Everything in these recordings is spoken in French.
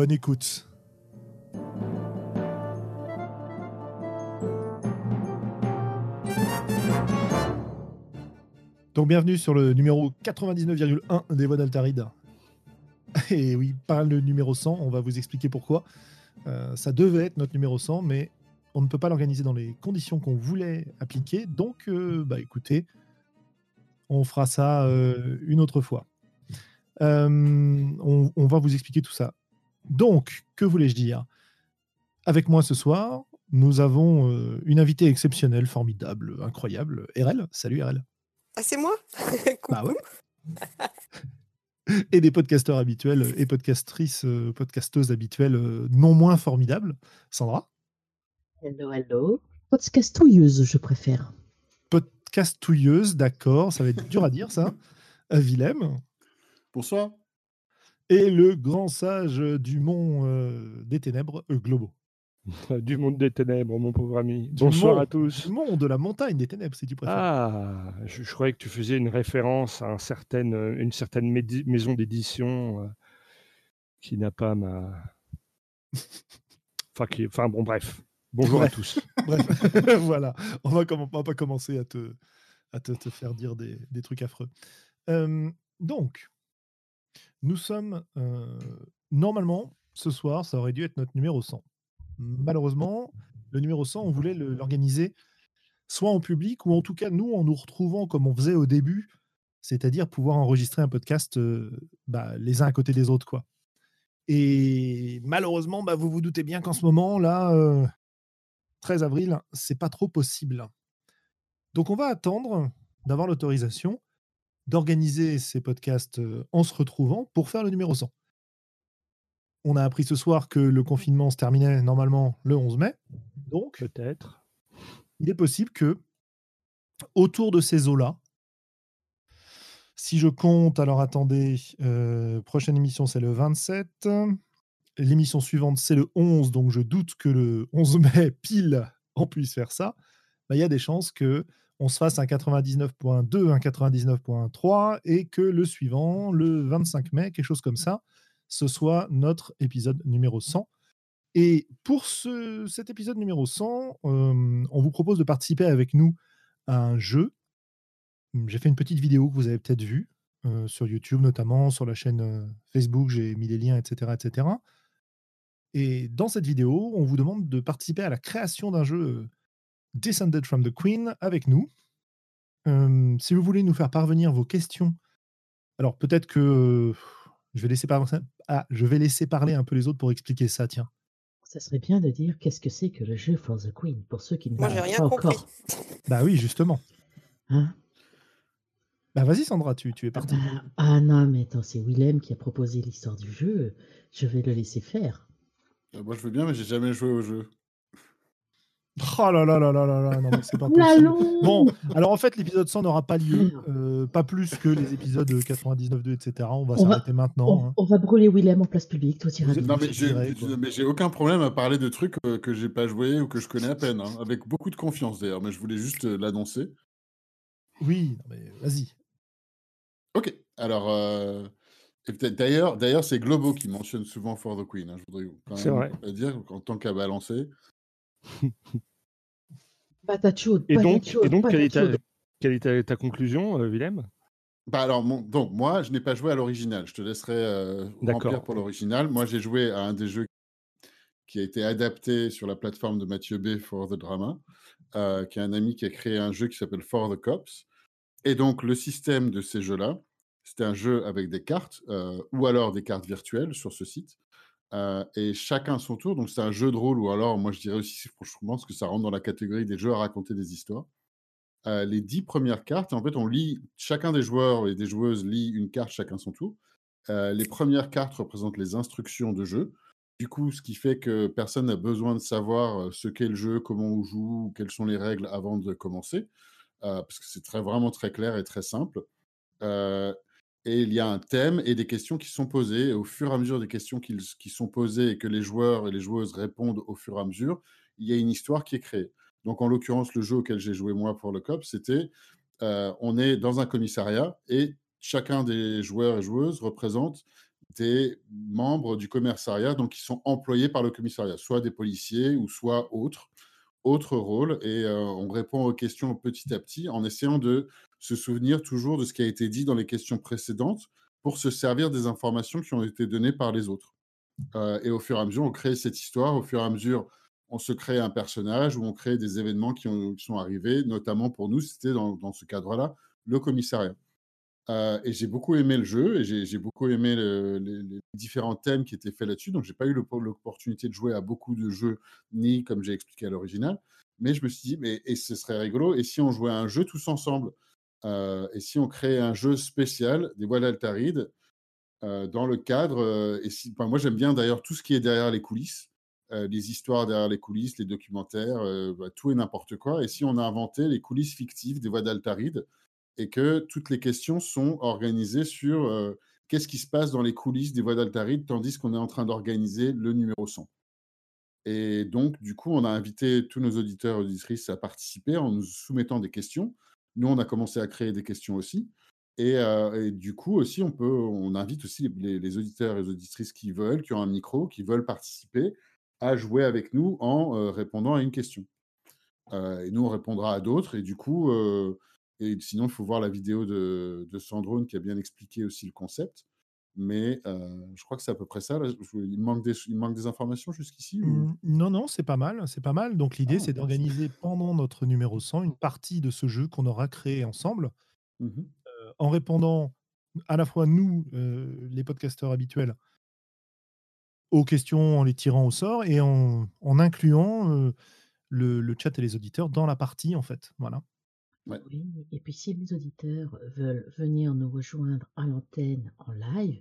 Bonne écoute. Donc bienvenue sur le numéro 99,1 des voix d'Altaride. Et oui, par le numéro 100, on va vous expliquer pourquoi. Euh, ça devait être notre numéro 100, mais on ne peut pas l'organiser dans les conditions qu'on voulait appliquer. Donc, euh, bah écoutez, on fera ça euh, une autre fois. on va vous expliquer tout ça. Donc, que voulais-je dire? Avec moi ce soir, nous avons une invitée exceptionnelle, formidable, incroyable. RL, salut RL. Ah, c'est moi? Bah ouais. et des podcasteurs habituels et podcastrices, podcasteuses habituelles non moins formidables. Sandra? Hello, hello. Podcastouilleuse, je préfère. Podcastouilleuse, d'accord, ça va être dur à dire ça. Willem? Bonsoir. Et le grand sage du mont des ténèbres, Globo. Du monde des ténèbres, mon pauvre ami. Bonsoir à tous. Du monde de la montagne des ténèbres, si tu préfères. Ah, je, croyais que tu faisais une référence à un certain, une certaine maison d'édition qui n'a pas ma. enfin, qui... enfin, bon, bref. Bonjour à tous. bref, voilà. On va, va pas commencer à te, à te, te faire dire des, des trucs affreux. donc, nous sommes. normalement, ce soir, ça aurait dû être notre numéro 100 malheureusement, le numéro 100, on voulait l'organiser soit en public ou en tout cas, nous, en nous retrouvant comme on faisait au début, c'est-à-dire pouvoir enregistrer un podcast bah, les uns à côté des autres. quoi. Et malheureusement, bah, vous vous doutez bien qu'en ce moment, là, 13 avril, c'est pas trop possible. Donc on va attendre d'avoir l'autorisation d'organiser ces podcasts en se retrouvant pour faire le numéro 100. On a appris ce soir que le confinement se terminait normalement le 11 mai. Donc, peut-être. Il est possible que, autour de ces eaux-là, si je compte, alors attendez, euh, prochaine émission c'est le 27. L'émission suivante c'est le 11, donc je doute que le 11 mai pile on puisse faire ça. Bah, il y a des chances que on se fasse un 99.2, un 99.3 et que le suivant, le 25 mai, quelque chose comme ça, ce soit notre épisode numéro 100. Et pour ce, cet épisode numéro 100, on vous propose de participer avec nous à un jeu. J'ai fait une petite vidéo que vous avez peut-être vue sur YouTube, notamment sur la chaîne Facebook, j'ai mis les liens, etc., etc. Et dans cette vidéo, on vous demande de participer à la création d'un jeu Descended from the Queen avec nous. si vous voulez nous faire parvenir vos questions, alors peut-être que je vais laisser parler, ah, je vais laisser parler un peu les autres pour expliquer ça, tiens. Ça serait bien de dire qu'est-ce que c'est que le jeu For the Queen pour ceux qui ne Moi, j'ai rien compris. Bah oui, justement. Hein? Bah vas-y Sandra, tu, tu es parti. Bah, ah non, mais attends, c'est Willem qui a proposé l'histoire du jeu. Je vais le laisser faire. Ah, moi je veux bien, mais j'ai jamais joué au jeu. Oh là là là là là là, non mais c'est pas possible. Bon, alors en fait l'épisode 100 n'aura pas lieu, euh, pas plus que les épisodes 99.2, etc. On va s'arrêter maintenant. On, hein. on, va brûler Willem en place publique, toi tu Non mais j'ai aucun problème à parler de trucs euh, que j'ai pas joué ou que je connais à peine, hein, avec beaucoup de confiance d'ailleurs, mais je voulais juste euh, l'annoncer. Oui, mais vas-y. Ok, alors d'ailleurs, d'ailleurs c'est Globo qui mentionne souvent For the Queen. Hein, je voudrais quand même dire en tant qu'à balancer. et donc, et donc quelle, est ta, quelle, est ta, conclusion, euh, Willem? Bah alors, donc, moi, je n'ai pas joué à l'original. Je te laisserai euh, remplir pour l'original. Moi, j'ai joué à un des jeux qui a été adapté sur la plateforme de Mathieu B. For the Drama, euh, qui est un ami qui a créé un jeu qui s'appelle For the Cops. Et donc, le système de ces jeux-là, c'était un jeu avec des cartes, euh, ou alors des cartes virtuelles sur ce site et chacun son tour. Donc, c'est un jeu de rôle, ou alors, moi, je dirais aussi, je pense que ça rentre dans la catégorie des jeux à raconter des histoires. les dix premières cartes. En fait, on lit, chacun des joueurs et des joueuses lit une carte chacun son tour. les premières cartes représentent les instructions de jeu. Du coup, ce qui fait que personne n'a besoin de savoir ce qu'est le jeu, comment on joue, quelles sont les règles avant de commencer, parce que c'est très, vraiment très clair et très simple. Et il y a un thème et des questions qui sont posées. au fur et à mesure des questions qui, sont posées et que les joueurs et les joueuses répondent au fur et à mesure, il y a une histoire qui est créée. Donc, en l'occurrence, le jeu auquel j'ai joué moi pour le COP, c'était on est dans un commissariat et chacun des joueurs et joueuses représente des membres du commissariat, donc qui sont employés par le commissariat, soit des policiers ou soit autres, autres rôles. Et euh, on répond aux questions petit à petit en essayant de se souvenir toujours de ce qui a été dit dans les questions précédentes pour se servir des informations qui ont été données par les autres. Euh, et au fur et à mesure, on crée cette histoire. Au fur et à mesure, on se crée un personnage ou on crée des événements qui, ont, sont arrivés. Notamment pour nous, c'était dans, ce cadre-là, le commissariat. Euh, et j'ai beaucoup aimé le jeu et j'ai beaucoup aimé les, différents thèmes qui étaient faits là-dessus. Donc, j'ai pas eu l'opportunité de jouer à beaucoup de jeux, ni comme j'ai expliqué à l'original. Mais je me suis dit, mais et ce serait rigolo. Et si on jouait à un jeu tous ensemble? Et si on créait un jeu spécial des voiles d'Altaride euh, dans le cadre et si, Moi, j'aime bien d'ailleurs tout ce qui est derrière les coulisses. les histoires derrière les coulisses, les documentaires, bah, tout et n'importe quoi. Et si on a inventé les coulisses fictives des voies d'Altaride, et que toutes les questions sont organisées sur qu'est-ce qui se passe dans les coulisses des voies d'Altaride, tandis qu'on est en train d'organiser le numéro 100. Et donc, du coup, on a invité tous nos auditeurs et auditrices à participer en nous soumettant des questions. Nous, on a commencé à créer des questions aussi. Et, du coup, aussi, on, peut, on invite aussi les, auditeurs et les auditrices qui veulent, qui ont un micro, qui veulent participer, à jouer avec nous en répondant à une question. et nous, on répondra à d'autres. Et du coup, et sinon, il faut voir la vidéo de Sandrone qui a bien expliqué aussi le concept. Mais euh, je crois que c'est à peu près ça. il, manque des, il manque des informations jusqu'ici mmh, Non, non, c'est pas mal. C'est pas mal. Donc l'idée, ah, c'est d'organiser pendant notre numéro 100 une partie de ce jeu qu'on aura créé ensemble, mmh euh, en répondant à la fois nous, euh, les podcasteurs habituels, aux questions en les tirant au sort et en, en incluant le, le, chat et les auditeurs dans la partie, en fait. Voilà. Oui, et puis si les auditeurs veulent venir nous rejoindre à l'antenne en live,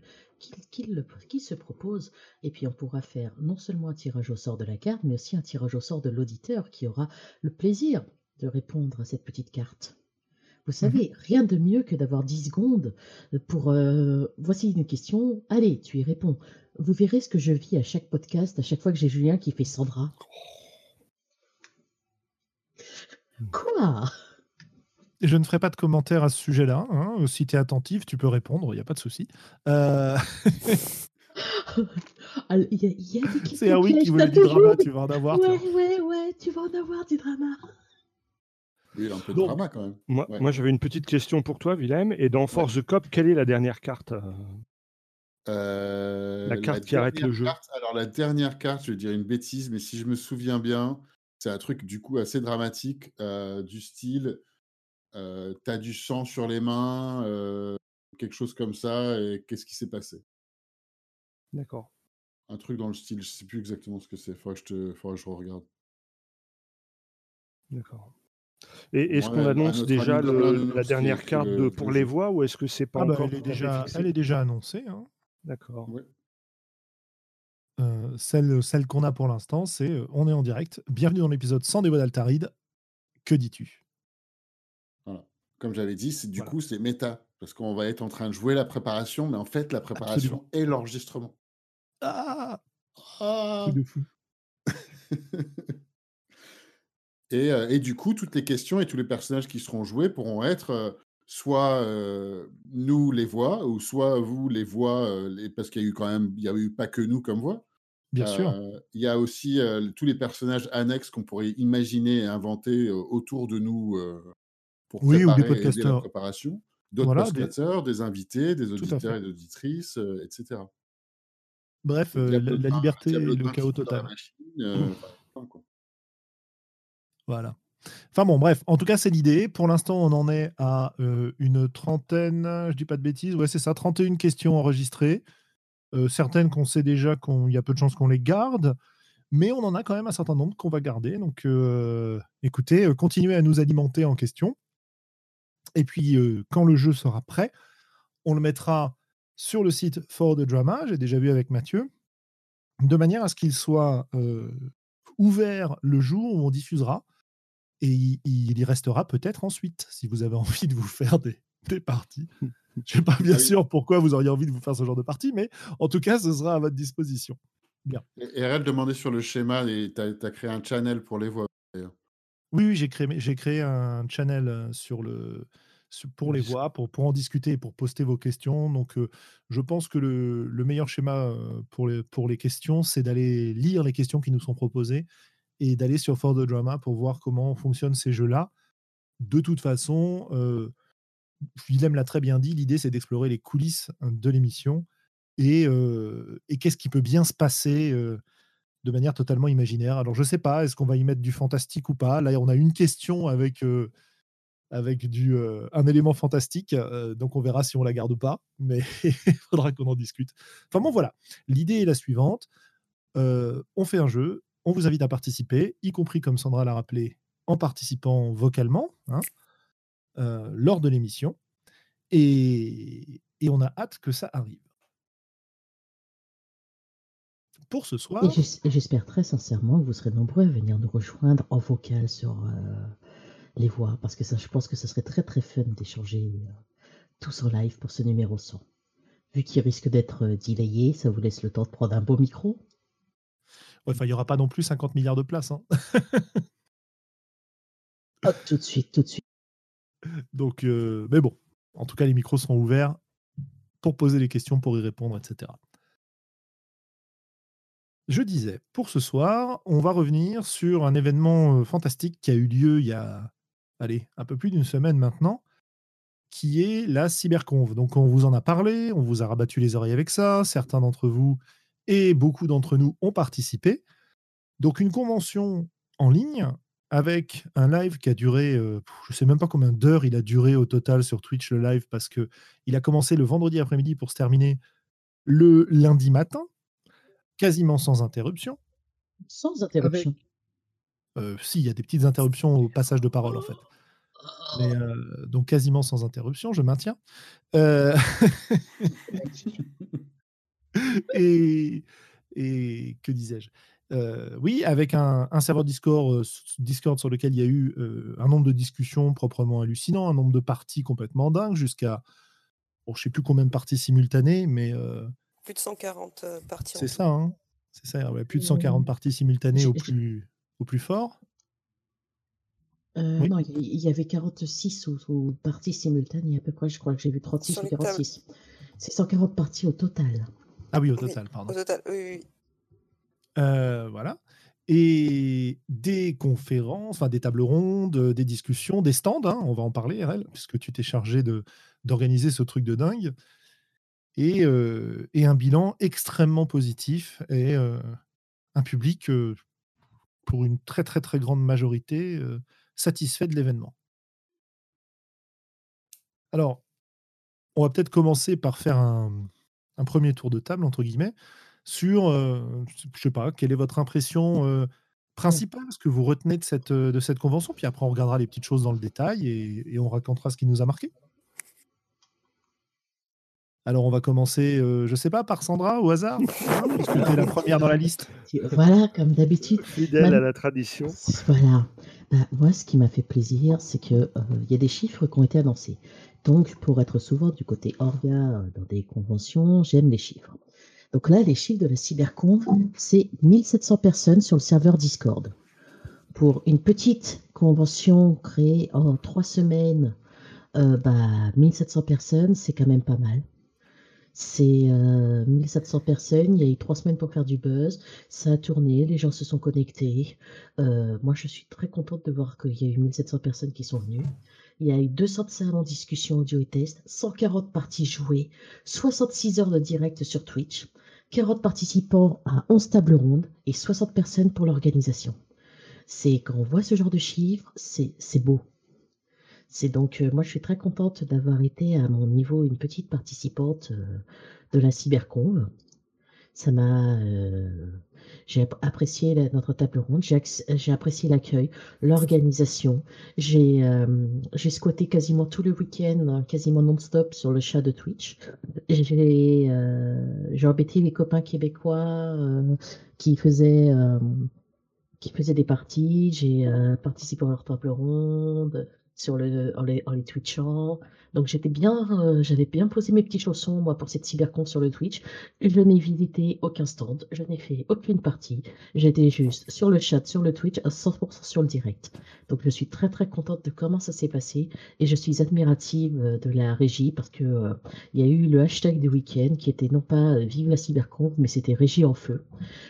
qu'ils se proposent, et puis on pourra faire non seulement un tirage au sort de la carte, mais aussi un tirage au sort de l'auditeur qui aura le plaisir de répondre à cette petite carte. Vous mmh savez, rien de mieux que d'avoir 10 secondes pour euh, voici une question, allez, tu y réponds. Vous verrez ce que je vis à chaque podcast, à chaque fois que j'ai Julien qui fait Sandra. Mmh. Quoi? Je ne ferai pas de commentaires à ce sujet-là. Hein. Si tu es attentif, tu peux répondre, il n'y a pas de souci. Euh... C'est oui qui voulait du drama, tu vas en avoir. Ouais, ouais, ouais, tu vas en avoir du drama. Oui, un peu de drama quand même. Moi, moi j'avais une petite question pour toi, Willem. Et dans Force the Cop, quelle est la dernière carte euh, euh, La carte qui arrête le jeu. alors, la dernière carte, je vais dire une bêtise, mais si je me souviens bien, c'est un truc du coup assez dramatique, euh, du style euh, tu as du sang sur les mains, quelque chose comme ça, et qu'est-ce qui s'est passé? D'accord. Un truc dans le style, je sais plus exactement ce que c'est, faudrait que je je regarde. D'accord. Et est-ce qu'on annonce déjà la dernière carte de, pour les voix ou est-ce que c'est pas ah bah, encore elle, est déjà, elle est déjà annoncée. Hein. D'accord. celle celle qu'on a pour l'instant, c'est on est en direct. Bienvenue dans l'épisode 100 des voix d'Altaride. Que dis-tu? Comme j'avais dit, c'est du coup, c'est méta. Parce qu'on va être en train de jouer la préparation, mais en fait, la préparation est l'enregistrement. Ah, ah de fou. et, euh, et, du coup, toutes les questions et tous les personnages qui seront joués pourront être euh, soit euh, nous les voix, ou soit vous les voix, parce qu'il y a eu quand même, il n'y a eu pas que nous comme voix. Bien sûr. Il y a aussi tous les personnages annexes qu'on pourrait imaginer et inventer autour de nous pour oui, préparer ou des podcasteurs. la préparation. D'autres voilà, podcasteurs, des... invités, des auditeurs et auditrices, euh, etc. Bref, euh, la, liberté et le chaos total. Euh, voilà. Enfin bon, bref, en tout cas, c'est l'idée. Pour l'instant, on en est à une trentaine, je dis pas de bêtises, ouais, c'est ça, 31 questions enregistrées. certaines qu'on sait déjà qu'il y a peu de chances qu'on les garde, mais on en a quand même un certain nombre qu'on va garder. Donc, écoutez, continuez à nous alimenter en questions. Et puis, quand le jeu sera prêt, on le mettra sur le site For the Drama, j'ai déjà vu avec Mathieu, de manière à ce qu'il soit ouvert le jour où on diffusera. Et il, y restera peut-être ensuite, si vous avez envie de vous faire des, des parties. Je ne sais pas bien ah sûr pourquoi vous auriez envie de vous faire ce genre de partie, mais en tout cas, ce sera à votre disposition. Bien. Et, demandait sur le schéma, et tu as, créé un channel pour les voix. Oui, oui j'ai créé, j'ai créé un channel sur le, pour les voix, pour, pour en discuter et pour poster vos questions. Donc, je pense que le, le, meilleur schéma pour les, pour les questions, c'est d'aller lire les questions qui nous sont proposées et d'aller sur For the Drama pour voir comment fonctionnent ces jeux-là. De toute façon, euh, Willem l'a très bien dit, l'idée c'est d'explorer les coulisses hein, de l'émission et, et qu'est-ce qui peut bien se passer de manière totalement imaginaire. Alors je ne sais pas, est-ce qu'on va y mettre du fantastique ou pas? Là, on a une question avec avec du, euh, un élément fantastique. Euh, donc on verra si on la garde ou pas, mais il faudra qu'on en discute. Enfin bon, voilà. L'idée est la suivante. Euh, on fait un jeu, on vous invite à participer, y compris, comme Sandra l'a rappelé, en participant vocalement hein, lors de l'émission. Et, on a hâte que ça arrive. Pour ce soir. Et j'espère très sincèrement que vous serez nombreux à venir nous rejoindre en vocal sur les voix, parce que ça, je pense que ce serait très très fun d'échanger euh, tous en live pour ce numéro 100. Vu qu'il risque d'être euh, delayé, ça vous laisse le temps de prendre un beau micro. enfin, il n'y aura pas non plus 50 milliards de places. Hein. tout de suite, tout de suite. Donc, euh, mais bon, en tout cas, les micros sont ouverts pour poser les questions, pour y répondre, etc. Je disais, pour ce soir, on va revenir sur un événement fantastique qui a eu lieu il y a allez, un peu plus d'une semaine maintenant, qui est la cyberconve. Donc on vous en a parlé, on vous a rabattu les oreilles avec ça, certains d'entre vous et beaucoup d'entre nous ont participé. Donc une convention en ligne avec un live qui a duré, euh, je ne sais même pas combien d'heures il a duré au total sur Twitch le live parce que il a commencé le vendredi après-midi pour se terminer le lundi matin, quasiment sans interruption. Sans interruption. Euh, si, il y a des petites interruptions au passage de parole, en fait. Euh, donc quasiment sans interruption, je maintiens. Euh, et, et, que disais-je? Oui, avec un, serveur Discord, Discord sur lequel il y a eu un nombre de discussions proprement hallucinant, un nombre de parties complètement dingue, jusqu'à, je ne sais plus combien de parties simultanées, mais... plus de 140 parties. C'est ça, hein c'est ça, plus de 140 parties simultanées au plus, au plus fort euh, Non, il y, avait 46 aux, parties simultanées à peu près, je crois que j'ai vu 36 ou 46. C'est 140 parties au total. Ah oui, au total, pardon. Au total, oui, oui. Euh, voilà. Et des conférences, enfin des tables rondes, des discussions, des stands, hein, on va en parler, RL, puisque tu t'es chargé d'organiser ce truc de dingue. Et, euh, et, un bilan extrêmement positif et un public pour une très très très grande majorité euh, satisfait de l'événement. Alors, on va peut-être commencer par faire un, premier tour de table, entre guillemets, sur, euh, je sais pas, quelle est votre impression euh, principale, ce que vous retenez de cette, de cette convention, puis après on regardera les petites choses dans le détail et on racontera ce qui nous a marqué. Alors on va commencer, euh, je sais pas, par Sandra au hasard, parce que tu es la première dans la liste. Voilà, comme d'habitude. Fidèle à la tradition. Voilà. Bah, moi, ce qui m'a fait plaisir, c'est qu'il euh, y a des chiffres qui ont été annoncés. Donc, pour être souvent du côté Orga euh, dans des conventions, j'aime les chiffres. Donc là, les chiffres de la cyberconf, c'est 1700 personnes sur le serveur Discord. Pour une petite convention créée en trois semaines, bah, 1700 personnes, c'est quand même pas mal. C'est 1700 euh, personnes, il y a eu trois semaines pour faire du buzz, ça a tourné, les gens se sont connectés. Euh, moi, je suis très contente de voir qu'il y a eu 1700 personnes qui sont venues. Il y a eu 200 salles en discussion audio et test, 140 parties jouées, 66 heures de direct sur Twitch, 40 participants à 11 tables rondes et 60 personnes pour l'organisation. C'est quand on voit ce genre de chiffres, c'est beau. C'est donc, euh, moi, je suis très contente d'avoir été à mon niveau une petite participante euh, de la cyberconve. Ça m'a, j'ai apprécié notre table ronde, j'ai apprécié l'accueil, l'organisation. J'ai j'ai squatté quasiment tout le week-end, quasiment non-stop sur le chat de Twitch. J'ai j'ai embêté les copains québécois qui faisaient qui faisaient des parties. J'ai participé à leur table ronde sur le en les, les twitchant. Donc j'étais bien, euh, j'avais bien posé mes petits chaussons moi pour cette cybercon sur le Twitch. Je n'ai visité aucun stand, je n'ai fait aucune partie. J'étais juste sur le chat, sur le Twitch, à 100% sur le direct. Donc je suis très très contente de comment ça s'est passé et je suis admirative euh, de la régie parce que euh, y a eu le hashtag du week-end qui était non pas Vive la cybercon, mais c'était Régie en feu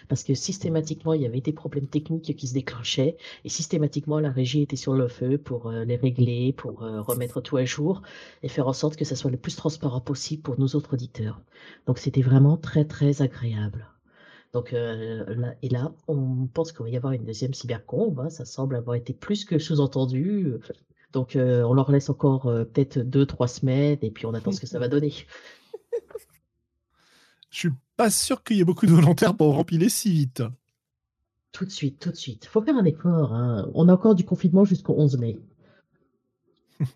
parce que systématiquement il y avait des problèmes techniques qui se déclenchaient et systématiquement la régie était sur le feu pour les régler, pour remettre tout à jour et faire en sorte que ça soit le plus transparent possible pour nos autres auditeurs. Donc c'était vraiment très très agréable. Donc euh, là, et là, on pense qu'il va y avoir une deuxième cybercombe. Hein, ça semble avoir été plus que sous-entendu. Donc euh, on leur laisse encore euh, peut-être deux, trois semaines et puis on attend ce que ça va donner. Je suis pas sûr qu'il y ait beaucoup de volontaires pour remplir si vite. Tout de suite, tout de suite. Faut faire un effort. Hein. On a encore du confinement jusqu'au 11 mai.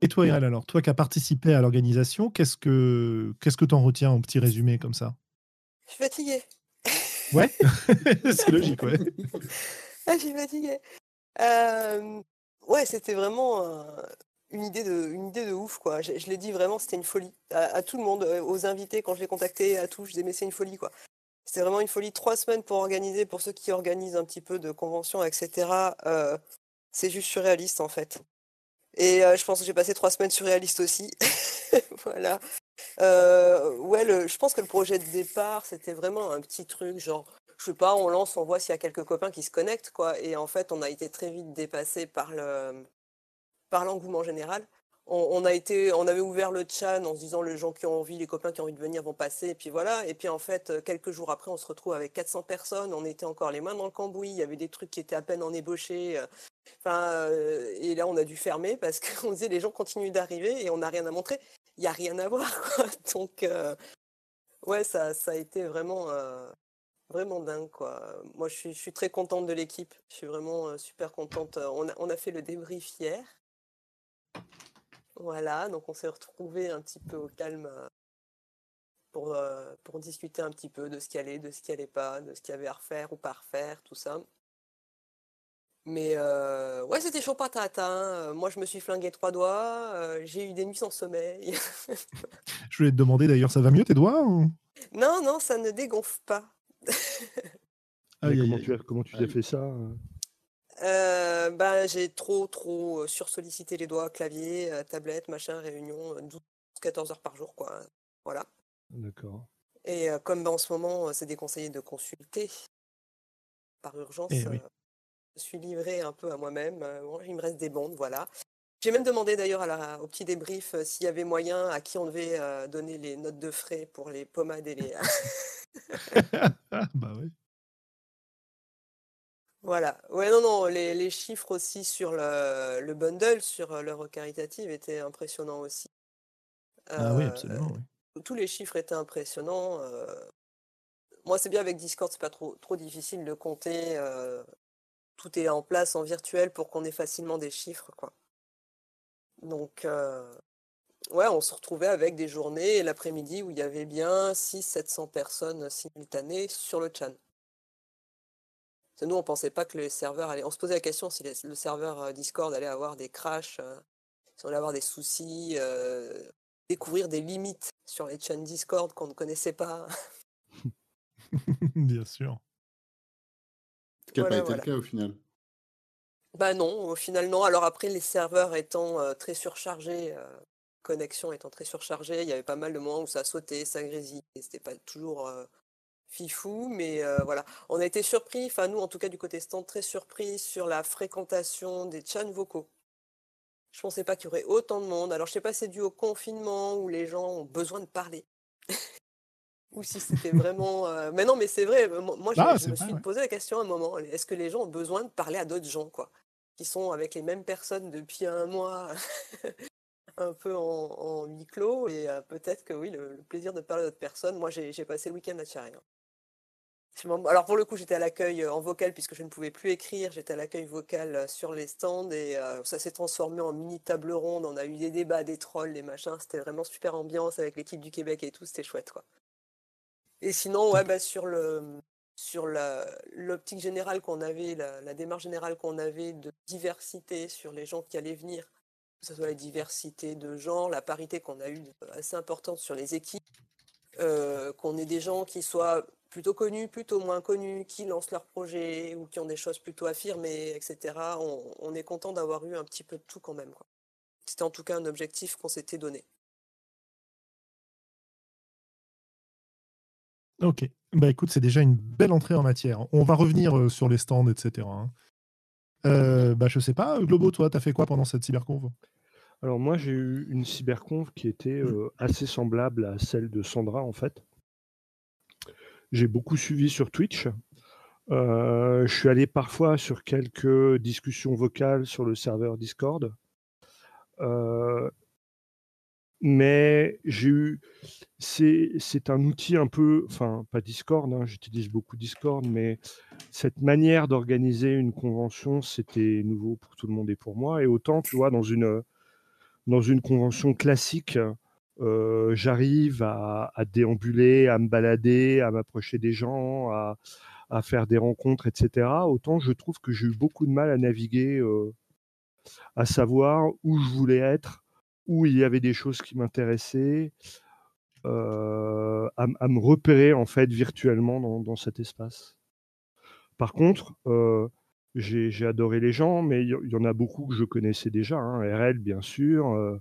Et toi, Irel, alors, toi qui as participé à l'organisation, qu'est-ce que qu'est-ce que t'en retiens en petit résumé comme ça? Je suis fatiguée. Ouais, c'est logique, ouais. ah, je suis fatiguée. Euh, ouais, c'était vraiment une idée de une idée de ouf, quoi. Je, l'ai dit vraiment, c'était une folie. À, tout le monde, euh, aux invités, quand je les contactais, à tous, je disais mais c'est une folie, quoi. C'était vraiment une folie. Trois semaines pour organiser, pour ceux qui organisent un petit peu de conventions, etc. Euh, c'est juste surréaliste en fait. Et je pense que j'ai passé trois semaines surréalistes aussi. voilà. Ouais, je pense que le projet de départ, c'était vraiment un petit truc, genre, je sais pas, on lance, on voit s'il y a quelques copains qui se connectent, quoi. Et en fait, on a été très vite dépassé par le par l'engouement général. On, avait ouvert le chat en se disant les gens qui ont envie, les copains qui ont envie de venir vont passer, et puis voilà. Et puis en fait, quelques jours après, on se retrouve avec 400 personnes, on était encore les mains dans le cambouis, il y avait des trucs qui étaient à peine en ébauché. Enfin, euh, et là, on a dû fermer parce qu'on disait les gens continuent d'arriver et on n'a rien à montrer. Il n'y a rien à voir. Donc, euh, ouais, ça, a été vraiment, euh, dingue. Moi, je suis, je suis très contente de l'équipe. Je suis vraiment super contente. On a, on a fait le débrief hier. Voilà, donc on s'est retrouvé un petit peu au calme pour, pour discuter un petit peu de ce qui allait, de ce qui allait pas, de ce qu'il y avait à refaire ou pas à refaire, tout ça. Mais euh, ouais, c'était chaud patate. Hein. Euh, moi, je me suis flingué trois doigts. Euh, j'ai eu des nuits sans sommeil. je voulais te demander d'ailleurs, ça va mieux tes doigts Non, non, ça ne dégonfle pas. comment, tu as, comment tu fait ça bah, J'ai trop, trop sursollicité les doigts, clavier, tablette, machin, réunion, 12-14 heures par jour. quoi. Voilà. D'accord. Et comme bah, en ce moment, c'est déconseillé de consulter par urgence. Eh je suis livrée un peu à moi-même. Euh, il me reste des bandes, voilà. J'ai même demandé d'ailleurs au petit débrief euh, s'il y avait moyen à qui on devait euh, donner les notes de frais pour les pommades et les. bah oui. Voilà. Ouais, non, non, les, chiffres aussi sur le, bundle, sur l'œuvre caritative étaient impressionnants aussi. ah oui, absolument. Tous les chiffres étaient impressionnants. moi, c'est bien avec Discord, c'est pas trop, trop difficile de compter tout est en place en virtuel pour qu'on ait facilement des chiffres. Quoi. Donc, euh, ouais, on se retrouvait avec des journées l'après-midi où il y avait bien 600-700 personnes simultanées sur le chat. Nous, on ne pensait pas que les serveurs allaient. On se posait la question si le serveur euh, Discord allait avoir des crashs, euh, si on allait avoir des soucis, découvrir des limites sur les chats Discord qu'on ne connaissait pas. Bien sûr. Ce qui n'a pas été le cas au final. Bah non, au final non. Alors après, les serveurs étant euh, très surchargés, euh, connexion étant très surchargée, il y avait pas mal de moments où ça sautait, ça grésillait. C'était pas toujours euh, fifou, mais voilà. On a été surpris, enfin nous en tout cas du côté stand, très surpris sur la fréquentation des chats vocaux. Je pensais pas qu'il y aurait autant de monde. Alors je sais pas si c'est dû au confinement où les gens ont besoin de parler ou si c'était vraiment. Euh, mais non, mais c'est vrai. Moi, je, ah, me suis posé la question à un moment est-ce que les gens ont besoin de parler à d'autres gens, quoi, qui sont avec les mêmes personnes depuis un mois un peu en, huis clos? Et peut-être que oui, le, plaisir de parler à d'autres personnes. Moi, j'ai passé le week-end à Thierry. Alors pour le coup, j'étais à l'accueil en vocal puisque je ne pouvais plus écrire. J'étais à l'accueil vocal sur les stands et ça s'est transformé en mini table ronde. On a eu des débats, des trolls, des machins. C'était vraiment super ambiance avec l'équipe du Québec et tout. C'était chouette quoi. Et sinon, ouais, bah, sur le sur l'optique générale qu'on avait, la, démarche générale qu'on avait de diversité sur les gens qui allaient venir, que ce soit la diversité de genre, la parité qu'on a eue assez importante sur les équipes, euh, qu'on ait des gens qui soient plutôt connus, plutôt moins connus, qui lancent leurs projets ou qui ont des choses plutôt affirmées, etc. On, est content d'avoir eu un petit peu de tout quand même. C'était en tout cas un objectif qu'on s'était donné. Ok. Bah écoute, c'est déjà une belle entrée en matière. On va revenir euh, sur les stands, etc. Hein. Euh, bah je sais pas, Globo, toi, t'as fait quoi pendant cette cyberconf Alors moi, j'ai eu une cyberconf qui était mmh. euh, assez semblable à celle de Sandra, en fait. J'ai beaucoup suivi sur Twitch. je suis allé parfois sur quelques discussions vocales sur le serveur Discord. mais j'ai eu c'est un outil un peu, enfin pas Discord, hein, j'utilise beaucoup Discord, mais cette manière d'organiser une convention, c'était nouveau pour tout le monde et pour moi. Et autant, tu vois, dans une, dans une convention classique, j'arrive à, déambuler, à me balader, à m'approcher des gens, à, faire des rencontres, etc. Autant je trouve que j'ai eu beaucoup de mal à naviguer, à savoir où je voulais être, où il y avait des choses qui m'intéressaient. À, me repérer en fait virtuellement dans, cet espace. Par contre, j'ai adoré les gens, mais il y, en a beaucoup que je connaissais déjà. Hein. RL, bien sûr,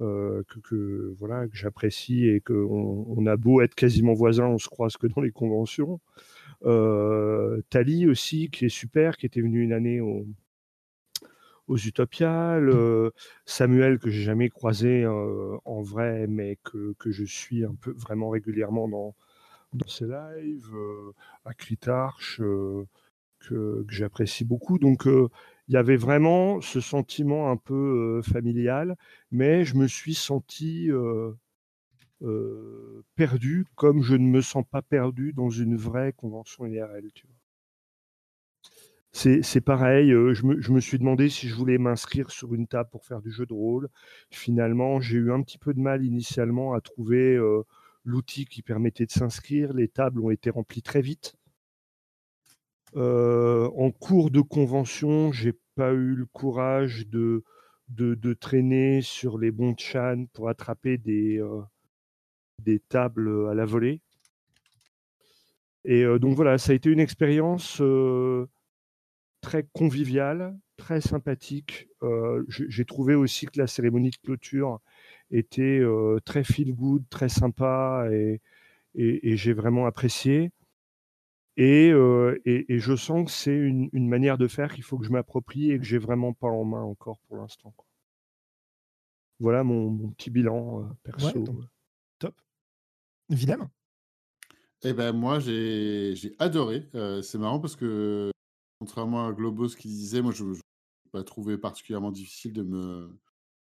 euh, que, voilà que j'apprécie et qu'on on a beau être quasiment voisins, on se croise que dans les conventions. Tali aussi, qui est super, qui était venu une année au, aux Utopiales, mmh. euh, Samuel que j'ai jamais croisé euh, en vrai, mais que, que, je suis un peu vraiment régulièrement dans, dans ses lives, euh, à Critarch, que, que j'apprécie beaucoup. Donc il y avait vraiment ce sentiment un peu familial, mais je me suis senti perdu comme je ne me sens pas perdu dans une vraie convention IRL. C'est pareil, je me, suis demandé si je voulais m'inscrire sur une table pour faire du jeu de rôle. Finalement, j'ai eu un petit peu de mal initialement à trouver l'outil qui permettait de s'inscrire. Les tables ont été remplies très vite. Euh, en cours de convention, j'ai pas eu le courage de, de, traîner sur les bons chan pour attraper des, des tables à la volée. Et donc voilà, ça a été une expérience très convivial, très sympathique. Euh, j'ai trouvé aussi que la cérémonie de clôture était euh, très feel good, très sympa et, j'ai vraiment apprécié. Euh, et, et, je sens que c'est une, manière de faire qu'il faut que je m'approprie et que j'ai vraiment pas en main encore pour l'instant. Voilà mon, petit bilan perso. top. Évidemment. Eh ben moi j'ai adoré. c'est marrant parce que Contrairement à Globos qui disait, moi je n'ai pas trouvé particulièrement difficile de me,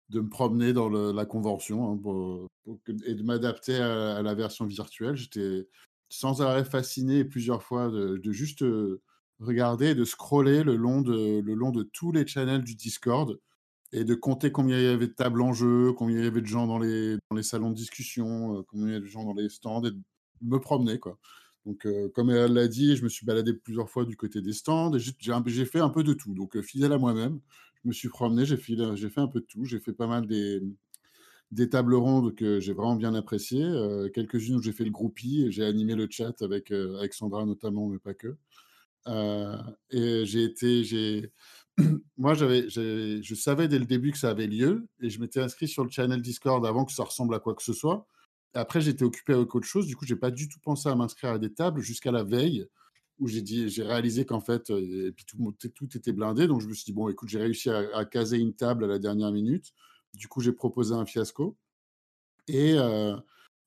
de me promener dans la convention hein, et de m'adapter à, la version virtuelle. J'étais sans arrêt fasciné plusieurs fois de, juste euh, regarder et de scroller le long de, le long de tous les channels du Discord et de compter combien il y avait de tables en jeu, combien il y avait de gens dans les, dans les salons de discussion, euh, combien il y avait de gens dans les stands et de me promener. Quoi. Donc, euh, comme elle l'a dit, je me suis baladé plusieurs fois du côté des stands. J'ai fait un peu de tout. Donc, fidèle à moi-même, je me suis promené, j'ai fait, fait, un peu de tout. J'ai fait pas mal des, des tables rondes que j'ai vraiment bien appréciées. Euh, quelques-unes où j'ai fait le groupie et j'ai animé le chat avec, Sandra notamment, mais pas que. et j'ai été, j'ai, moi, j'avais, je savais dès le début que ça avait lieu et je m'étais inscrit sur le channel Discord avant que ça ressemble à quoi que ce soit. Après, j'étais occupé avec autre chose. Du coup, j'ai pas du tout pensé à m'inscrire à des tables jusqu'à la veille où j'ai dit, j'ai réalisé qu'en fait, euh, puis tout, tout, était blindé. Donc, je me suis dit, bon, écoute, j'ai réussi à, caser une table à la dernière minute. Du coup, j'ai proposé un fiasco. Et,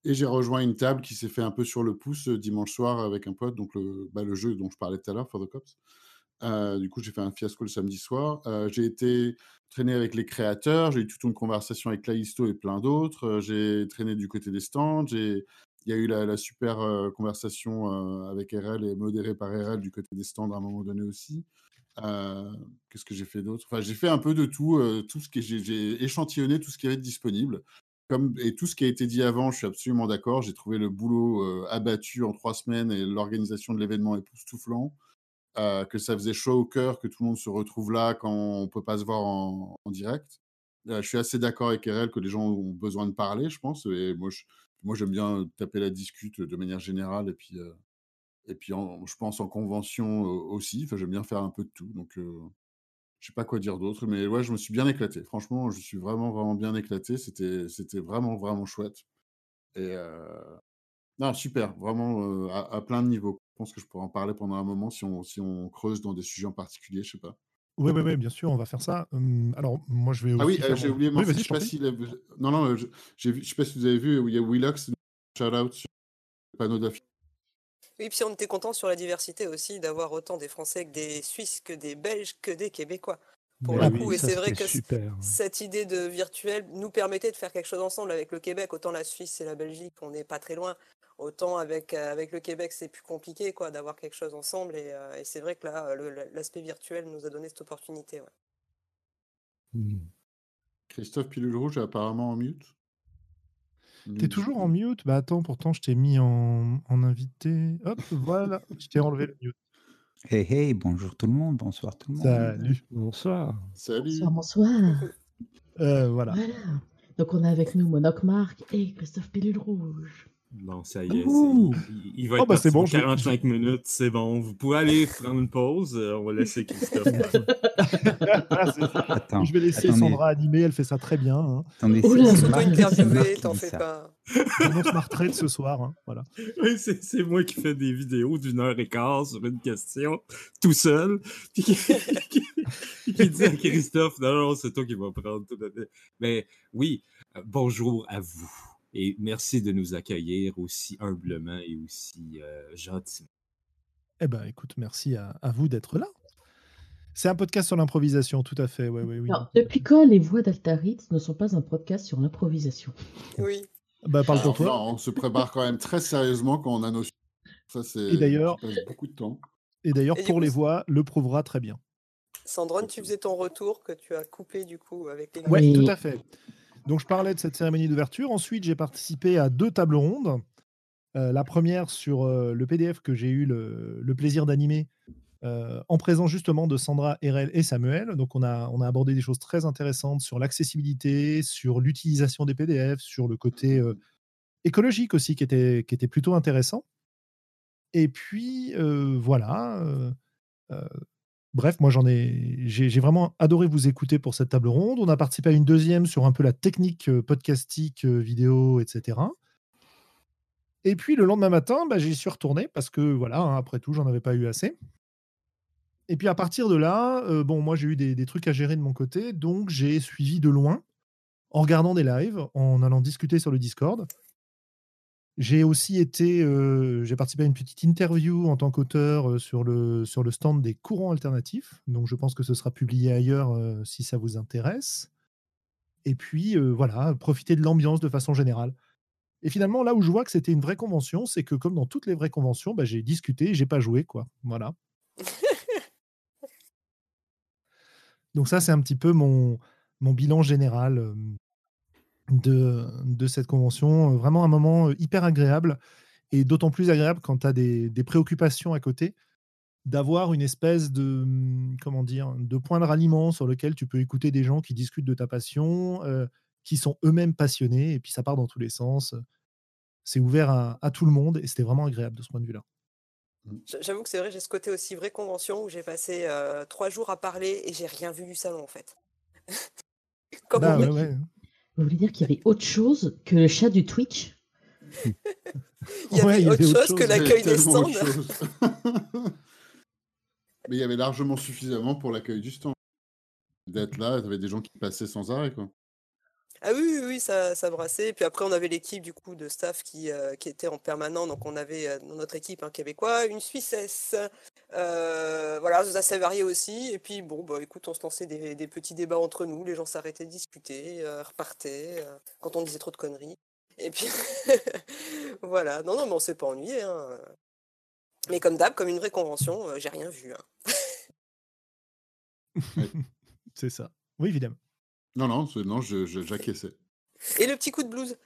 j'ai rejoint une table qui s'est fait un peu sur le pouce dimanche soir avec un pote, donc le, bah, le jeu dont je parlais tout à l'heure, For the Cops. du coup, j'ai fait un fiasco le samedi soir. j'ai été traîner avec les créateurs, j'ai eu toute une conversation avec Laisto et plein d'autres. j'ai traîné du côté des stands, il y a eu la, super conversation avec RL et modérée par RL du côté des stands à un moment donné aussi. Qu'est-ce que j'ai fait d'autre? Enfin, j'ai fait un peu de tout, tout ce que j'ai échantillonné tout ce qui avait disponible. Comme, et tout ce qui a été dit avant, je suis absolument d'accord. J'ai trouvé le boulot abattu en trois semaines et l'organisation de l'événement époustouflant. que ça faisait chaud au cœur que tout le monde se retrouve là quand on peut pas se voir en, direct. je suis assez d'accord avec RL que les gens ont besoin de parler, je pense. Et moi, moi, j'aime bien taper la discute de manière générale et puis, et puis je pense en convention aussi. Enfin, j'aime bien faire un peu de tout. Donc, je sais pas quoi dire d'autre, mais ouais, je me suis bien éclaté. Franchement, je suis vraiment, vraiment bien éclaté. C'était, c'était vraiment, vraiment chouette. Et non, super, vraiment à, plein de niveaux. Je pense que je pourrais en parler pendant un moment si on, si on creuse dans des sujets en particulier, je sais pas. Oui, oui, oui, bien sûr, on va faire ça. alors, moi, je vais Ah oui, j'ai oublié je sais pas Non, non, je, je sais pas si vous avez vu, il y a Willox, shout-out sur le panneau d'affiche. Oui, puis on était content sur la diversité aussi d'avoir autant des Français que des Suisses, que des Belges, que des Québécois. Pour le coup, et c'est vrai que cette idée de virtuel nous permettait de faire quelque chose ensemble avec le Québec. Autant la Suisse et la Belgique, on n'est pas très loin. Autant avec, euh, avec le Québec, c'est plus compliqué quoi, d'avoir quelque chose ensemble. Et, euh, et c'est vrai que là, l'aspect virtuel nous a donné cette opportunité. Ouais. Mmh. Christophe Pilule Rouge est apparemment en mute. T'es toujours en mute? Bah attends, pourtant je t'ai mis en, en invité. Hop, voilà, je t'ai enlevé le mute. Hey hey, bonjour tout le monde, bonsoir tout le monde. Salut. Bonsoir. Salut. Bonsoir, bonsoir. Euh, voilà. Voilà. Donc on a avec nous Monoc Marc et Christophe Pilule Rouge. Bon, ça y est. Il, va oh, être bah, bon, 45 minutes, c'est bon. Vous pouvez aller prendre une pause. Euh, on va laisser Christophe. Attends, je vais laisser Sandra animer, elle fait ça très bien. Hein. Attendez, c'est t'en fais pas. Annonce ma retraite ce soir. Hein, voilà. Oui, c'est moi qui fais des vidéos d'une heure et quart sur une question, tout seul. Puis qui, qui, dit à Christophe, non, non, c'est toi qui vas prendre tout. Mais oui, euh, bonjour à vous. Et merci de nous accueillir aussi humblement et aussi euh, gentiment. Eh ben, écoute, merci à, vous d'être là. C'est un podcast sur l'improvisation, tout à fait. Ouais, oui. depuis quand les voix d'Altarit ne sont pas un podcast sur l'improvisation? Oui. Bah, parle pour toi. on se prépare quand même très sérieusement quand on a nos. Ça, c'est. Et d'ailleurs. beaucoup de temps. Et d'ailleurs, pour les voix, le prouvera très bien. Sandrone, tu faisais ton retour que tu as coupé du coup avec les. Oui, tout à fait. Donc, je parlais de cette cérémonie d'ouverture. Ensuite, j'ai participé à deux tables rondes. Euh, la première sur euh, le PDF que j'ai eu le, plaisir d'animer euh, en présence justement de Sandra, Erel et Samuel. Donc, on a, on a abordé des choses très intéressantes sur l'accessibilité, sur l'utilisation des PDF, sur le côté écologique aussi qui était, qui était plutôt intéressant. Et puis, voilà Bref, moi j'en ai, j'ai vraiment adoré vous écouter pour cette table ronde. On a participé à une deuxième sur un peu la technique euh, podcastique, euh, vidéo, etc. Et puis le lendemain matin, bah, j'y suis retourné parce que voilà, hein, après tout, j'en avais pas eu assez. Et puis à partir de là, euh, bon, moi j'ai eu des, des, trucs à gérer de mon côté, donc j'ai suivi de loin en regardant des lives, en allant discuter sur le Discord. J'ai aussi été, euh, j'ai participé à une petite interview en tant qu'auteur euh, sur, le, sur le stand des courants alternatifs. Donc je pense que ce sera publié ailleurs euh, si ça vous intéresse. Et puis voilà, profiter de l'ambiance de façon générale. Et finalement, là où je vois que c'était une vraie convention, c'est que comme dans toutes les vraies conventions, bah, j'ai discuté, j'ai pas joué, quoi. Voilà. Donc ça, c'est un petit peu mon, mon bilan général de, de cette convention. Vraiment un moment hyper agréable et d'autant plus agréable quand tu as des, des, préoccupations à côté, d'avoir une espèce de, mmh, comment dire, de point de ralliement sur lequel tu peux écouter des gens qui discutent de ta passion, qui sont eux-mêmes passionnés, et puis ça part dans tous les sens. C'est ouvert à, à, tout le monde et c'était vraiment agréable de ce point de vue-là. Mmh. J'avoue que c'est vrai, j'ai ce côté aussi vraie convention où j'ai passé trois jours à parler et j'ai rien vu du salon en fait. Comme bah, ouais, ouais. Vous voulez dire qu'il y avait autre chose que le chat du Twitch? Il y avait, autre, chose que l'accueil des stands. Mais il y avait largement suffisamment pour l'accueil du stand. D'être là, il y avait des gens qui passaient sans arrêt. Quoi. Ah oui, oui, ça, ça brassait. Puis après, on avait l'équipe du coup de staff qui, euh, était en permanent. Donc on avait euh, dans notre équipe un Québécois, une Suissesse. Euh, voilà, ça s'est varié aussi. Et puis bon, bah écoute, on se lançait des, des petits débats entre nous. Les gens s'arrêtaient de discuter, repartaient quand on disait trop de conneries. Et puis voilà. Non, non, mais on s'est pas ennuyé. Hein. Mais comme d'hab, comme une vraie convention, j'ai rien vu. Hein. C'est ça. Oui, évidemment. Non, non, non j'acquiesçais. Et le petit coup de blues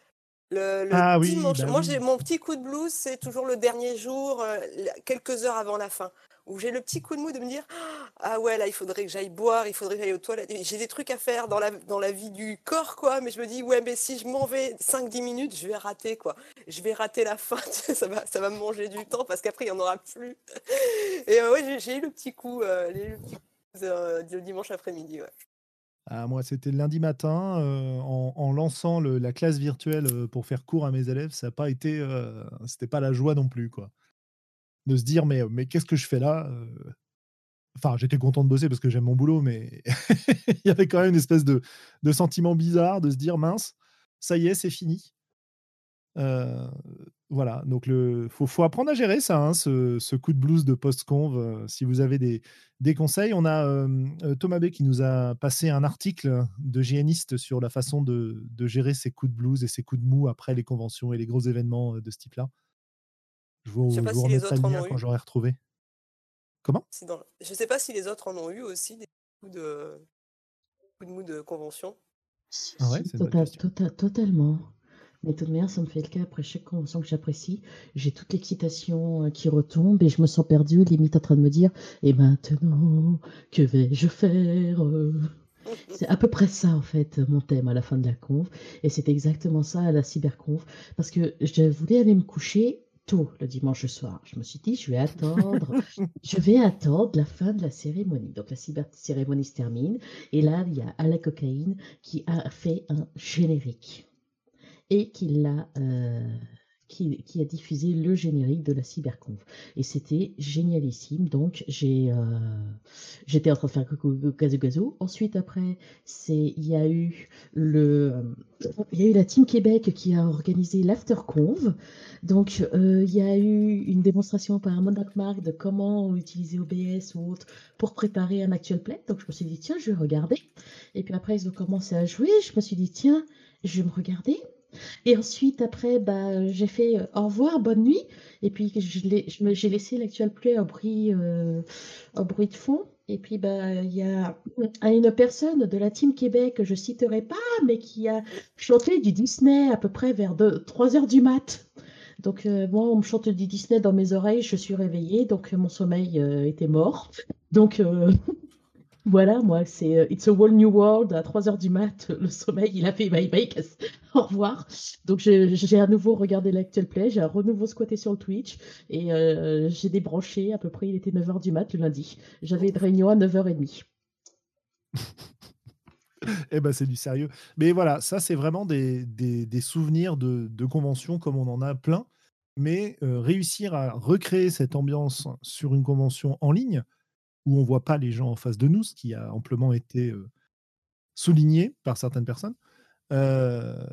le, ah dimanche. Bah Moi, j'ai mon petit coup de blues, c'est toujours le dernier jour, euh, quelques heures avant la fin, où j'ai le petit coup de mou de me dire Ah ouais, là, il faudrait que j'aille boire, il faudrait que j'aille aux toilettes. J'ai des trucs à faire dans la, dans la vie du corps, quoi, mais je me dis Ouais, mais si je m'en vais 5-10 minutes, je vais rater, quoi. Je vais rater la fin, ça va, ça va me manger du temps parce qu'après, il n'y en aura plus. Et euh, ouais, j'ai eu le petit coup, euh, le petit coup dimanche après-midi, ouais. Moi, c'était lundi matin, euh, en, lançant la classe virtuelle euh, pour faire cours à mes élèves, ça n'a pas été, euh, c'était pas la joie non plus, quoi. De se dire, mais, mais qu'est-ce que je fais là Enfin, j'étais content de bosser parce que j'aime mon boulot, mais il y avait quand même une espèce de, de sentiment bizarre de se dire, mince, ça y est, c'est fini. Voilà, donc il faut, faut, apprendre à gérer ça, hein, ce, coup de blues de post-conv. Euh, si vous avez des, des conseils, on a euh, Thomas B qui nous a passé un article de GNiste sur la façon de, de, gérer ces coups de blues et ces coups de mou après les conventions et les gros événements euh, de ce type-là. Je vous, je vous remettrai le lien quand j'aurai retrouvé. Comment? Je ne sais pas si les autres en ont eu aussi des coups de, coups de mou de convention. Ah ouais, total, total, totalement. Mais de toute manière, ça me fait le cas après chaque convention que j'apprécie. J'ai toute l'excitation euh, qui retombe et je me sens perdue, limite en train de me dire Et maintenant, que vais-je faire C'est à peu près ça, en fait, mon thème à la fin de la conf. Et c'est exactement ça à la cyberconf. Parce que je voulais aller me coucher tôt le dimanche soir. Je me suis dit, je vais attendre, je vais attendre la fin de la cérémonie. Donc la cyber cérémonie se termine et là il y a à la cocaïne qui a fait un générique et qui l'a euh, qui, qui, a diffusé le générique de la cyberconf. Et c'était génialissime. Donc, j'ai, euh, j'étais en train de faire gazou gazou. Ensuite, après, il y a eu il y a eu la Team Québec qui a organisé l'AfterConf. Donc, euh, il y a eu une démonstration par Monarch Mark de comment utiliser OBS ou autre pour préparer un actual play. Donc, je me suis dit, tiens, je vais regarder. Et puis après, ils ont commencé à jouer. Je me suis dit, tiens, je vais me regarder. Et ensuite, après, bah, j'ai fait euh, au revoir, bonne nuit. Et puis, j'ai laissé l'actuel play au bruit, euh, au bruit de fond. Et puis, bah, il y a une personne de la Team Québec que je citerai pas, mais qui a chanté du Disney à peu près vers 3 heures du mat. Donc, euh, moi, on me chante du Disney dans mes oreilles, je suis réveillée, donc mon sommeil était mort. Donc, Voilà, moi, c'est euh, It's a Whole New World à 3 h du mat. Le sommeil, il a fait bye bye, au revoir. Donc, j'ai à nouveau regardé l'actuel play, j'ai à renouveau squatté sur le Twitch et euh, j'ai débranché. À peu près, il était 9 h du mat le lundi. J'avais une réunion à 9h30. eh ben, c'est du sérieux. Mais voilà, ça, c'est vraiment des, des, souvenirs de, conventions comme on en a plein. Mais euh, réussir à recréer cette ambiance sur une convention en ligne, où on voit pas les gens en face de nous, ce qui a amplement été souligné par certaines personnes,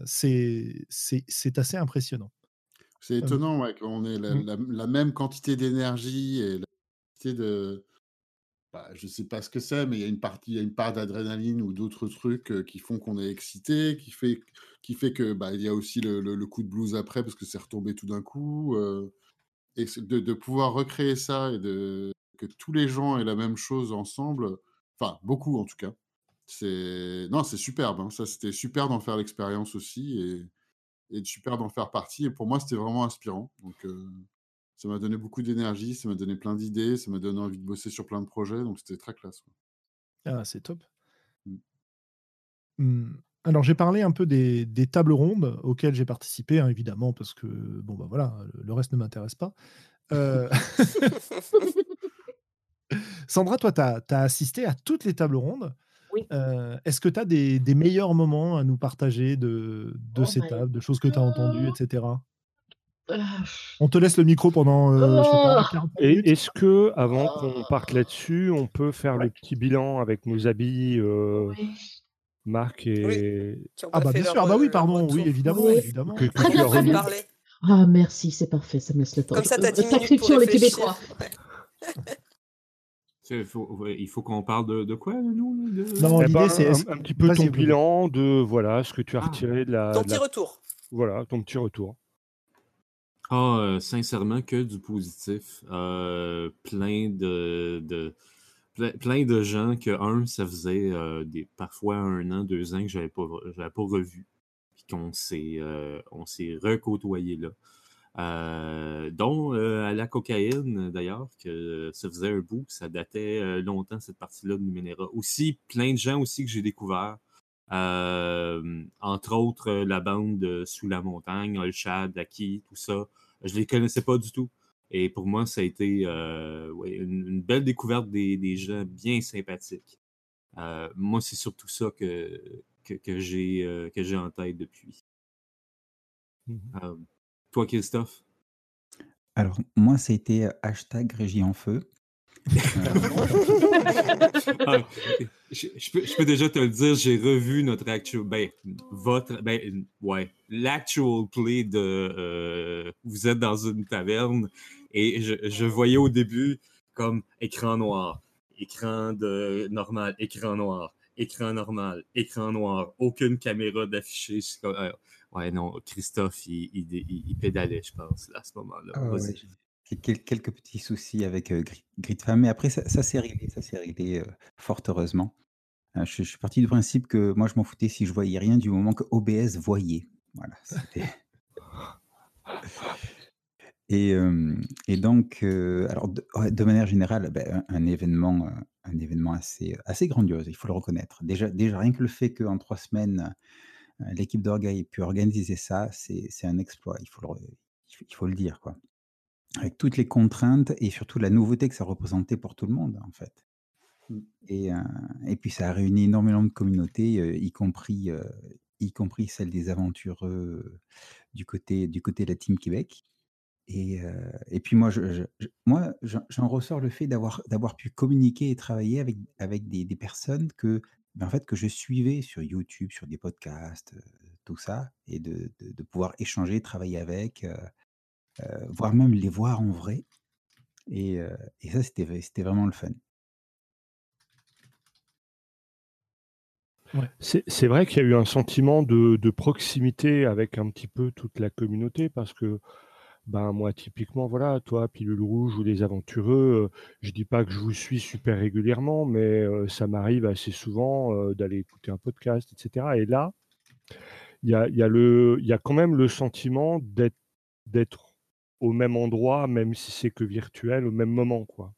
c'est assez impressionnant. C'est étonnant ouais, qu'on ait mmh. la, même quantité d'énergie et la quantité de. Bah, je ne sais pas ce que c'est, mais il y a une partie, il y a une part d'adrénaline ou d'autres trucs qui font qu'on est excité, qui fait, qui fait que bah, il y a aussi le, coup de blues après parce que c'est retombé tout d'un coup. et de, de, pouvoir recréer ça et de, que tous les gens aient la même chose ensemble, enfin beaucoup en tout cas. C'est non, c'est superbe. Hein. Ça, c'était super d'en faire l'expérience aussi et, et super d'en faire partie. Et pour moi, c'était vraiment inspirant. Donc, ça m'a donné beaucoup d'énergie, ça m'a donné plein d'idées, ça m'a donné envie de bosser sur plein de projets. Donc, c'était très classe. Ah, c'est top. Mmh. Mmh. Alors, j'ai parlé un peu des, des tables rondes auxquelles j'ai participé, hein, évidemment, parce que bon, bah voilà, le reste ne m'intéresse pas. Euh... Sandra, toi, tu as, assisté à toutes les tables rondes. Oui. Euh, est-ce que tu as des, meilleurs moments à nous partager de, de oh ces tables, de choses que tu as entendues, etc. Ah, on te laisse le micro pendant euh, oh Est-ce que, avant qu'on parte là-dessus, on peut faire le petit bilan avec nos habits euh, Marc et. Ah bah bien sûr, ah bah oui, pardon, oui, évidemment, évidemment. très bien, très bien. Ah merci, c'est parfait, ça me laisse le temps. Comme ça, t'as 10 minutes pour les Québécois. Il faut, il faut qu'on parle de, de, quoi, nous de... Non, eh l'idée, ben, c'est un, petit peu ton bilan de voilà, ce que tu as ah. retiré de la. Ton petit retour. Voilà, ton petit retour. Ah, euh, sincèrement, que du positif. Euh, plein de, de plein, de gens que, un, ça faisait euh, des, parfois un an, deux ans que je n'avais pas, pas revu. Puis qu'on s'est, on s'est recôtoyé là. Euh, dont euh, à la cocaïne, d'ailleurs, que ça faisait un bout, ça datait euh, longtemps, cette partie-là de Numenera. Aussi, plein de gens aussi que j'ai découvert. entre autres, la bande Sous la montagne, Olchad, Aki, tout ça. Je les connaissais pas du tout. Et pour moi, ça a été une, belle découverte des, gens bien sympathiques. moi, c'est surtout ça que, que, j'ai en tête depuis. Mmh toi, Christophe? Alors, moi, ça a été hashtag Régie en feu. Ah, je, peux, déjà te le dire, j'ai revu notre actual, ben, votre, ben, ouais, l'actual play de euh, vous êtes dans une taverne et je, voyais au début comme écran noir, écran de normal, écran noir, écran normal, écran noir, aucune caméra d'affiché. Euh, Ouais, non, Christophe, il, il, pédalait, je pense, à ce moment-là. Ah quelques petits soucis avec euh, Grid Femme, mais après, ça, s'est réglé, ça s'est réglé euh, fort heureusement. Euh, je, suis parti du principe que moi, je m'en foutais si je voyais rien du moment que OBS voyait. Voilà, et, et, donc, alors, de, manière générale, ben, un, événement, un événement assez, assez grandiose, il faut le reconnaître. Déjà, déjà rien que le fait qu'en trois semaines, l'équipe d'orgueil ait pu organiser ça, c'est un exploit, il faut le, il faut le dire. Quoi. Avec toutes les contraintes et surtout la nouveauté que ça représentait pour tout le monde, en fait. Mmh. Et, et puis ça a réuni énormément de communautés, y, compris, y compris celle des aventureux du, côté, du côté de la Team Québec. Et, et puis moi, je, moi, j'en ressors le fait d'avoir d'avoir pu communiquer et travailler avec, avec des, des personnes que en fait, que je suivais sur YouTube, sur des podcasts, tout ça, et de, pouvoir échanger, travailler avec, voire même les voir en vrai. Et, ça, c'était, vraiment le fun. C'est, vrai qu'il y a eu un sentiment de, proximité avec un petit peu toute la communauté, parce que ben moi typiquement voilà, toi Pilule rouge ou les aventureux, je dis pas que je vous suis super régulièrement, mais ça m'arrive assez souvent d'aller écouter un podcast, etc. Et là, il y a, quand même le sentiment d'être au même endroit, même si c'est que virtuel, au même moment quoi.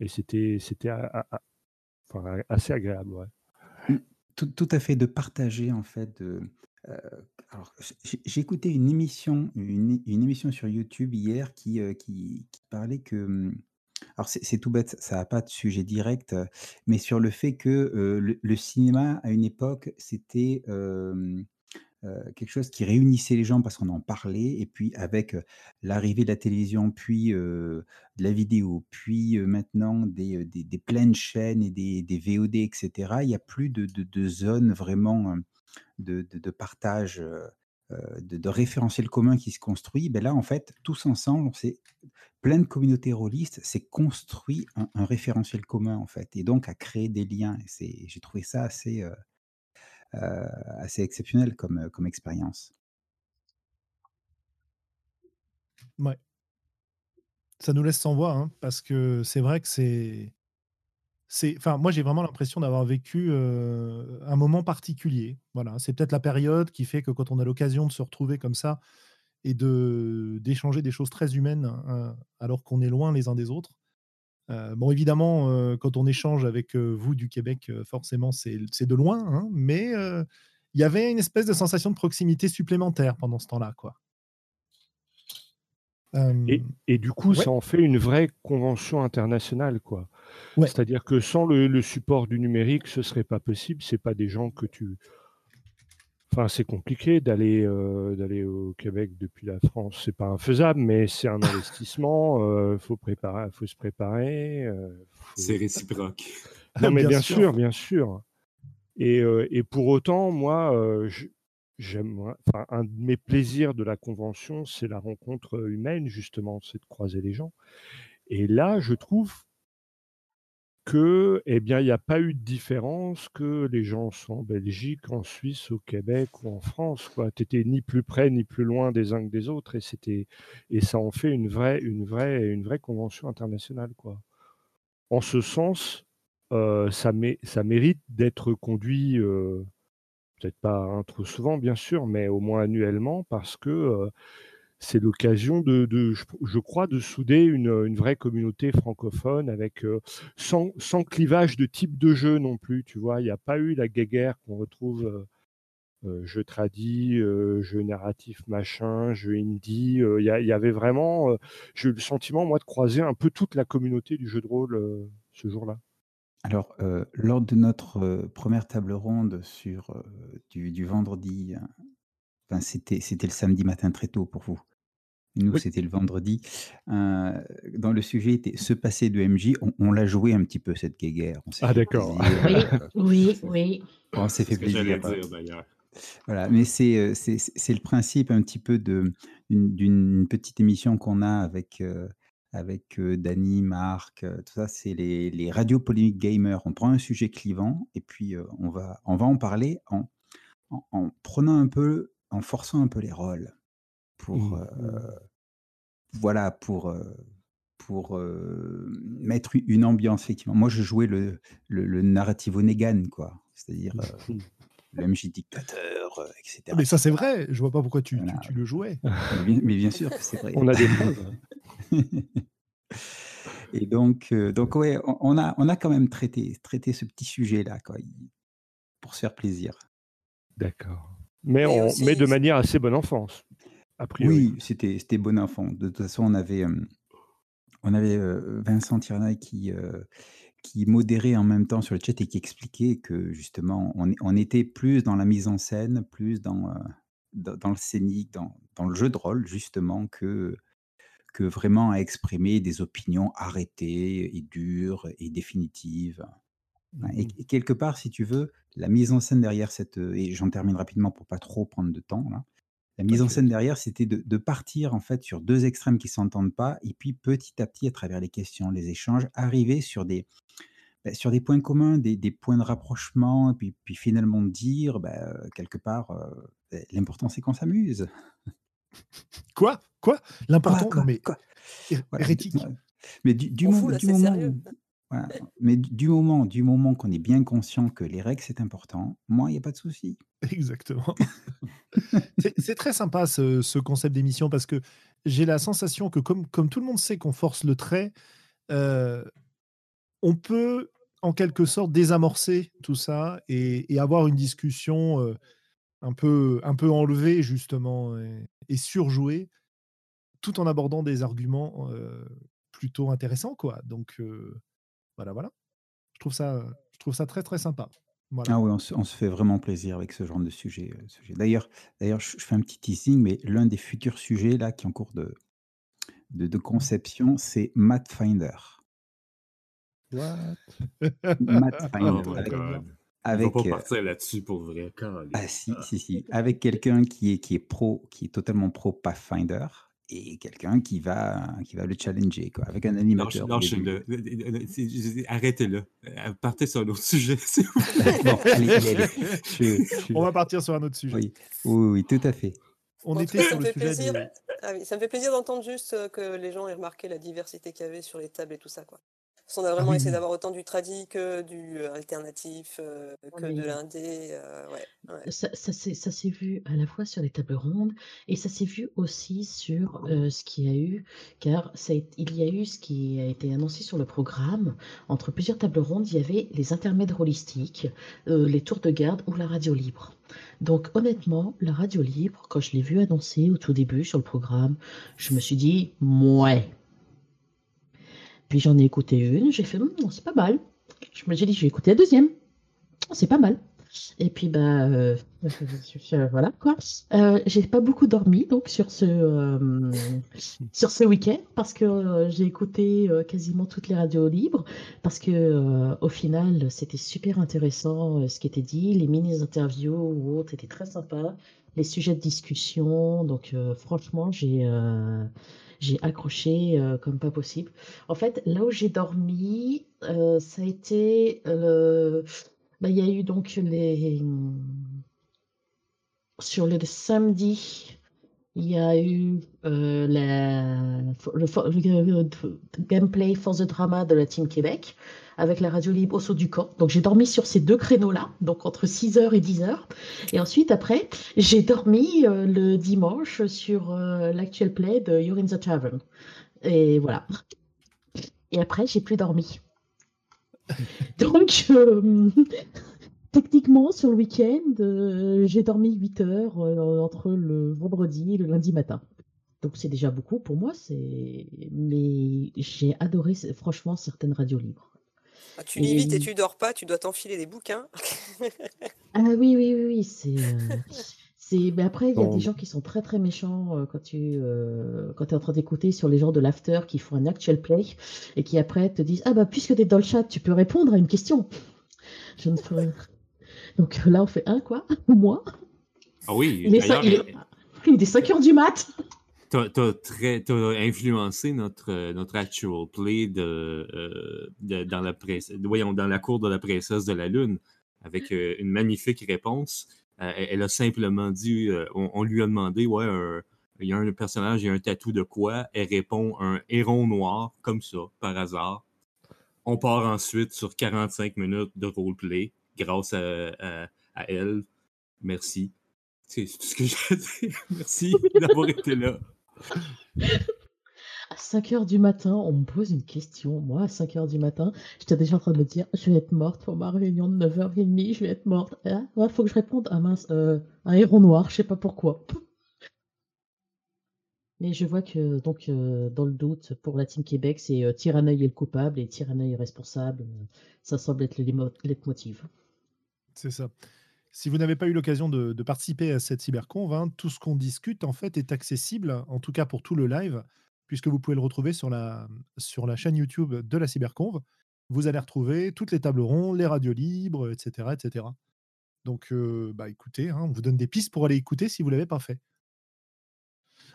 Et c'était assez agréable. Mmh, tout, tout, à fait de partager en fait de alors, j'ai écouté une émission, une, émission sur YouTube hier qui, qui, parlait que. Mmh, alors, c'est tout bête, ça n'a pas de sujet direct, mais sur le fait que le, cinéma, à une époque, c'était quelque chose qui réunissait les gens parce qu'on en parlait, et puis avec l'arrivée de la télévision, puis de la vidéo, puis maintenant des, pleines chaînes et des, VOD, etc., il n'y a plus de, de, de zones vraiment de, partage, de, de, référentiel commun qui se construit, ben là, en fait, tous ensemble, c'est plein de communautés rôlistes, c'est construit un, référentiel commun, en fait, et donc à créer des liens. J'ai trouvé ça assez, assez exceptionnel comme, comme expérience. Ouais. Ça nous laisse sans voix, hein, parce que c'est vrai que c'est moi, j'ai vraiment l'impression d'avoir vécu un moment particulier. Voilà, c'est peut-être la période qui fait que quand on a l'occasion de se retrouver comme ça et d'échanger des choses très humaines hein, alors qu'on est loin les uns des autres. bon, évidemment, quand on échange avec vous du Québec, forcément, c'est de loin, hein, mais il y avait une espèce de sensation de proximité supplémentaire pendant ce temps-là. Et, du coup, ça en fait une vraie convention internationale, quoi. C'est-à-dire que sans le, support du numérique, ce serait pas possible. C'est pas des gens que tu. Enfin, c'est compliqué d'aller euh, d'aller au Québec depuis la France. C'est pas infaisable, mais c'est un investissement. Il euh, faut préparer, faut se préparer. Euh, c'est réciproque. Non, mais bien, sûr. bien sûr. Et, et pour autant, moi, j'aime, enfin, un de mes plaisirs de la convention, c'est la rencontre humaine, justement, c'est de croiser les gens. Et là, je trouve que, eh bien, il n'y a pas eu de différence que les gens soient en Belgique, en Suisse, au Québec ou en France. Tu étais ni plus près ni plus loin des uns que des autres, et c'était et ça en fait une vraie, une vraie, une vraie convention internationale. En ce sens, euh, ça, ça mérite d'être conduit, euh, peut-être pas trop souvent, bien sûr, mais au moins annuellement, parce que c'est l'occasion de, je, crois, de souder une, vraie communauté francophone avec sans, clivage de type de jeu non plus. Tu vois, il n'y a pas eu la guéguerre qu'on retrouve. jeu tradit, jeu narratif machin, jeu indie. Il y, avait vraiment, j'ai eu le sentiment moi de croiser un peu toute la communauté du jeu de rôle ce jour-là. Alors, lors de notre première table ronde sur du, vendredi, enfin c'était c'était le samedi matin très tôt pour vous. Nous, c'était le vendredi. Euh, dans le sujet était se passer de MJ. On, l'a joué un petit peu cette guéguerre. ah d'accord. Oui, oui, oui. On s'est fait plaisir. Voilà, mais c'est c'est le principe un petit peu de d'une petite émission qu'on a avec euh, avec euh, Dany, Marc, tout ça, c'est les, les radios polémiques gamers. On prend un sujet clivant et puis on va on va en parler en, en prenant un peu, en forçant un peu les rôles pour mmh. voilà pour pour mettre une ambiance effectivement. Moi, je jouais le le, le narrativo Negan quoi, c'est-à-dire le MJ dictateur, etc. Mais ça c'est vrai. Je vois pas pourquoi tu, tu, le jouais. Mais bien, sûr que c'est vrai. On a des preuves. Et donc, donc ouais, on a, on a quand même traité, traité ce petit sujet-là, quoi, pour se faire plaisir. D'accord. Mais, on, mais de manière assez bonne enfance. Oui, c'était c'était bon enfant. De toute façon, on avait, on avait, Vincent Tirana qui, qui modérait en même temps sur le chat et qui expliquait que justement on on était plus dans la mise en scène, plus dans, dans le scénique, dans dans le jeu de rôle justement que que vraiment à exprimer des opinions arrêtées et dures et définitives. et mmh quelque part, si tu veux, la mise en scène derrière cette, et j'en termine rapidement pour pas trop prendre de temps là. La mise en scène derrière, c'était de, partir en fait sur deux extrêmes qui s'entendent pas, et puis petit à petit, à travers les questions, les échanges, arriver sur des, bah, sur des points communs, des, points de rapprochement, et puis, puis finalement dire, bah, quelque part, euh, l'important c'est qu'on s'amuse. Quoi? Quoi? L'important Non mais quoi? Hérétique. Mais du, du, moment, mais du moment, du moment qu'on est bien conscient que les règles c'est important, moi il n'y a pas de souci. Exactement. c'est très sympa ce, concept d'émission parce que j'ai la sensation que comme, comme tout le monde sait qu'on force le trait, euh, on peut en quelque sorte désamorcer tout ça et, avoir une discussion euh, un, peu, un peu enlevée justement et, surjouée tout en abordant des arguments euh, plutôt intéressants. quoi. Donc voilà, voilà. Je trouve ça, je trouve ça très très sympa. Ah oui, on se, fait vraiment plaisir avec ce genre de sujet. Euh, d'ailleurs, d'ailleurs, je, fais un petit teasing, mais l'un des futurs sujets là qui est en cours de, de, conception, c'est Mathfinder. What? Mathfinder. Oh avec, On va pas euh, partir là-dessus pour vrai. Ah si, si, si. Avec quelqu'un qui est, qui est pro, qui est totalement pro Pathfinder et quelqu'un qui va, qui va le challenger, quoi, avec un animateur. le Arrêtez-le. Euh, partez sur un autre sujet. On va partir sur un autre sujet. Oui, oui, tout à fait. On était sur le sujet ah ça me fait plaisir d'entendre juste euh, que les gens aient remarqué la diversité qu'il y avait sur les tables et tout ça. Quoi on a ah vraiment essayé d'avoir autant du tradit que du euh, alternatif, euh, que de l'indé. Euh, ça, ça s'est vu à la fois sur les tables rondes et ça s'est vu aussi sur ce qu'il y a eu, car ça il y a eu ce qui a été annoncé sur le programme. Entre plusieurs tables rondes, il y avait les intermèdes holistiques, les tours de garde ou la radio libre. Donc honnêtement, la radio libre, quand je l'ai vu annoncé au tout début sur le programme, je me suis dit, ouais, puis j'en ai écouté une, j'ai fait, hum, c'est pas mal. Je me suis dit, je vais écouter la deuxième. C'est pas mal. Et puis, bah, euh, voilà quoi. Euh, j'ai pas beaucoup dormi donc sur ce, euh, sur ce week-end parce que j'ai écouté quasiment toutes les radios libres parce que au final, c'était super intéressant ce qui était dit. Les mini-interviews ou autres étaient très sympas. Les sujets de discussion. Donc, franchement, j'ai j'ai accroché comme pas possible. En fait, là où j'ai dormi, ça a été bah, il y a eu donc les. Sur le samedi, il y a eu euh, le, gameplay Force the Drama de la Team Québec avec la radio libre au saut du camp. Donc j'ai dormi sur ces deux créneaux-là, donc entre 6h et 10h. Et ensuite, après, j'ai dormi euh, le dimanche sur euh, l'actuel play de You're in the Tavern. Et voilà. Et après, j'ai plus dormi. Donc, euh, techniquement, sur le week-end, euh, j'ai dormi 8 heures euh, entre le vendredi et le lundi matin. Donc, c'est déjà beaucoup pour moi. C'est, mais j'ai adoré, franchement, certaines radios libres. Ah, tu lis vite et tu dors pas, tu dois t'enfiler des bouquins. ah oui, oui, oui, oui c'est. Mais après, il y a des gens qui sont très très méchants euh, quand tu euh, quand es en train d'écouter sur les gens de l'after qui font un actual play et qui après te disent Ah bah puisque tu es dans le chat, tu peux répondre à une question. Je ne Donc là, on fait un quoi? Moi? Ah oui, il est, il est... 5 heures du mat. Tu as, influencé notre, notre actual play de, euh, dans, la voyons, dans la cour de la princesse de la Lune avec une magnifique réponse. Euh, elle a simplement dit, euh, on, lui a demandé, ouais, il y a un personnage, il y a un tatou de quoi? Elle répond un héron noir, comme ça, par hasard. On part ensuite sur 45 minutes de roleplay grâce à, elle. Merci. C'est tout ce que j'ai à dire. Merci d'avoir été là. À 5 heures du matin, on me pose une question. Moi, à 5 heures du matin, j'étais déjà en train de me dire je vais être morte pour ma réunion de 9h30, je vais être morte. Il ah, faut que je réponde à euh, un héros noir, je sais pas pourquoi. Mais je vois que, donc, euh, dans le doute, pour la Team Québec, c'est euh, Tyranneuil est le coupable et Tyranneuil est responsable. Ça semble être le leitmotiv. C'est ça. Si vous n'avez pas eu l'occasion de, participer à cette cyberconve, hein, tout ce qu'on discute en fait est accessible, en tout cas pour tout le live, puisque vous pouvez le retrouver sur la, sur la chaîne YouTube de la Cyberconve. Vous allez retrouver toutes les tables rondes, les radios libres, etc. etc. Donc, euh, bah, écoutez, hein, on vous donne des pistes pour aller écouter si vous ne l'avez pas fait.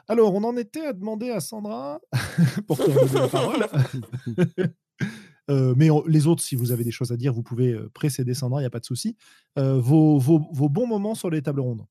Alors, on en était à demander à Sandra pour donner la parole. Euh, mais les autres, si vous avez des choses à dire, vous pouvez euh, précéder Sandra, il n'y a pas de souci. vos, vos, vos, bons moments sur les tables rondes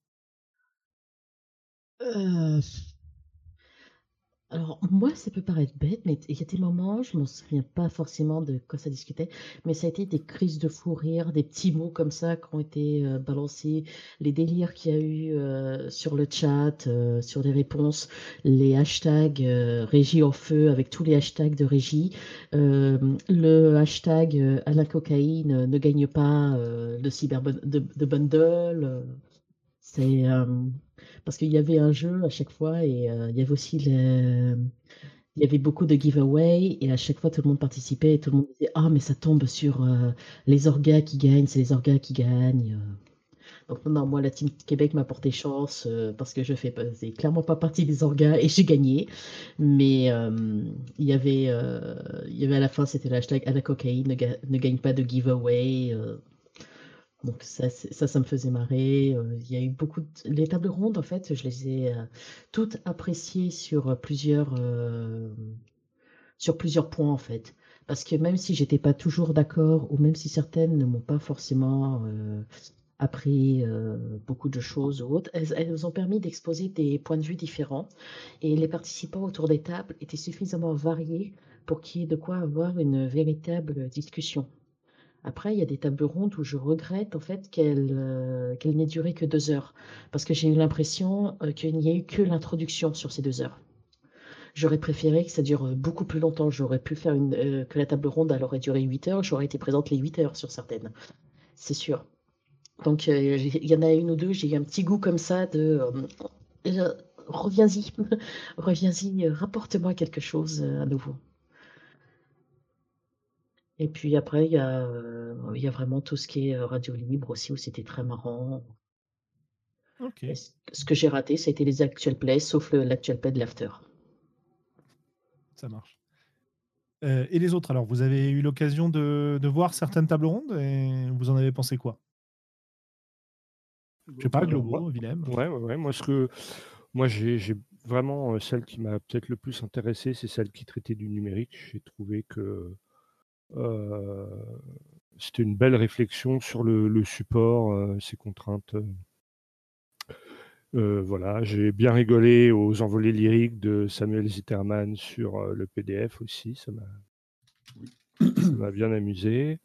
alors, moi, ça peut paraître bête, mais il y a des moments, je ne me souviens pas forcément de quoi ça discutait, mais ça a été des crises de fou rire, des petits mots comme ça qui ont été euh, balancés, les délires qu'il y a eu euh, sur le chat, euh, sur les réponses, les hashtags régie en feu avec tous les hashtags de régie, le hashtag à la cocaïne ne gagne pas le cyber de, de bundle. c'est parce qu'il y avait un jeu à chaque fois et euh, il y avait aussi il y avait beaucoup de giveaways et à chaque fois tout le monde participait et tout le monde disait ah mais ça tombe sur euh, les orgas qui gagnent c'est les orgas qui gagnent donc non moi la team Québec m'a porté chance euh, parce que je fais clairement pas partie des orgas et j'ai gagné. Mais il y avait il y avait à la fin c'était l'hashtag à la cocaïne ne, gagne pas de giveaway donc ça, ça, me faisait marrer. Il y a eu beaucoup de... Les tables rondes, en fait, je les ai toutes appréciées sur plusieurs, sur plusieurs points, en fait. Parce que même si j'étais pas toujours d'accord, ou même si certaines ne m'ont pas forcément appris beaucoup de choses ou autres, elles, elles ont permis d'exposer des points de vue différents. Et les participants autour des tables étaient suffisamment variés pour qu'il y ait de quoi avoir une véritable discussion. Après, il y a des tables rondes où je regrette en fait qu'elle euh, n'ait duré que deux heures, parce que j'ai eu l'impression euh, qu'il n'y ait eu que l'introduction sur ces deux heures. J'aurais préféré que ça dure beaucoup plus longtemps. J'aurais pu faire une, euh, que la table ronde elle aurait duré huit heures. J'aurais été présente les huit heures sur certaines, c'est sûr. Donc il y en a une ou deux, j'ai eu un petit goût comme ça de reviens-y, reviens-y, rapporte-moi quelque chose à nouveau. Et puis après, il y a, il y a vraiment tout ce qui est, radio libre aussi où c'était très marrant. OK. ce que j'ai raté, c'était les actual plays sauf le l'actual play de l'after. Ça marche. et les autres alors, vous avez eu l'occasion de de voir certaines tables rondes et vous en avez pensé quoi? Je sais pas, Globo, Willem? Ouais, ouais, ouais, moi ce que moi j'ai vraiment, celle qui m'a peut-être le plus intéressé, c'est celle qui traitait du numérique. J'ai trouvé que, c'était une belle réflexion sur le support, ses contraintes, voilà, j'ai bien rigolé aux envolées lyriques de Samuel Zitterman sur, le PDF aussi, ça m'a bien amusé.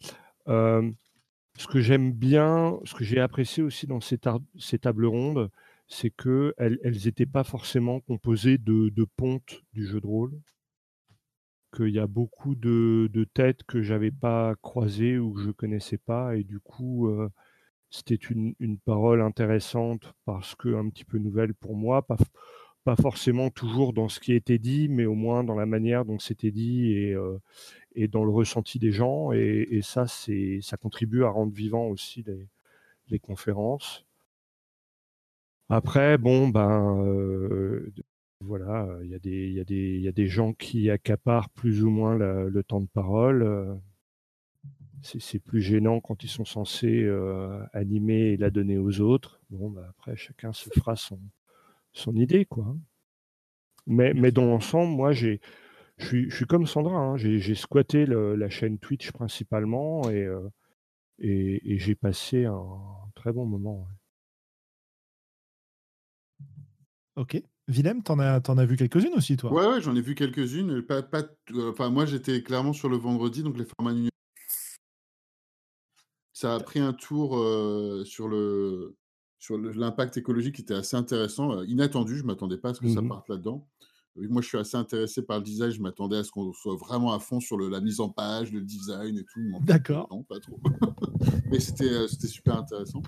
Ce que j'aime bien, ce que j'ai apprécié aussi dans ces, tables rondes, c'est qu'elles n'étaient pas forcément composées de, pontes du jeu de rôle. Qu'il y a beaucoup de, têtes que j'avais pas croisées ou que je connaissais pas, et du coup, euh, c'était une, parole intéressante parce que un petit peu nouvelle pour moi, pas, pas forcément toujours dans ce qui était dit, mais au moins dans la manière dont c'était dit et, euh, et dans le ressenti des gens. Et, ça, c'est, ça contribue à rendre vivant aussi les, les conférences. Après, bon, ben, euh, voilà, il y, a des, des, gens qui accaparent plus ou moins le temps de parole. Euh, c'est plus gênant quand ils sont censés euh, animer et la donner aux autres. Bon, ben, après, chacun se fera son, idée, quoi. Mais, mais dans l'ensemble, moi, je suis, comme Sandra, hein. j'ai squatté la chaîne Twitch principalement et, euh, et, j'ai passé un très bon moment. Ok. Willem, t'en as, as vu quelques-unes aussi, toi? Ouais, ouais, j'en ai vu quelques-unes. Pas, pas, enfin, moi, j'étais clairement sur le vendredi, donc les formats. Ça a pris un tour euh, sur le sur l'impact écologique qui était assez intéressant, euh, inattendu. Je m'attendais pas à ce que ça mmh parte là-dedans moi, je suis assez intéressé par le design. Je m'attendais à ce qu'on soit vraiment à fond sur le, la mise en page, le design et tout. D'accord. Non, pas trop. Mais c'était euh, c'était super intéressant.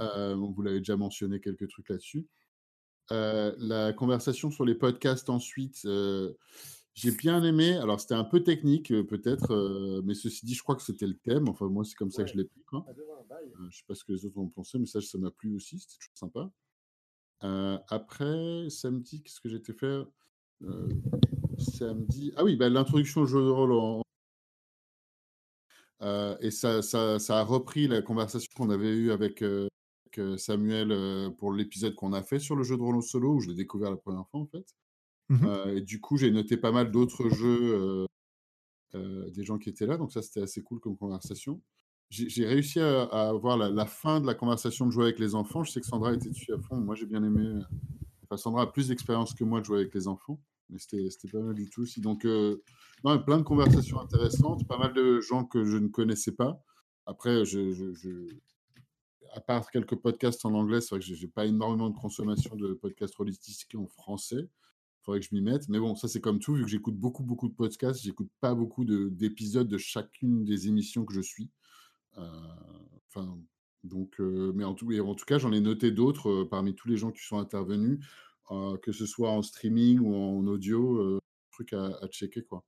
Euh, vous l'avez déjà mentionné quelques trucs là-dessus. Euh, la conversation sur les podcasts ensuite, j'ai bien aimé. Alors, c'était un peu technique, peut-être, mais ceci dit, je crois que c'était le thème. Enfin, moi, c'est comme ça que je l'ai pris. Quoi. je sais pas ce que les autres ont pensé, mais ça, ça m'a plu aussi. C'était toujours sympa. après, samedi, qu'est-ce que j'étais fait euh, samedi. Ah oui, bah, l'introduction au jeu de rôle euh, et ça, ça, ça, a repris la conversation qu'on avait eue avec, euh, Samuel pour l'épisode qu'on a fait sur le jeu de rôle en solo, où je l'ai découvert la première fois en fait. Mmh et du coup, j'ai noté pas mal d'autres jeux, des gens qui étaient là, donc ça c'était assez cool comme conversation. J'ai réussi à, avoir la, la, fin de la conversation de jouer avec les enfants. Je sais que Sandra était dessus à fond. Moi, j'ai bien aimé. Enfin, Sandra a plus d'expérience que moi de jouer avec les enfants mais c'était pas mal du tout aussi. Donc, euh, plein de conversations intéressantes, pas mal de gens que je ne connaissais pas. Après, je, à part quelques podcasts en anglais, c'est vrai que j'ai pas énormément de consommation de podcasts holistiques en français. Il faudrait que je m'y mette. Mais bon, ça, c'est comme tout, vu que j'écoute beaucoup, beaucoup de podcasts, j'écoute pas beaucoup d'épisodes de, chacune des émissions que je suis. Euh, enfin, donc, euh, mais en tout, en tout cas, j'en ai noté d'autres parmi tous les gens qui sont intervenus. Euh, que ce soit en streaming ou en audio, euh, truc à, checker quoi.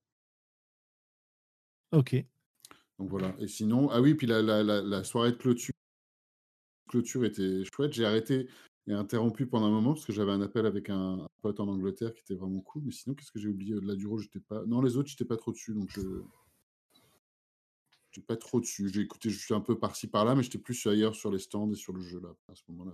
Ok. Donc voilà. Et sinon, ah oui, puis la, la, la, soirée de clôture, clôture était chouette. J'ai arrêté et interrompu pendant un moment parce que j'avais un appel avec un, pote en Angleterre qui était vraiment cool. Mais sinon, qu'est-ce que j'ai oublié? De la Duro J'étais pas. Non, les autres, j'étais pas trop dessus, donc. Euh... J'étais pas trop dessus. J'ai écouté, je suis un peu par-ci par-là, mais j'étais plus ailleurs sur les stands et sur le jeu là à ce moment-là.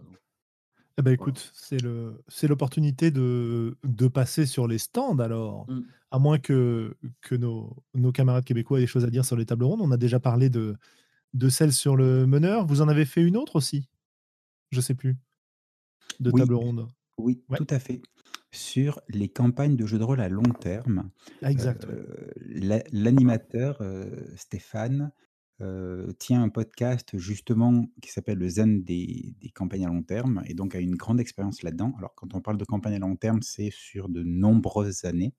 Eh ben, écoute, c'est le c'est l'opportunité de de passer sur les stands alors. Mmh. À moins que que nos nos camarades québécois aient des choses à dire sur les tables rondes. On a déjà parlé de de celle sur le meneur. Vous en avez fait une autre aussi? Je sais plus. De Oui, table ronde. oui, tout à fait. Sur les campagnes de jeux de rôle à long terme, Ah exact, euh, l'animateur, euh, Stéphane tient un podcast justement qui s'appelle le Zen des, campagnes à long terme et donc a une grande expérience là-dedans. Alors quand on parle de campagne à long terme, c'est sur de nombreuses années.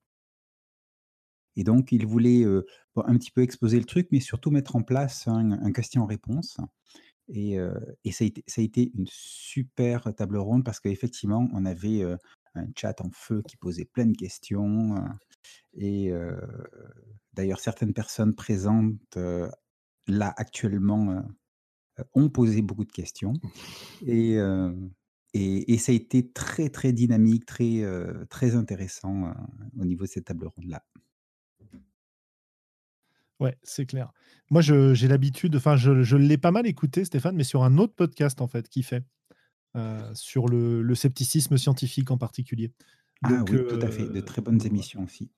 Et donc il voulait un petit peu exposer le truc, mais surtout mettre en place un, question-réponse. Et, ça, a été, une super table ronde parce qu'effectivement, on avait un chat en feu qui posait plein de questions. et d'ailleurs, certaines personnes présentes là, actuellement, ont posé beaucoup de questions et et ça a été très, très dynamique, très, très intéressant, au niveau de cette table ronde-là. Ouais, c'est clair. Moi, je j'ai l'habitude enfin, je je l'ai pas mal écouté Stéphane, mais sur un autre podcast, en fait, qu'il fait, sur le le scepticisme scientifique en particulier. Ah oui, tout à fait, de très bonnes émissions aussi.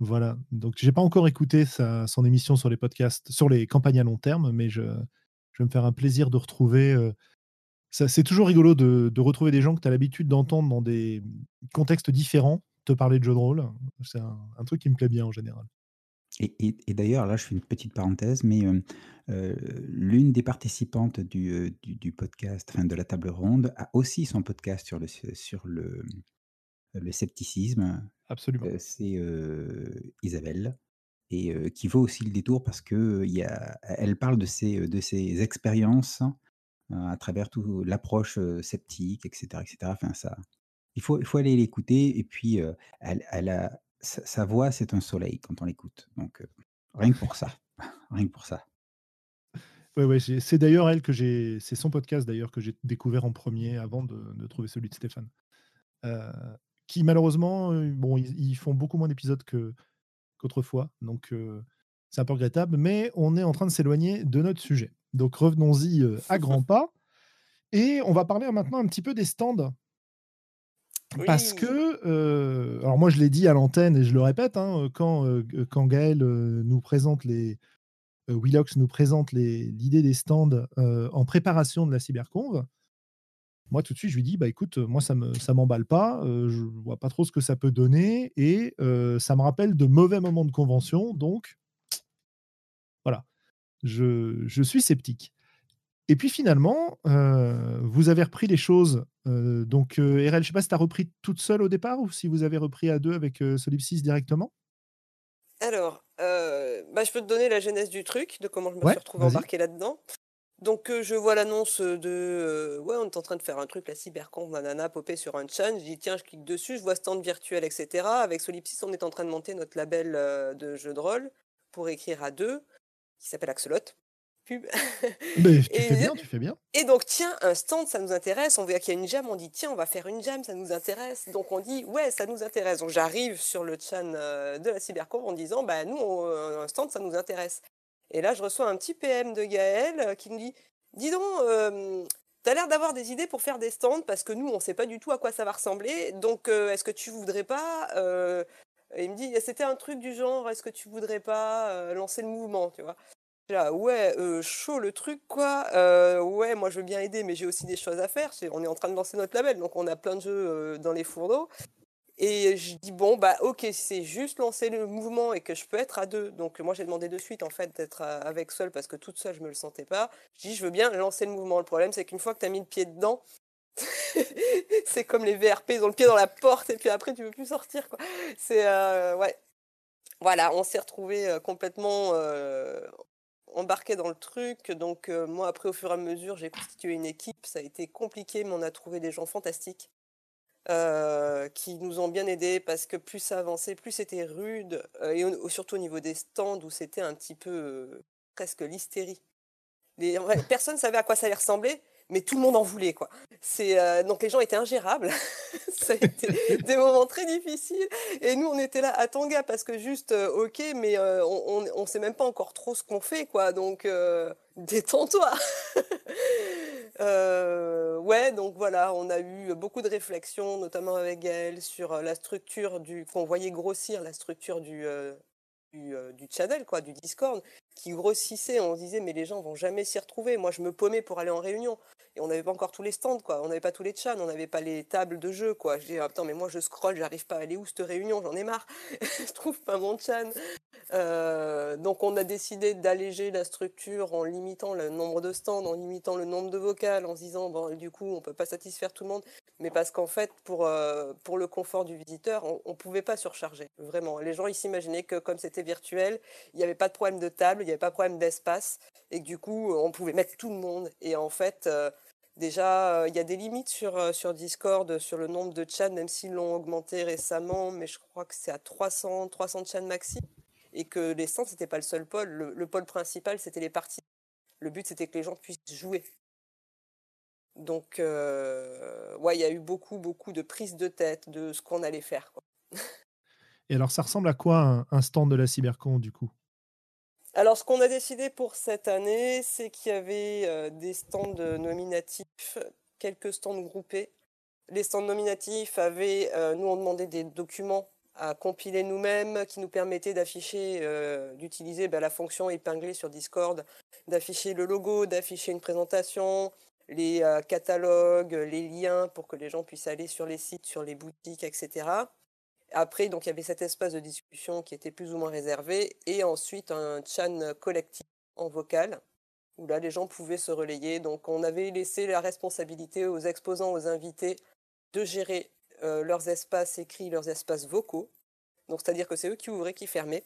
Voilà, donc j'ai pas encore écouté sa son émission sur les podcasts sur les campagnes à long terme, mais je je vais me faire un plaisir de retrouver, ça c'est toujours rigolo de de retrouver des gens que tu as l'habitude d'entendre dans des contextes différents, te parler de jeux de rôle. C'est un un truc qui me plaît bien en général. Et et et d'ailleurs, là, je fais une petite parenthèse, mais hem, l'une des participantes du, du du podcast, enfin de la table ronde, a aussi son podcast sur le sur le, le scepticisme. Absolument. c'est, Isabelle et qui vaut aussi le détour parce que, il y a elle parle de ses, de ses expériences, à travers tout l'approche, sceptique et cetera et cetera. Enfin ça il faut il faut aller l'écouter et puis, elle elle a sa voix, c'est un soleil quand on l'écoute, donc rien que pour ça, rien que pour ça. Ouais, ouais, c'est d'ailleurs elle que j'ai c'est son podcast d'ailleurs que j'ai découvert en premier avant de trouver celui de Stéphane. qui malheureusement, bon, ils font beaucoup moins d'épisodes qu'autrefois, donc c'est un peu regrettable, mais on est en train de s'éloigner de notre sujet. Donc revenons-y, à grands pas et on va parler maintenant un petit peu des stands. Parce que, alors moi je l'ai dit à l'antenne et je le répète, hein, quand, quand Gaël, nous présente les Willox nous présente l'idée des stands, en préparation de la cyberconv, moi tout de suite je lui dis: «Bah écoute, moi ça me ça m'emballe pas, je vois pas trop ce que ça peut donner et ça me rappelle de mauvais moments de convention donc» voilà, je je suis sceptique. Et puis finalement, vous avez repris les choses, donc heu, RL, je sais pas si tu as repris toute seule au départ ou si vous avez repris à deux avec, Solipsys directement? Alors, bah, je peux te donner la genèse du truc, de comment je me suis retrouvée embarquée là-dedans. Donc, je vois l'annonce, de, «Ouais, on est en train de faire un truc, la cyberconf, nanana», popper sur un chan. Je dis: «Tiens», je clique dessus, je vois stand virtuel et cetera. Avec Solipsys, on est en train de monter notre label, de jeu de rôle pour écrire à deux, qui s'appelle Axolot pub. Mais tu fais bien, tu fais bien. Et donc, tiens, un stand, ça nous intéresse. On voit qu'il y a une jam, on dit, tiens, on va faire une jam, ça nous intéresse. Donc, on dit, ouais, ça nous intéresse. Donc, j'arrive sur le chan euh, de la Cyberconf en disant, bah, nous, un stand, ça nous intéresse. Et là, je reçois un petit PM de Gaël euh, qui me dit, dis donc, euh, tu as l'air d'avoir des idées pour faire des stands parce que nous, on ne sait pas du tout à quoi ça va ressembler. Donc, est-ce que tu voudrais pas. il me dit, c'était un truc du genre, est-ce que tu voudrais pas lancer le mouvement, tu vois ouais, chaud le truc, quoi. ouais, moi je veux bien aider, mais j'ai aussi des choses à faire. on est en train de lancer notre label, donc on a plein de jeux dans les fourneaux. Et je dis, bon, bah ok, c'est juste lancer le mouvement et que je peux être à deux. Donc moi j'ai demandé de suite en fait d'être avec seul parce que toute seule je me le sentais pas. Je dis, je veux bien lancer le mouvement. Le problème c'est qu'une fois que tu as mis le pied dedans, c'est comme les VRP, ils ont le pied dans la porte et puis après tu veux plus sortir, quoi. C'est, ouais. Voilà, on s'est retrouvé complètement embarqué dans le truc. Donc, moi, après, au fur et à mesure, j'ai constitué une équipe. Ça a été compliqué, mais on a trouvé des gens fantastiques qui nous ont bien aidés parce que plus ça avançait, plus c'était rude. et surtout au niveau des stands où c'était un petit peu presque l'hystérie. Les, personne ne savait à quoi ça allait ressembler mais tout le monde en voulait quoi. C'est euh, donc les gens étaient ingérables. ça a été des moments très difficiles et nous on était là à Tanga parce que juste euh, ok mais euh, on, sait même pas encore trop ce qu'on fait quoi donc détends-toi. ouais donc voilà on a eu beaucoup de réflexions notamment avec Gaël sur la structure du qu'on voyait grossir la structure du du, du, channel, quoi, du Discord, qui grossissait. On se disait, mais les gens vont jamais s'y retrouver. Moi, je me paumais pour aller en réunion et on n'avait pas encore tous les stands, quoi. On n'avait pas tous les chans, on n'avait pas les tables de jeu, quoi. Je dis, ah, mais moi je scroll, j'arrive pas à aller où cette réunion, j'en ai marre. je trouve pas mon chan. Euh, donc on a décidé d'alléger la structure en limitant le nombre de stands, en limitant le nombre de vocales, en se disant, bon, du coup, on peut pas satisfaire tout le monde, mais parce qu'en fait, pour, euh, pour le confort du visiteur, on, on pouvait pas surcharger, vraiment. Les gens, ils s'imaginaient que comme c'était virtuel, il n'y avait pas de problème de table, il n'y avait pas de problème d'espace, et que du coup, on pouvait mettre tout le monde. Et en fait, euh, Déjà, euh, il y a des limites sur, euh, sur Discord, sur le nombre de chats, même s'ils l'ont augmenté récemment, mais je crois que c'est à 300, 300 chats maxi. Et que les stands, c'était pas le seul pôle. Le, pôle principal, c'était les parties Le but, c'était que les gens puissent jouer. Donc, ouais, il y a eu beaucoup, beaucoup de prises de tête de ce qu'on allait faire. Et alors, ça ressemble à quoi un, stand de la Cybercon, du coup? Alors, ce qu'on a décidé pour cette année, c'est qu'il y avait des stands nominatifs, quelques stands groupés. Les stands nominatifs avaient, nous, on demandait des documents à compiler nous-mêmes qui nous permettaient d'afficher, d'utiliser bah, la fonction épinglée sur Discord, d'afficher le logo, d'afficher une présentation, les catalogues, les liens pour que les gens puissent aller sur les sites, sur les boutiques, etc. Après, il y avait cet espace de discussion qui était plus ou moins réservé, et ensuite un chan collectif en vocal, où là, les gens pouvaient se relayer. Donc, on avait laissé la responsabilité aux exposants, aux invités, de gérer leurs espaces écrits, leurs espaces vocaux. Donc, c'est-à-dire que c'est eux qui ouvraient, qui fermaient.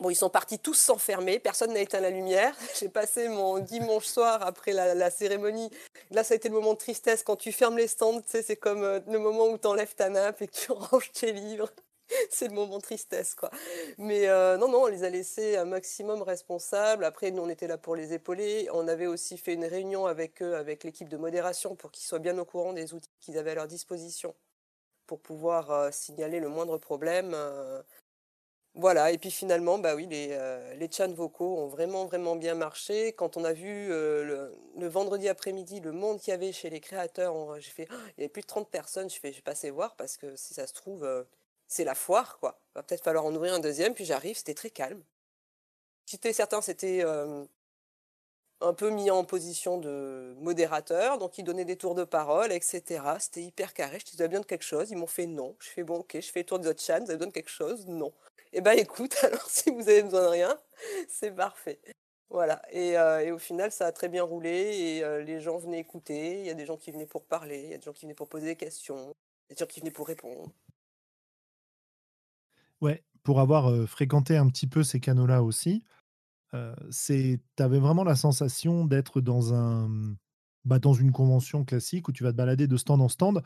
Bon, ils sont partis tous s'enfermer, personne n'a éteint la lumière. J'ai passé mon dimanche soir après la, cérémonie. Là, ça a été le moment de tristesse. Quand tu fermes les stands, tu sais, c'est comme euh, le moment où tu enlèves ta nappe et que tu ranges tes livres. c'est le moment de tristesse, quoi. Mais euh, non, non, on les a laissés un maximum responsables. Après, nous, on était là pour les épauler. On avait aussi fait une réunion avec eux, avec l'équipe de modération, pour qu'ils soient bien au courant des outils qu'ils avaient à leur disposition pour pouvoir euh, signaler le moindre problème. Voilà, et puis finalement, bah oui, les, euh, les chans vocaux ont vraiment, vraiment bien marché. Quand on a vu euh, le, vendredi après-midi le monde qu'il y avait chez les créateurs, j'ai fait, il y avait plus de 30 personnes, je fais, je vais passer voir parce que si ça se trouve, euh, c'est la foire, quoi. Va peut-être falloir en ouvrir un deuxième, puis j'arrive, c'était très calme. C'était certain, c'était un peu mis en position de modérateur, donc ils donnaient des tours de parole, etc. C'était hyper carré. Je disais, vous avez besoin de quelque chose Ils m'ont fait non. Je fais, bon, ok, je fais le tour de votre chan, vous avez besoin de quelque chose Non. Eh ben écoute, alors si vous avez besoin de rien, c'est parfait. Voilà. Et, euh, au final, ça a très bien roulé et euh, les gens venaient écouter. Il y a des gens qui venaient pour parler, il y a des gens qui venaient pour poser des questions, il y a des gens qui venaient pour répondre. Ouais, pour avoir fréquenté un petit peu ces canaux-là aussi, c'est, tu avais vraiment la sensation d'être dans un, bah, dans une convention classique où tu vas te balader de stand en stand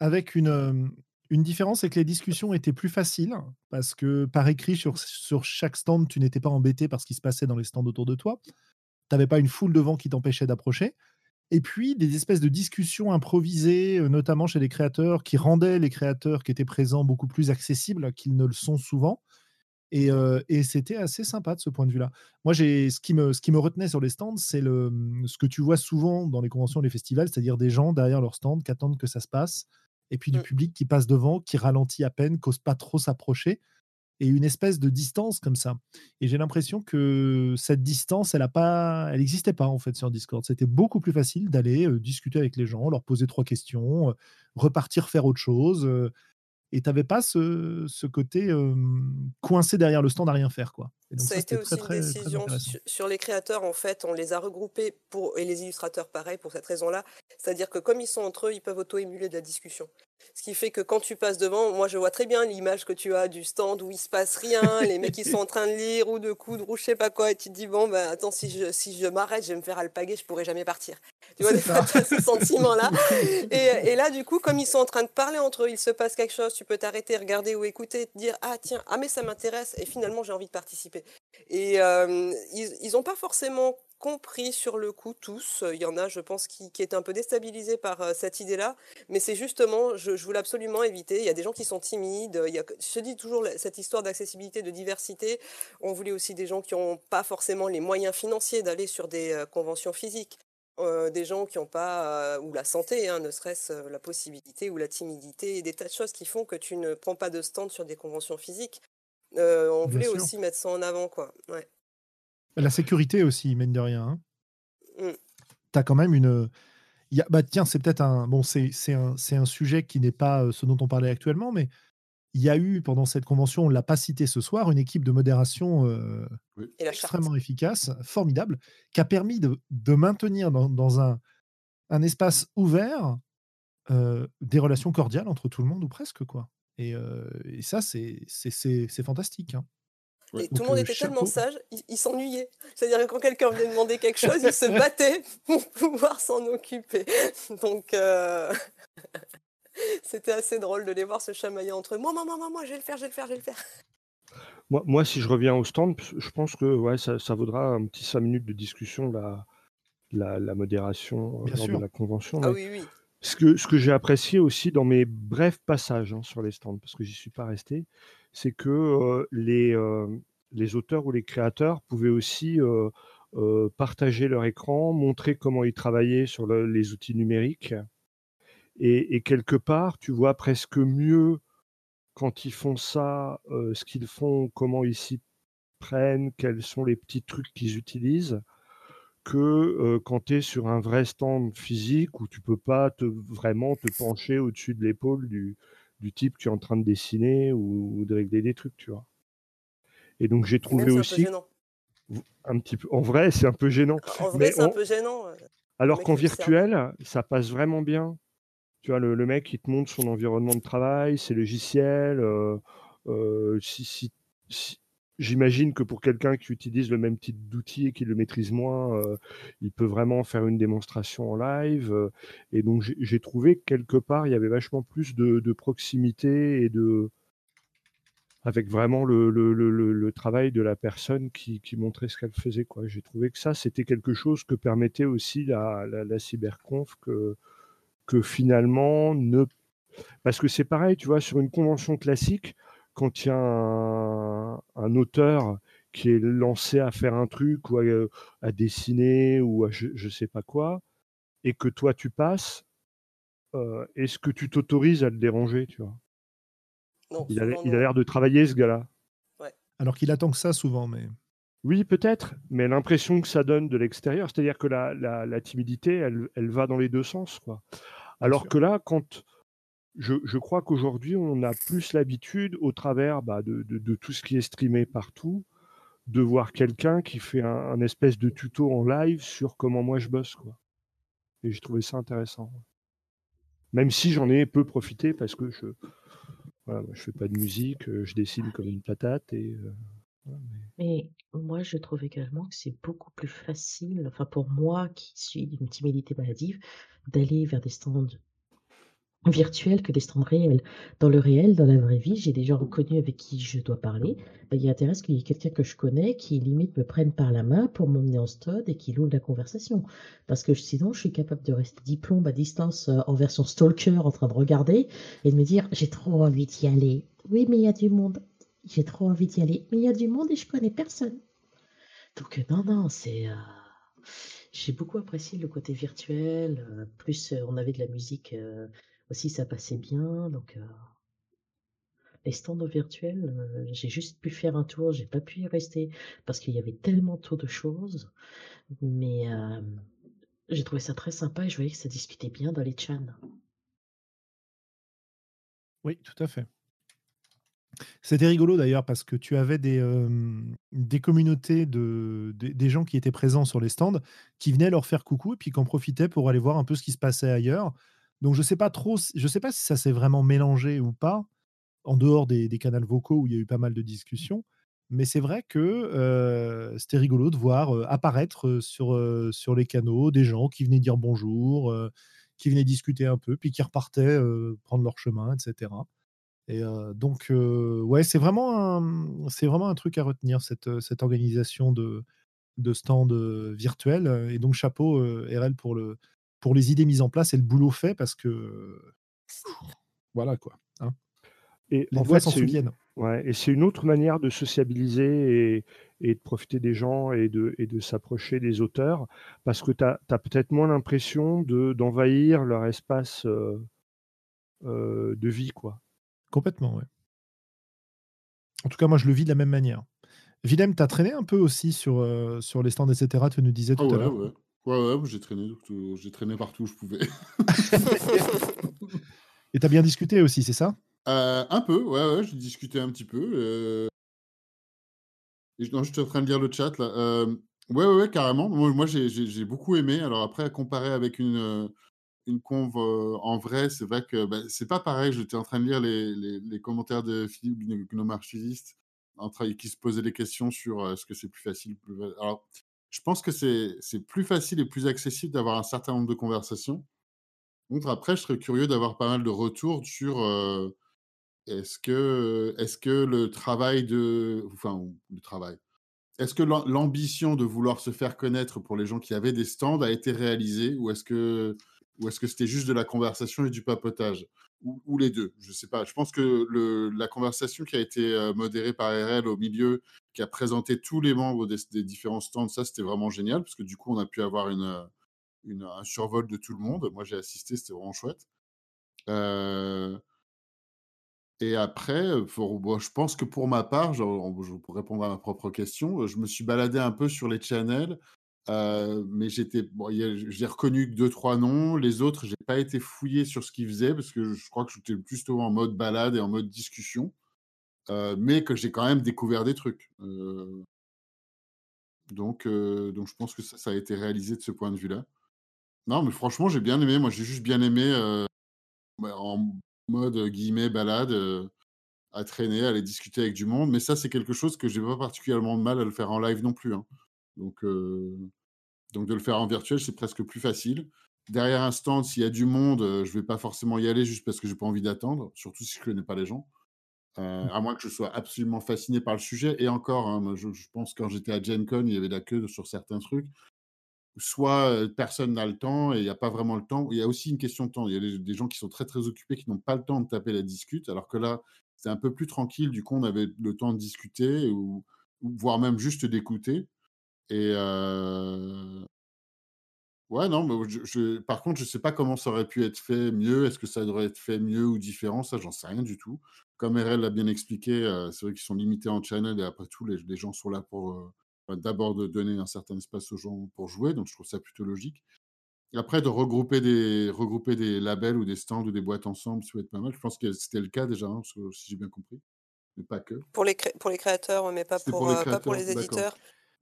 avec une, une différence, c'est que les discussions étaient plus faciles parce que par écrit, sur, chaque stand, tu n'étais pas embêté par ce qui se passait dans les stands autour de toi. Tu n'avais pas une foule devant qui t'empêchait d'approcher. Et puis, des espèces de discussions improvisées, euh, notamment chez les créateurs, qui rendaient les créateurs qui étaient présents beaucoup plus accessibles qu'ils ne le sont souvent. Et, euh, c'était assez sympa de ce point de vue-là. Moi, ce, qui me, ce retenait sur les stands, c'est le, ce que tu vois souvent dans les conventions et les festivals, c'est-à-dire des gens derrière leur stand qui attendent que ça se passe et puis du mmh. public qui passe devant, qui ralentit à peine, qu'ose pas trop s'approcher, et une espèce de distance comme ça. Et j'ai l'impression que cette distance, elle a pas, elle n'existait pas en fait sur Discord. C'était beaucoup plus facile d'aller discuter avec les gens, leur poser trois questions, repartir faire autre chose. Et tu n'avais pas ce, ce côté coincé derrière le stand à rien faire. Quoi. ça, a été aussi une décision sur, les créateurs, en fait, on les a regroupés, pour, et les illustrateurs pareil, pour cette raison-là. C'est-à-dire que comme ils sont entre eux, ils peuvent auto-émuler de la discussion. Ce qui fait que quand tu passes devant, moi je vois très bien l'image que tu as du stand où il se passe rien, les mecs qui sont en train de lire ou de coudre ou je sais pas quoi, et tu te dis bon ben attends si je si je m'arrête, je vais me faire alpaguer, je pourrai jamais partir. Tu vois des fois ce sentiment là. Et, et, là du coup comme ils sont en train de parler entre eux, il se passe quelque chose, tu peux t'arrêter, regarder ou écouter, te dire ah tiens ah mais ça m'intéresse et finalement j'ai envie de participer. Et euh, ils n'ont pas forcément compris sur le coup tous. Il y en a, je pense, qui, qui étaient un peu déstabilisés par euh, cette idée-là. Mais c'est justement, je, voulais absolument éviter. Il y a des gens qui sont timides. Il y a, je dis toujours cette histoire d'accessibilité, de diversité. On voulait aussi des gens qui n'ont pas forcément les moyens financiers d'aller sur des euh, conventions physiques. Des gens qui n'ont pas, ou la santé, hein, ne serait-ce la possibilité ou la timidité, et des tas de choses qui font que tu ne prends pas de stand sur des conventions physiques. Euh, on voulait aussi mettre ça en avant, quoi. Ouais. La sécurité aussi, mine de rien. Hein. Mmh. Tu as quand même une. Y a... bah, tiens, c'est peut-être un. Bon, c'est un, un sujet qui n'est pas euh, ce dont on parlait actuellement, mais il y a eu pendant cette convention, on ne l'a pas cité ce soir, une équipe de modération euh, extrêmement efficace, formidable, qui a permis de, de maintenir dans, dans un, un, espace ouvert des relations cordiales entre tout le monde ou presque quoi. Et, et ça, c'est fantastique. Hein. Et tout le monde était tellement sage, il, s'ennuyait. C'est-à-dire que quand quelqu'un venait demander quelque chose, il se battait pour pouvoir s'en occuper. Donc, c'était assez drôle de les voir se chamailler entre eux. Moi, moi, moi, moi, je vais le faire, je vais le faire, je vais le faire. Moi, moi, si je reviens au stand, je pense que ouais, ça, ça vaudra un petit 5 minutes de discussion là, la, modération lors de la convention. Ah oui, oui. Ce que, ce que j'ai apprécié aussi dans mes brefs passages hein, sur les stands, parce que j'y suis pas resté, c'est que les, les auteurs ou les créateurs pouvaient aussi partager leur écran, montrer comment ils travaillaient sur les outils numériques. Et, quelque part, tu vois presque mieux quand ils font ça, ce qu'ils font, comment ils s'y prennent, quels sont les petits trucs qu'ils utilisent, que quand tu es sur un vrai stand physique où tu peux pas te, vraiment te pencher au-dessus de l'épaule du, du type qui est en train de dessiner ou, de régler des trucs, tu vois. Et donc j'ai trouvé aussi un petit peu. En vrai, c'est un peu gênant. En vrai, c'est un peu gênant. Alors qu'en virtuel, ça passe vraiment bien. Tu vois, le, mec, il te montre son environnement de travail, ses logiciels. Euh, euh, J'imagine que pour quelqu'un qui utilise le même type d'outil et qui le maîtrise moins, euh, il peut vraiment faire une démonstration en live. et donc, j'ai trouvé quelque part, il y avait vachement plus de proximité et de, avec vraiment le, travail de la personne qui, montrait ce qu'elle faisait. J'ai trouvé que ça, c'était quelque chose que permettait aussi la, la, la cyberconf, que, que finalement, ne... parce que c'est pareil, tu vois, sur une convention classique, quand il y a un, un auteur qui est lancé à faire un truc ou à, dessiner ou à je, ne sais pas quoi, et que toi tu passes, euh, est-ce que tu t'autorises à le déranger, tu vois? Il, a, l'air de travailler, ce gars-là. Alors qu'il attend que ça souvent, mais. Oui, peut-être, mais l'impression que ça donne de l'extérieur, c'est-à-dire que la, la, timidité, elle, elle, va dans les deux sens. Quoi. Alors que là, quand. Je, je crois qu'aujourd'hui, on a plus l'habitude, au travers bah, de, de, tout ce qui est streamé partout, de voir quelqu'un qui fait un, espèce de tuto en live sur comment moi je bosse. Quoi. Et j'ai trouvé ça intéressant. Même si j'en ai peu profité parce que je, voilà, je fais pas de musique, euh, je dessine comme une patate et. Euh, mais... moi, je trouve également que c'est beaucoup plus facile, enfin pour moi qui suis d'une timidité maladive, d'aller vers des stands virtuel que des stands réels. Dans le réel, dans la vraie vie, j'ai des gens reconnus avec qui je dois parler. Ben, il intéresse qu'il y ait quelqu'un que je connais qui limite me prenne par la main pour m'emmener en stade et qui ouvre la conversation. Parce que sinon, je suis capable de rester diplôme à distance euh, en version stalker en train de regarder et de me dire j'ai trop envie d'y aller. Oui, mais il y a du monde. J'ai trop envie d'y aller. Mais il y a du monde et je connais personne. Donc, euh, non, non, c'est. Euh, j'ai beaucoup apprécié le côté virtuel. plus, on avait de la musique aussi ça passait bien. Donc, euh, les stands virtuels, euh, j'ai juste pu faire un tour, j'ai pas pu y rester parce qu'il y avait tellement trop de choses. Mais euh, j'ai trouvé ça très sympa et je voyais que ça discutait bien dans les chans. Oui, tout à fait. C'était rigolo d'ailleurs parce que tu avais des, des communautés de, des gens qui étaient présents sur les stands qui venaient leur faire coucou et puis qui en profitaient pour aller voir un peu ce qui se passait ailleurs. Donc je sais pas trop, je sais pas si ça s'est vraiment mélangé ou pas, en dehors des, des canaux vocaux où il y a eu pas mal de discussions. Mais c'est vrai que c'était rigolo de voir apparaître sur, sur les canaux des gens qui venaient dire bonjour, qui venaient discuter un peu, puis qui repartaient prendre leur chemin, etc. Et donc, ouais, c'est vraiment, un, c'est vraiment un truc à retenir, cette, cette organisation de, de stand virtuel. Et donc, chapeau, RL, pour le, pour les idées mises en place et le boulot fait parce que voilà quoi. Hein. Et les voix s'en souviennent. Ouais, et c'est une autre manière de sociabiliser et, et, de profiter des gens et de, et de s'approcher des auteurs parce que tu as, peut-être moins l'impression d'envahir leur espace euh, euh, de vie. quoi. Complètement, ouais. En tout cas, moi, je le vis de la même manière. Willem, tu as traîné un peu aussi sur, euh, sur les stands, etc. Tu nous disais tout ah à l'heure. Ouais. Ouais, ouais, j'ai traîné, j'ai traîné partout où je pouvais. Et t'as bien discuté aussi, c'est ça? Euh, Un peu, ouais, ouais, j'ai discuté un petit peu. Euh... Et, non, j'étais en train de lire le chat là. Ouais, ouais, ouais, carrément. Moi, moi j'ai beaucoup aimé. Alors après, à comparer avec une, une conve euh, en vrai, c'est vrai que bah, c'est pas pareil. J'étais en train de lire les, les, commentaires de Philippe Gnomarchiviste qui se posait des questions sur est-ce que c'est plus facile. Plus... Je pense que c'est plus facile et plus accessible d'avoir un certain nombre de conversations. Contre, après, je serais curieux d'avoir pas mal de retours sur est-ce que, est que le travail de. Enfin, le travail. est-ce que l'ambition de vouloir se faire connaître pour les gens qui avaient des stands a été réalisée ou est-ce que ou est-ce que c'était juste de la conversation et du papotage? Ou, les deux Je ne sais pas. Je pense que la conversation qui a été euh, modérée par RL au milieu, qui a présenté tous les membres des, différents stands, ça c'était vraiment génial parce que du coup on a pu avoir une un survol de tout le monde. Moi j'ai assisté, c'était vraiment chouette. Euh, et après, je pense que pour ma part, je, pour répondre à ma propre question, je me suis baladé un peu sur les channels, mais j'étais, j'ai reconnu que deux trois noms. Les autres, j'ai pas été fouillé sur ce qu'ils faisaient parce que je crois que j'étais plutôt en mode balade et en mode discussion, mais que j'ai quand même découvert des trucs. donc, donc je pense que ça, a été réalisé de ce point de vue-là. Non, mais franchement, j'ai bien aimé. Moi, j'ai juste bien aimé en mode guillemets balade, à traîner, à aller discuter avec du monde. Mais ça, c'est quelque chose que j'ai pas particulièrement de mal à le faire en live non plus. Hein. Donc, donc de le faire en virtuel, c'est presque plus facile. Derrière un stand, s'il y a du monde, je vais pas forcément y aller juste parce que j'ai pas envie d'attendre, surtout si je connais pas les gens. Mmh. à moins que je sois absolument fasciné par le sujet. Et encore, hein, je, je, pense quand j'étais à Gen Con, il y avait de la queue sur certains trucs soit personne n'a le temps et il n'y a pas vraiment le temps. Il y a aussi une question de temps. Il y a des gens qui sont très très occupés qui n'ont pas le temps de taper la discute, alors que là, c'est un peu plus tranquille. Du coup, on avait le temps de discuter ou, voire même juste d'écouter. Et ouais, non, mais je, par contre, je ne sais pas comment ça aurait pu être fait mieux. Est-ce que ça devrait être fait mieux ou différent? Ça, j'en sais rien du tout. Comme RL l'a bien expliqué, c'est vrai qu'ils sont limités en channel et après tout, les, les gens sont là pour d'abord de donner un certain espace aux gens pour jouer, donc je trouve ça plutôt logique. Après, de regrouper des, regrouper des labels ou des stands ou des boîtes ensemble, ça peut être pas mal. Je pense que c'était le cas déjà, hein, si j'ai bien compris. Mais pas que. Pour les, pour les créateurs, mais pas pour, euh, pas pour les éditeurs.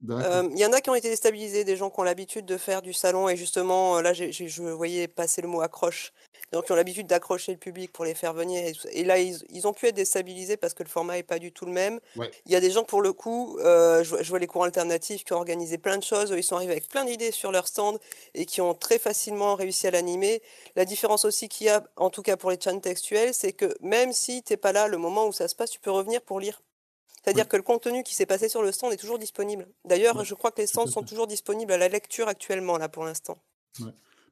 Il y en a qui ont été déstabilisés, des gens qui ont l'habitude de faire du salon et justement, là, je voyais passer le mot accroche. Donc, ils ont l'habitude d'accrocher le public pour les faire venir. Et, là, ils, ont pu être déstabilisés parce que le format n'est pas du tout le même. Il y a des gens, pour le coup, je, vois les cours alternatifs qui ont organisé plein de choses. Ils sont arrivés avec plein d'idées sur leur stand et qui ont très facilement réussi à l'animer. La différence aussi qu'il y a, en tout cas pour les chants textuels, c'est que même si tu n'es pas là le moment où ça se passe, tu peux revenir pour lire. C'est-à-dire que le contenu qui s'est passé sur le stand est toujours disponible. D'ailleurs, je crois que les stands sont toujours disponibles à la lecture actuellement, là, pour l'instant.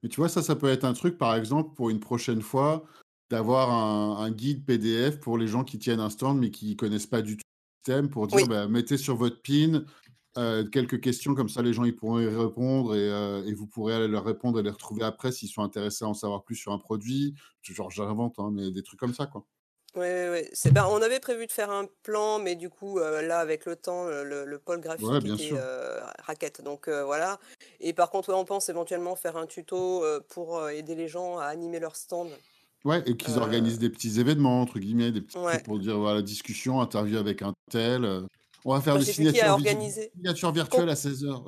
Mais tu vois, ça, ça peut être un truc, par exemple, pour une prochaine fois, d'avoir un, guide PDF pour les gens qui tiennent un stand, mais qui ne connaissent pas du tout le système, pour dire, bah, mettez sur votre pin euh, quelques questions, comme ça, les gens ils pourront y répondre et, euh, et, vous pourrez aller leur répondre et les retrouver après s'ils sont intéressés à en savoir plus sur un produit. Genre, j'invente, hein, mais des trucs comme ça, quoi. Oui, oui, C'est ben, on avait prévu de faire un plan, mais du coup, euh, là, avec le temps, le, pôle graphique était euh, raquette. Donc euh, voilà. Et par contre, on pense éventuellement faire un tuto pour aider les gens à animer leur stand. Ouais, et qu'ils organisent des petits événements, entre guillemets, des petits trucs pour dire voilà, discussion, interview avec un tel. On va faire des signatures, signatures virtuelles à 16h.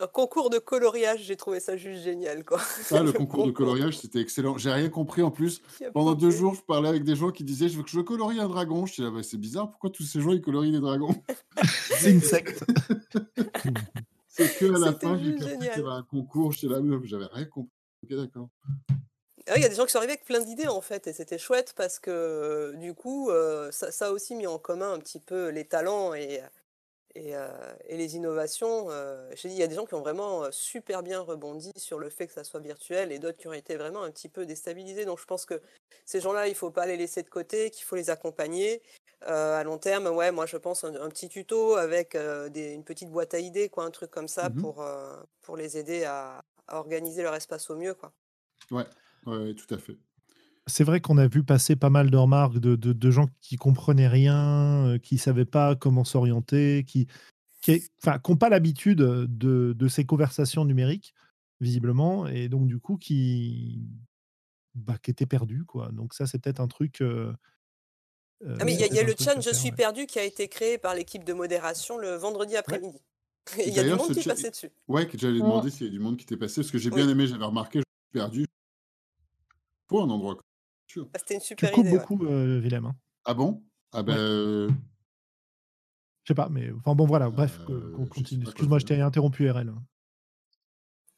Un concours de coloriage, j'ai trouvé ça juste génial. Quoi. Ah, le concours de coloriage, c'était excellent. J'ai rien compris en plus. Pendant deux jours, je parlais avec des gens qui disaient Je veux que je colorie un dragon. Je disais bah, C'est bizarre, pourquoi tous ces gens ils colorient des dragons? C'est une secte. C'est que à la fin, j'ai compris qu'il y avait un concours. Je là, j'avais rien compris. Ok, d'accord. Ah il y a des gens qui sont arrivés avec plein d'idées en fait, et c'était chouette parce que du coup, euh, ça, ça, a aussi mis en commun un petit peu les talents et, euh, et, les innovations, euh, j'ai dit, il y a des gens qui ont vraiment euh, super bien rebondi sur le fait que ça soit virtuel et d'autres qui ont été vraiment un petit peu déstabilisés. Donc je pense que ces gens-là, il ne faut pas les laisser de côté, qu'il faut les accompagner. à long terme, ouais, moi je pense un, petit tuto avec une petite boîte à idées, quoi, un truc comme ça mmh pour, pour les aider à, organiser leur espace au mieux. Quoi. Ouais, ouais, tout à fait c'est vrai qu'on a vu passer pas mal de remarques de, gens qui comprenaient rien, euh, qui ne savaient pas comment s'orienter, qui n'ont pas l'habitude de, ces conversations numériques, visiblement, et donc du coup qui, bah, qui étaient perdus. Quoi. Donc ça, c'est peut-être un truc... Euh, ah mais il y a, le chat Je suis perdu qui a été créé par l'équipe de modération le vendredi après-midi. Il y a du monde qui est passé dessus. Ouais, j'allais demander s'il y a du monde qui était passé, parce que j'ai bien aimé, j'avais remarqué, je suis perdu. Pour un endroit ah, c'était une super tu coupes beaucoup, euh, Willem. Hein. Ah bon? Ah ben. Euh je sais pas, mais enfin bon, voilà, bref, euh, qu'on continue. Excuse-moi, je t'ai interrompu, RL.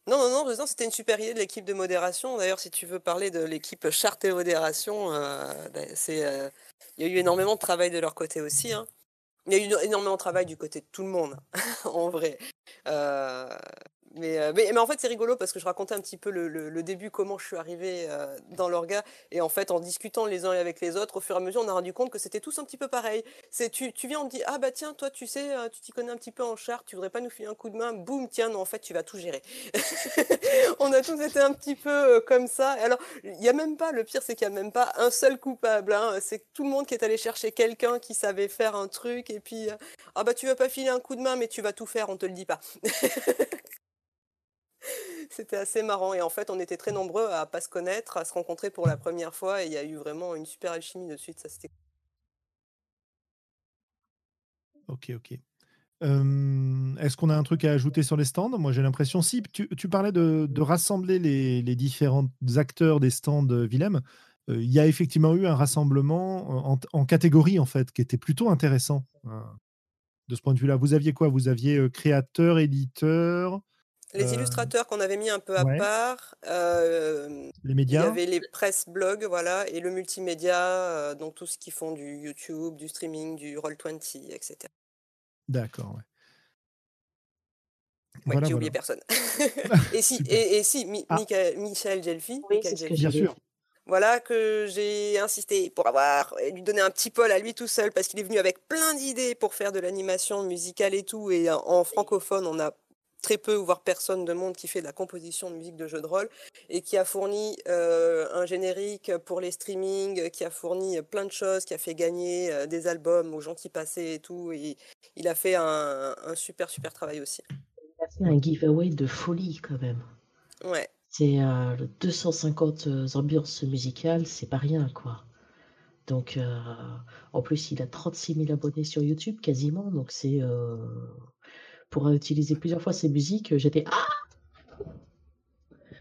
Non, non, non, c'était une super idée de l'équipe de modération. D'ailleurs, si tu veux parler de l'équipe charte et modération, ben, c'est, il y a eu énormément de travail de leur côté aussi. Hein. Il y a eu énormément de travail du côté de tout le monde, en vrai. Euh, euh, mais, mais, en fait, c'est rigolo parce que je racontais un petit peu le, début, comment je suis arrivé euh, dans l'orga. Et en fait, en discutant les uns avec les autres, au fur et à mesure, on a rendu compte que c'était tous un petit peu pareil. C'est tu, tu viens, on te dit Ah bah tiens, toi, tu sais, euh, tu t'y connais un petit peu en charte, tu voudrais pas nous filer un coup de main? Boum, tiens, non, en fait, tu vas tout gérer. on a tous été un petit peu comme ça. Alors, il n'y a même pas, le pire, c'est qu'il n'y a même pas un seul coupable. Hein. C'est tout le monde qui est allé chercher quelqu'un qui savait faire un truc. Et puis, Ah bah tu vas pas filer un coup de main, mais tu vas tout faire, on te le dit pas. C'était assez marrant. Et en fait, on était très nombreux à pas se connaître, à se rencontrer pour la première fois. Et il y a eu vraiment une super alchimie de suite. Ça, c'était. Ok, ok. Est-ce qu'on a un truc à ajouter sur les stands? Moi, j'ai l'impression. Si, tu, parlais de, rassembler les, différents acteurs des stands Willem. Il y a effectivement eu un rassemblement en, en, catégorie, en fait, qui était plutôt intéressant hein, de ce point de vue-là. Vous aviez quoi? Vous aviez créateur, éditeur, les euh, illustrateurs qu'on avait mis un peu à part. Euh, les médias. Il y avait les presse blogs, voilà, et le multimédia, euh, donc tout ce qui font du YouTube, du streaming, du Roll20, etc. D'accord, ouais. Ouais, j'ai oublié personne. et si, et, si ah. Michael Gelfi, oui, bien sûr. Voilà que j'ai insisté pour avoir lui donner un petit pôle à lui tout seul parce qu'il est venu avec plein d'idées pour faire de l'animation musicale et tout. Et en francophone, on a très peu, voire personne de monde qui fait de la composition de musique de jeu de rôle et qui a fourni euh, un générique pour les streamings, qui a fourni plein de choses, qui a fait gagner euh, des albums aux gens qui passaient et tout. Et il a fait un, super, super travail aussi. Il a fait un giveaway de folie quand même. Ouais. C'est 250 euh, ambiances musicales, c'est pas rien quoi. Donc, en plus, il a 36 000 abonnés sur YouTube quasiment, donc c'est pour utiliser plusieurs fois ces musiques, j'étais Ah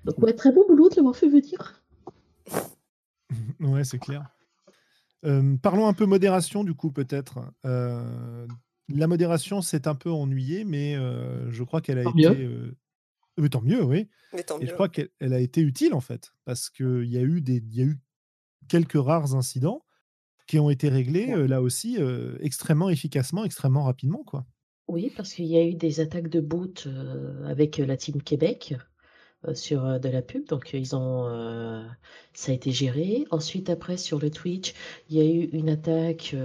Donc, ouais, très beau boulot de l'avoir fait venir. Ouais, c'est clair. parlons un peu modération, du coup, peut-être. la modération s'est un peu ennuyée, mais je crois qu'elle a été. tant mieux, oui. Et je crois qu'elle a été utile, en fait, parce qu'il y, a eu des, y a eu quelques rares incidents qui ont été réglés, là aussi, extrêmement efficacement, extrêmement rapidement, quoi. Oui, parce qu'il y a eu des attaques de boot avec la team Québec sur de la pub, donc ils ont ça a été géré. Ensuite, après, sur le Twitch, il y a eu une attaque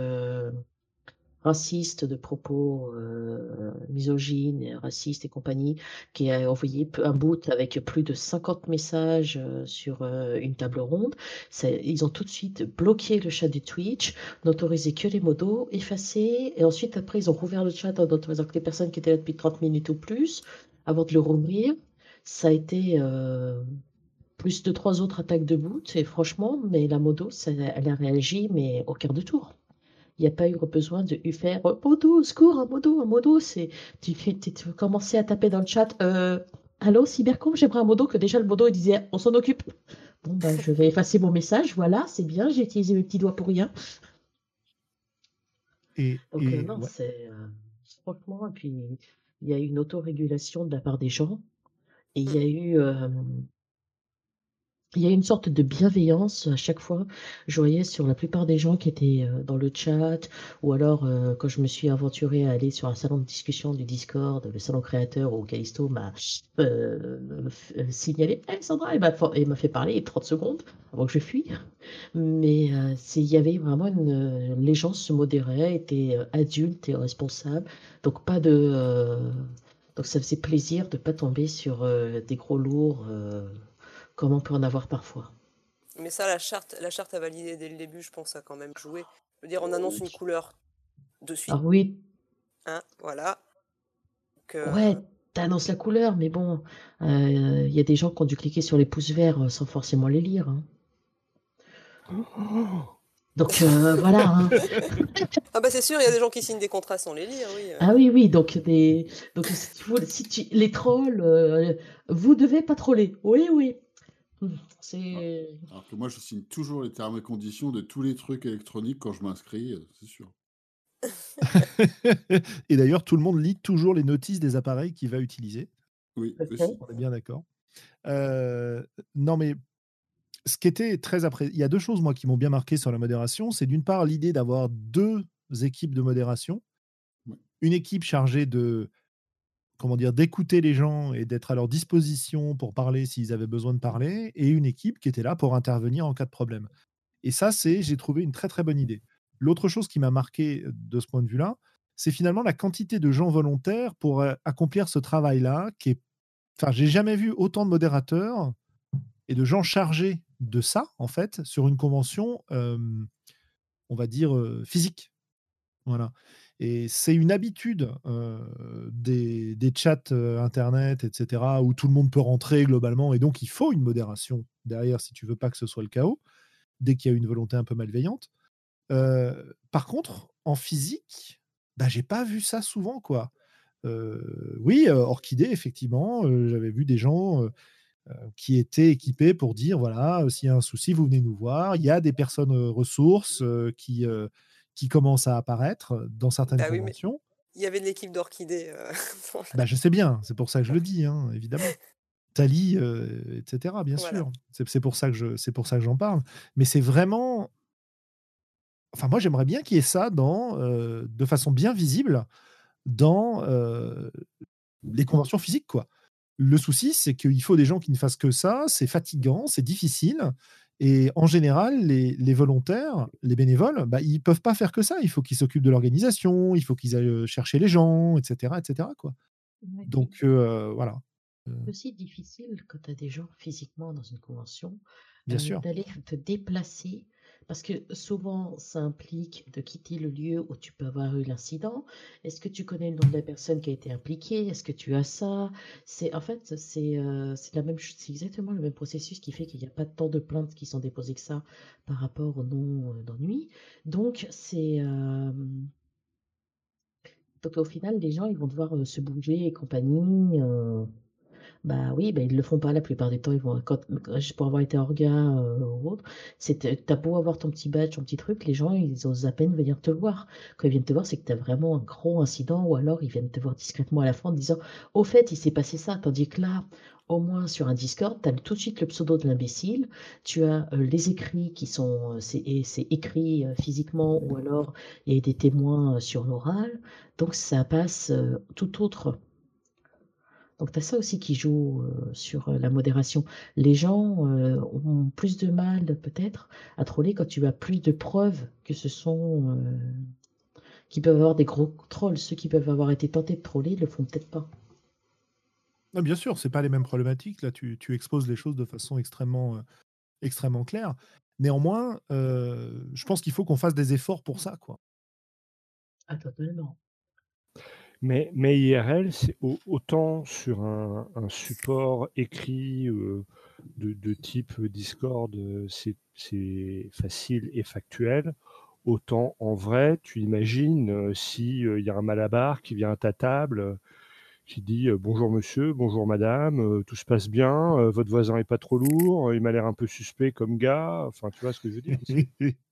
raciste, de propos euh, misogynes, racistes et compagnie, qui a envoyé un boot avec plus de 50 messages euh, sur euh, une table ronde. ils ont tout de suite bloqué le chat du Twitch, n'autorisé que les modos, effacé, et ensuite après ils ont rouvert le chat en autorisant que les personnes qui étaient là depuis 30 minutes ou plus, avant de le rouvrir. Ça a été plus de trois autres attaques de boot, et franchement, mais la modo, elle a réagi, mais au quart de tour. Il n'y a pas eu besoin de faire modo, secours, un modo, un modo. C'est, tu, commençais à taper dans le chat euh, Allô, Cybercom, j'aimerais un modo que déjà le modo il disait On s'en occupe. Bon, ben, je vais effacer mon message. Voilà, c'est bien, j'ai utilisé mes petits doigts pour rien. Et, Donc, euh, non, c'est. Euh, franchement, et puis il y a eu une autorégulation de la part des gens. Et il y a eu il y a une sorte de bienveillance à chaque fois. Je voyais sur la plupart des gens qui étaient euh, dans le chat, ou alors euh, quand je me suis aventuré à aller sur un salon de discussion du Discord, le salon créateur où Callisto m'a euh, signalé hey Sandra, il m'a fait parler 30 secondes avant que je fuis. Mais il y avait vraiment une. Les gens se modéraient, étaient adultes et responsables. Donc pas de. donc ça faisait plaisir de ne pas tomber sur des gros lourds comme on peut en avoir parfois. Mais ça, la charte, la charte a validé dès le début, je pense, a quand même joué. Je veux dire, on annonce une couleur de suite. Ah oui. Hein, voilà. Que... Ouais, t'annonces la couleur, mais bon, il euh, y a des gens qui ont dû cliquer sur les pouces verts euh, sans forcément les lire. Hein. Donc euh, voilà. Hein. ah bah c'est sûr, il y a des gens qui signent des contrats sans les lire, oui. Ah oui, oui, donc des, donc si tu... les trolls, vous devez pas troller. Oui, oui. C'est. Alors que moi, je signe toujours les termes et conditions de tous les trucs électroniques quand je m'inscris, euh, c'est sûr. et d'ailleurs, tout le monde lit toujours les notices des appareils qu'il va utiliser. Oui, on est bien d'accord. Euh, non, mais ce qui était très après, il y a deux choses moi qui m'ont bien marqué sur la modération. C'est d'une part l'idée d'avoir deux équipes de modération une équipe chargée de comment dire d'écouter les gens et d'être à leur disposition pour parler s'ils avaient besoin de parler, et une équipe qui était là pour intervenir en cas de problème. Et ça, c'est j'ai trouvé une très très bonne idée. L'autre chose qui m'a marqué de ce point de vue-là, c'est finalement la quantité de gens volontaires pour accomplir ce travail-là, qui est, enfin, j'ai jamais vu autant de modérateurs et de gens chargés de ça, en fait, sur une convention, on va dire, physique. Voilà. Et c'est une habitude des, des, chats Internet, etc., où tout le monde peut rentrer globalement, et donc il faut une modération derrière si tu veux pas que ce soit le chaos, dès qu'il y a une volonté un peu malveillante. par contre, en physique, bah, j'ai pas vu ça souvent, quoi. oui, Orchidée, effectivement, j'avais vu des gens qui étaient équipés pour dire voilà, s'il y a un souci, vous venez nous voir. Il y a des personnes ressources qui, qui commencent à apparaître dans certaines bah conventions. il y avait de l'équipe d'Orchidée. bah, je sais bien, c'est pour ça que je le dis, hein, évidemment. Tali, etc. Bien sûr. C'est pour ça que je, c'est pour ça que j'en parle. Mais c'est vraiment. Enfin, moi, j'aimerais bien qu'il y ait ça dans, de façon bien visible dans les conventions physiques, quoi. Le souci, c'est qu'il faut des gens qui ne fassent que ça, c'est fatigant, c'est difficile. Et en général, les, volontaires, les bénévoles, bah, ils ne peuvent pas faire que ça. Il faut qu'ils s'occupent de l'organisation, il faut qu'ils aillent chercher les gens, etc. etc. Quoi. Donc, voilà. C'est aussi difficile quand tu as des gens physiquement dans une convention sûr. d'aller te déplacer parce que souvent, ça implique de quitter le lieu où tu peux avoir eu l'incident. Est-ce que tu connais le nom de la personne qui a été impliquée? Est-ce que tu as ça? C'est en fait, c'est euh, exactement le même processus qui fait qu'il n'y a pas tant de plaintes qui sont déposées que ça par rapport au nom euh, d'ennui. Donc, c'est euh, donc au final, les gens, ils vont devoir se bouger et compagnie. Bah oui, bah ils le font pas la plupart des temps. Ils vont quand, pour avoir été orga euh, ou autre, c'est t'as beau avoir ton petit badge, ton petit truc, les gens ils osent à peine venir te voir. Quand ils viennent te voir, c'est que tu as vraiment un gros incident, ou alors ils viennent te voir discrètement à la fin en disant au fait il s'est passé ça, tandis que là, au moins sur un Discord, tu as tout de suite le pseudo de l'imbécile, tu as euh, les écrits qui sont, euh, c'est écrit physiquement, ou alors il y a des témoins sur l'oral, donc ça passe tout autre donc tu as ça aussi qui joue sur la modération. Les gens ont plus de mal peut-être à troller quand tu as plus de preuves que ce sont qui peuvent avoir des gros trolls. Ceux qui peuvent avoir été tentés de troller ne le font peut-être pas. Non, bien sûr, c'est pas les mêmes problématiques. Là, tu, exposes les choses de façon extrêmement, extrêmement claire. Néanmoins, je pense qu'il faut qu'on fasse des efforts pour ça, quoi. Ah, totalement. Mais, IRL, c'est autant sur un, support écrit de, type Discord, c'est facile et factuel. Autant en vrai, tu imagines s'il y a un malabar qui vient à ta table, qui dit bonjour monsieur, bonjour madame, tout se passe bien, votre voisin est pas trop lourd, il m'a l'air un peu suspect comme gars. Enfin, tu vois ce que je veux dire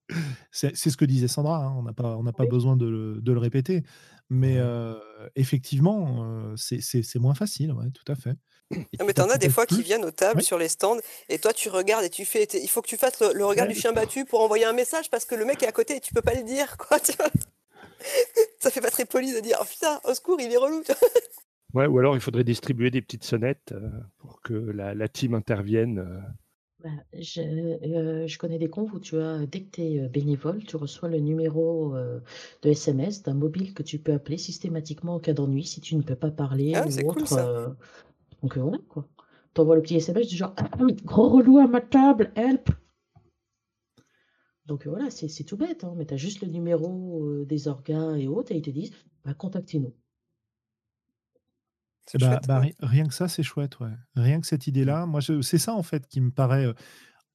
C'est ce que disait Sandra, hein, on n'a pas, on pas besoin de le, de le, répéter. Mais effectivement, c'est moins facile, ouais, tout à fait. Non, mais t'en as des fois qui viennent aux tables sur les stands et toi tu regardes et tu fais. Il faut que tu fasses le, regard du chien battu pour envoyer un message parce que le mec est à côté et tu peux pas le dire, quoi. Ça fait pas très poli de dire oh, putain, au secours, il est relou. Ouais, ou alors il faudrait distribuer des petites sonnettes pour que la, la team intervienne. Bah, je, je connais des comptes où tu as, dès que tu es bénévole, tu reçois le numéro de SMS d'un mobile que tu peux appeler systématiquement en cas d'ennui si tu ne peux pas parler Ah, ou autre. donc voilà quoi. Tu envoies le petit SMS du genre «Ah gros relou à ma table, help. Donc voilà, c'est tout bête, hein, mais tu as juste le numéro des orgas et autres et ils te disent bah, contactez-nous. Bah, bah, rien que ça, c'est chouette, ouais. Rien que cette mmh. idée-là, moi, c'est ça en fait qui me paraît.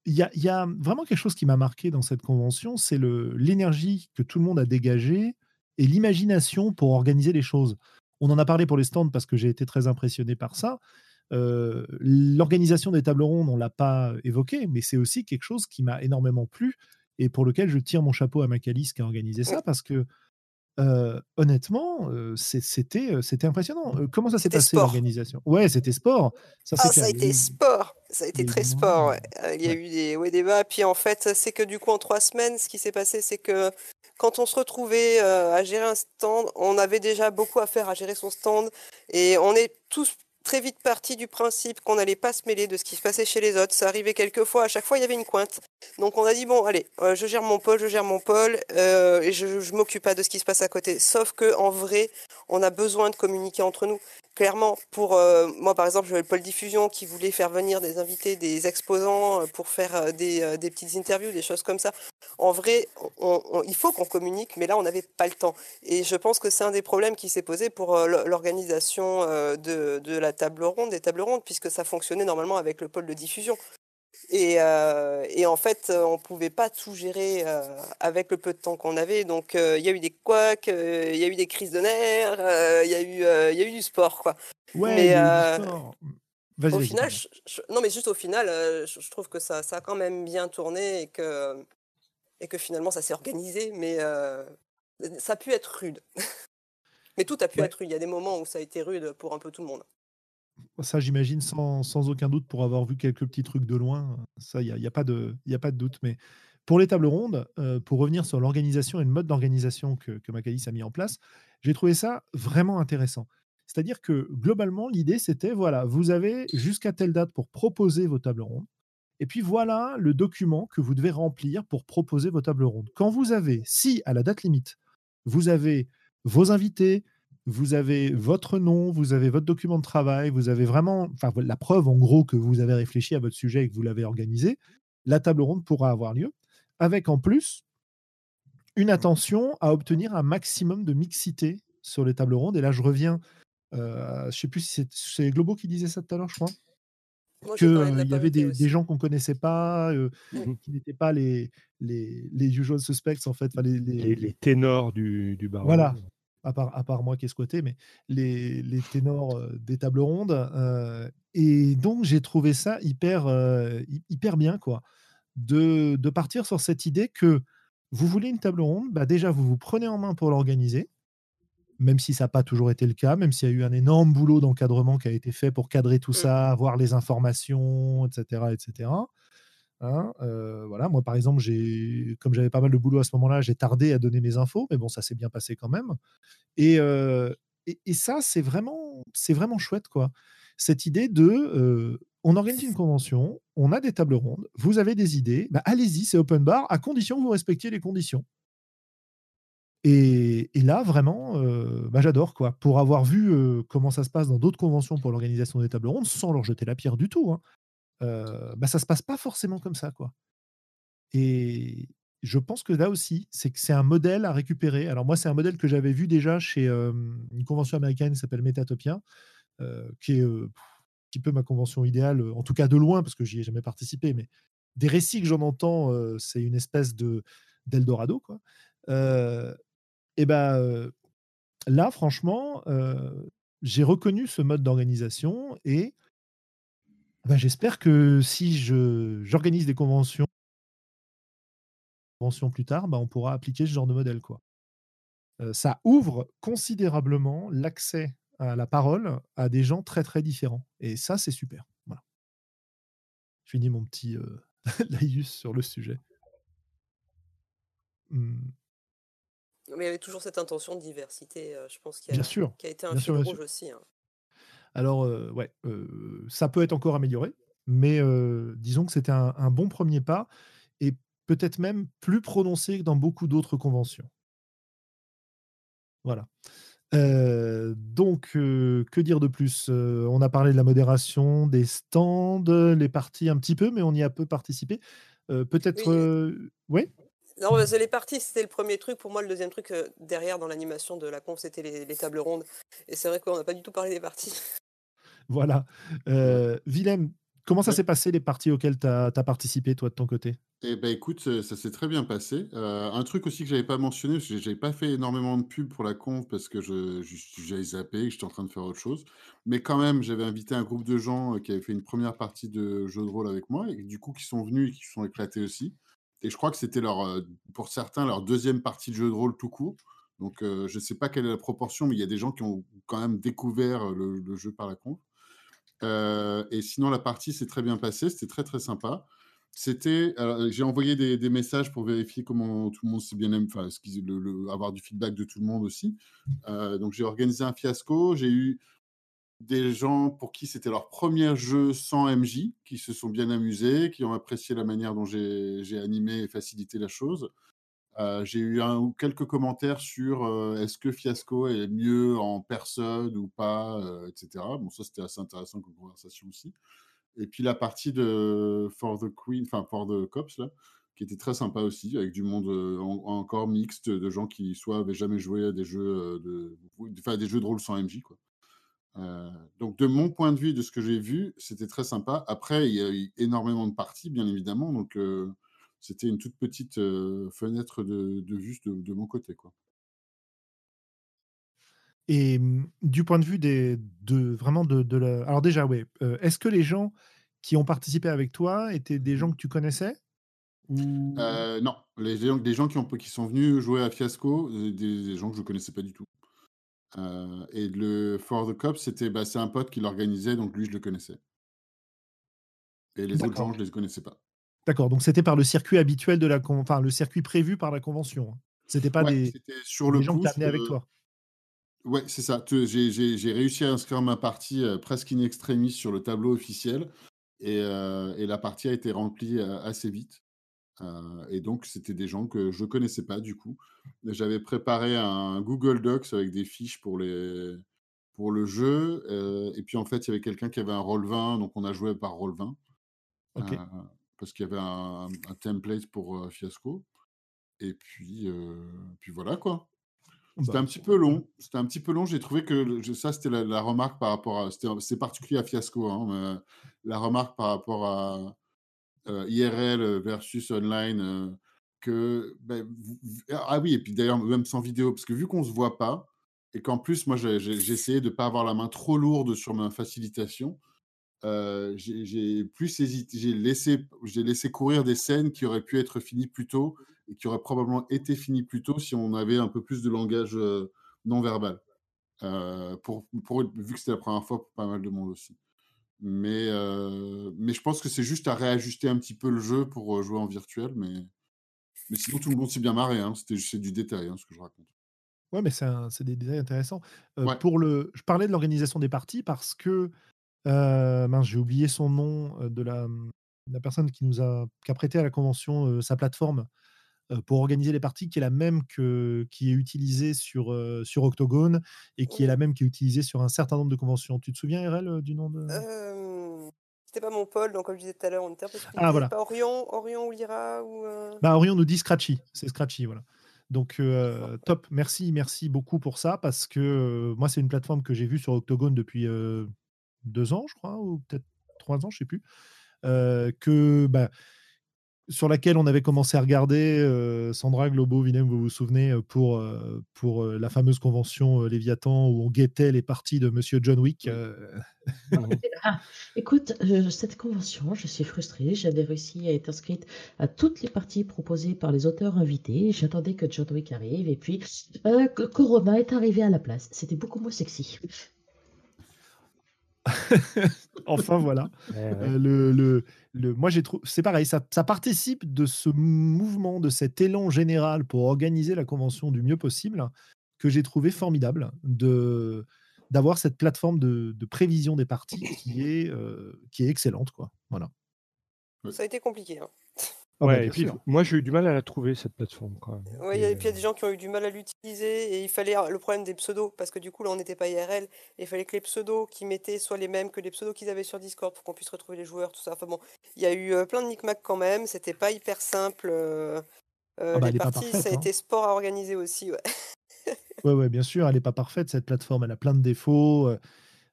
Il y, a, y a vraiment quelque chose qui m'a marqué dans cette convention, c'est l'énergie que tout le monde a dégagée et l'imagination pour organiser les choses. On en a parlé pour les stands parce que j'ai été très impressionné par ça. L'organisation des tables rondes, on ne l'a pas évoqué, mais c'est aussi quelque chose qui m'a énormément plu et pour lequel je tire mon chapeau à Macalis qui a organisé ça parce que honnêtement, c'était c'était impressionnant. comment ça s'est passé l'organisation? Ouais, c'était sport. Ça, ah, ça a été sport. Ça a été très sport. Il y a eu des ouais, débats. Puis en fait, c'est que du coup, en trois semaines, ce qui s'est passé, c'est que quand on se retrouvait à gérer un stand, on avait déjà beaucoup à faire à gérer son stand et on est tous très vite parti du principe qu'on n'allait pas se mêler de ce qui se passait chez les autres. Ça arrivait quelquefois, à chaque fois il y avait une cointe. Donc on a dit bon allez, euh, je gère mon pôle, je gère mon pôle, euh, et je, je m'occupe pas de ce qui se passe à côté. Sauf que en vrai, on a besoin de communiquer entre nous. Clairement, pour euh, moi par exemple, j'avais le pôle diffusion qui voulait faire venir des invités, des exposants pour faire des, petites interviews, des choses comme ça. En vrai, il faut qu'on communique, mais là on n'avait pas le temps. Et je pense que c'est un des problèmes qui s'est posé pour l'organisation de, de la table ronde, des tables rondes, puisque ça fonctionnait normalement avec le pôle de diffusion. Et, euh, et, en fait, on ne pouvait pas tout gérer euh, avec le peu de temps qu'on avait. Donc, euh, il y a eu des couacs, il y a eu des crises de nerfs, il y, a eu, il y a eu du sport. Quoi. Ouais, mais, au final, non, mais juste au final, je, trouve que ça, ça a quand même bien tourné et que, et que finalement, ça s'est organisé. Mais ça a pu être rude. mais tout a pu être rude. Il y a des moments où ça a été rude pour un peu tout le monde. Ça, j'imagine, sans, sans, aucun doute, pour avoir vu quelques petits trucs de loin. Ça, il n'y a, y a, pas de, y a pas de doute. Mais pour les tables rondes, euh, pour revenir sur l'organisation et le mode d'organisation que, que a mis en place, j'ai trouvé ça vraiment intéressant. C'est-à-dire que globalement, l'idée, c'était voilà, vous avez jusqu'à telle date pour proposer vos tables rondes. Et puis voilà le document que vous devez remplir pour proposer vos tables rondes. Quand vous avez, si à la date limite, vous avez vos invités, vous avez votre nom, vous avez votre document de travail, vous avez vraiment enfin, la preuve en gros que vous avez réfléchi à votre sujet et que vous l'avez organisé, la table ronde pourra avoir lieu, avec en plus une attention à obtenir un maximum de mixité sur les tables rondes. Et là, je reviens, euh, je ne sais plus si c'est Globo qui disait ça tout à l'heure, je crois. Qu'il y avait des, gens qu'on ne connaissait pas, euh, mmh. qui n'étaient pas les, les, les, usual suspects, en fait. Les, les, ténors du, du bar. Voilà, à part, à part moi qui ai squatté, mais les, les ténors des tables rondes. et donc, j'ai trouvé ça hyper, hyper bien, quoi, de, de, partir sur cette idée que vous voulez une table ronde, bah déjà, vous vous prenez en main pour l'organiser, même si ça n'a pas toujours été le cas, même s'il y a eu un énorme boulot d'encadrement qui a été fait pour cadrer tout mmh. ça, avoir les informations, etc., etc. Hein, voilà, moi par exemple, j'ai, comme j'avais pas mal de boulot à ce moment-là, j'ai tardé à donner mes infos, mais bon, ça s'est bien passé quand même. Et, et, ça, c'est vraiment, c'est vraiment chouette, quoi. Cette idée de, on organise une convention, on a des tables rondes, vous avez des idées, bah, allez-y, c'est open bar, à condition que vous respectiez les conditions. Et, et là, vraiment, bah, j'adore, quoi. Pour avoir vu comment ça se passe dans d'autres conventions pour l'organisation des tables rondes, sans leur jeter la pierre du tout. Hein euh, bah, ça se passe pas forcément comme ça, quoi. Et je pense que là aussi, c'est que c'est un modèle à récupérer. Alors moi, c'est un modèle que j'avais vu déjà chez une convention américaine qui s'appelle Metatopia, qui est un petit peu ma convention idéale, en tout cas de loin, parce que j'y ai jamais participé, mais des récits que j'en entends, c'est une espèce de d'Eldorado, quoi. et ben là, franchement, j'ai reconnu ce mode d'organisation et bah, j'espère que si j'organise des conventions conventions plus tard, bah, on pourra appliquer ce genre de modèle. Quoi. ça ouvre considérablement l'accès à la parole à des gens très très différents. Et ça, c'est super. Voilà. Je finis mon petit laïus sur le sujet. Mmh. Mais il y avait toujours cette intention de diversité, je pense, qui a, bien sûr, qui a été un fil rouge aussi. Hein. Alors, ouais, ça peut être encore amélioré, mais disons que c'était un, bon premier pas et peut-être même plus prononcé que dans beaucoup d'autres conventions. Voilà. donc, que dire de plus? On a parlé de la modération, des stands, les parties un petit peu, mais on y a peu participé. peut-être. Oui. Non, les parties, c'était le premier truc. Pour moi, le deuxième truc derrière dans l'animation de la conf, c'était les, tables rondes. Et c'est vrai qu'on n'a pas du tout parlé des parties. Voilà. Euh, Willem, comment ça s'est passé les parties auxquelles tu as, participé, toi, de ton côté? Eh ben écoute, ça s'est très bien passé. Euh, un truc aussi que j'avais pas mentionné, parce que j'avais pas fait énormément de pub pour la conf parce que je, j'avais zappé, que j'étais en train de faire autre chose. Mais quand même, j'avais invité un groupe de gens euh, qui avaient fait une première partie de jeu de rôle avec moi et du coup qui sont venus et qui se sont éclatés aussi. Et je crois que c'était leur, euh, pour certains, leur deuxième partie de jeu de rôle tout court. Donc je ne sais pas quelle est la proportion, mais il y a des gens qui ont quand même découvert le, le jeu par la conf et sinon, la partie s'est très bien passée, c'était très très sympa. c'était, j'ai envoyé des, messages pour vérifier comment tout le monde s'est bien aimé, enfin, avoir du feedback de tout le monde aussi. donc j'ai organisé un fiasco. J'ai eu des gens pour qui c'était leur premier jeu sans MJ, qui se sont bien amusés, qui ont apprécié la manière dont j'ai animé et facilité la chose. Euh, j'ai eu quelques commentaires sur euh, est-ce que Fiasco est mieux en personne ou pas, euh, etc. Bon, ça c'était assez intéressant comme conversation aussi. Et puis la partie de For the Queen, enfin For the Cops, là, qui était très sympa aussi, avec du monde encore mixte, de gens qui soit avaient jamais joué à des jeux de, enfin, des jeux de rôle sans MJ, quoi. donc de mon point de vue, de ce que j'ai vu, c'était très sympa. Après, il y a eu énormément de parties, bien évidemment, donc c'était une toute petite fenêtre de, vue de, mon côté. Quoi. Et mmh, du point de vue des, de vraiment de, la... Alors déjà, oui, est-ce que les gens qui ont participé avec toi étaient des gens que tu connaissais? Ou... non, les, des gens qui, ont, qui sont venus jouer à Fiasco, des, gens que je ne connaissais pas du tout. et le For the Cop, c'était bah, c'est un pote qui l'organisait, donc lui, je le connaissais. Et les autres gens, je ne les connaissais pas. D'accord, donc c'était par le circuit habituel de la enfin le circuit prévu par la convention. Hein. C'était pas des, sur le gens qui venaient avec toi. Ouais, c'est ça. J'ai réussi à inscrire ma partie euh, presque in extremis sur le tableau officiel et, euh, et la partie a été remplie euh, assez vite. et donc, c'était des gens que je connaissais pas du coup. J'avais préparé un Google Docs avec des fiches pour, les, pour le jeu. et puis, en fait, il y avait quelqu'un qui avait un roll 20, donc on a joué par roll 20. Ok parce qu'il y avait un, template pour Fiasco. Et puis, puis voilà quoi. C'était bah, un petit peu long. C'était un petit peu long. J'ai trouvé que ça, c'était la, remarque par rapport à. C'est particulier à Fiasco, hein, la remarque par rapport à IRL versus online. que, ben, ah oui, et puis d'ailleurs, même sans vidéo, parce que vu qu'on ne se voit pas, et qu'en plus, moi, j'ai essayé de ne pas avoir la main trop lourde sur ma facilitation, j'ai plus hésité, j'ai laissé, laissé courir des scènes qui auraient pu être finies plus tôt et qui auraient probablement été finies plus tôt si on avait un peu plus de langage non verbal. pour, pour, vu que c'était la première fois pour pas mal de monde aussi. Mais, mais je pense que c'est juste à réajuster un petit peu le jeu pour jouer en virtuel. Mais, mais sinon, tout le monde s'est bien marré. Hein. C'est du détail, hein, ce que je raconte. Ouais, mais c'est des détails intéressants. pour le, je parlais de l'organisation des parties parce que mince, j'ai oublié son nom, de la, mmh, la personne qui nous a qui a prêté à la convention, sa plateforme, pour organiser les parties, qui est la même que qui est utilisée sur, sur Octogone et qui est la même qui est utilisée sur un certain nombre de conventions. Tu te souviens, RL, du nom de c'était pas mon Paul, donc comme je disais tout à l'heure, on était un peu Ah voilà. pas Orion Orion ou Lyra ou, Bah, Orion nous dit Scratchy, c'est Scratchy, voilà. Donc, top, merci, merci beaucoup pour ça parce que, moi, c'est une plateforme que j'ai vue sur Octogone depuis, deux ans, je crois, ou peut-être trois ans, je ne sais plus, que, bah, sur laquelle on avait commencé à regarder, Sandra, Globo, Willem, vous vous souvenez, pour, pour la fameuse convention Léviathan où on guettait les parties de Monsieur John Wick. Ah, écoute, cette convention, je suis frustrée. J'avais réussi à être inscrite à toutes les parties proposées par les auteurs invités. J'attendais que John Wick arrive et puis Corona est arrivé à la place. C'était beaucoup moins sexy. enfin voilà. Euh, le, le, moi j'ai trouvé, c'est pareil, ça, ça, participe de ce mouvement, de cet élan général pour organiser la convention du mieux possible, que j'ai trouvé formidable de d'avoir cette plateforme de, de, prévision des parties qui est euh, qui est excellente quoi. Voilà. Ça a été compliqué. Hein. Ah bah, ouais, et puis moi j'ai eu du mal à la trouver cette plateforme quand Oui, et puis il y a des gens qui ont eu du mal à l'utiliser et il fallait le problème des pseudos parce que du coup là on n'était pas IRL et il fallait que les pseudos qu'ils mettaient soient les mêmes que les pseudos qu'ils avaient sur Discord pour qu'on puisse retrouver les joueurs tout ça. Enfin bon, il y a eu plein de micmacs quand même, c'était pas hyper simple. Ah bah, les parties, ça a été hein. sport à organiser aussi. Ouais. ouais, ouais, bien sûr, elle n'est pas parfaite cette plateforme, elle a plein de défauts.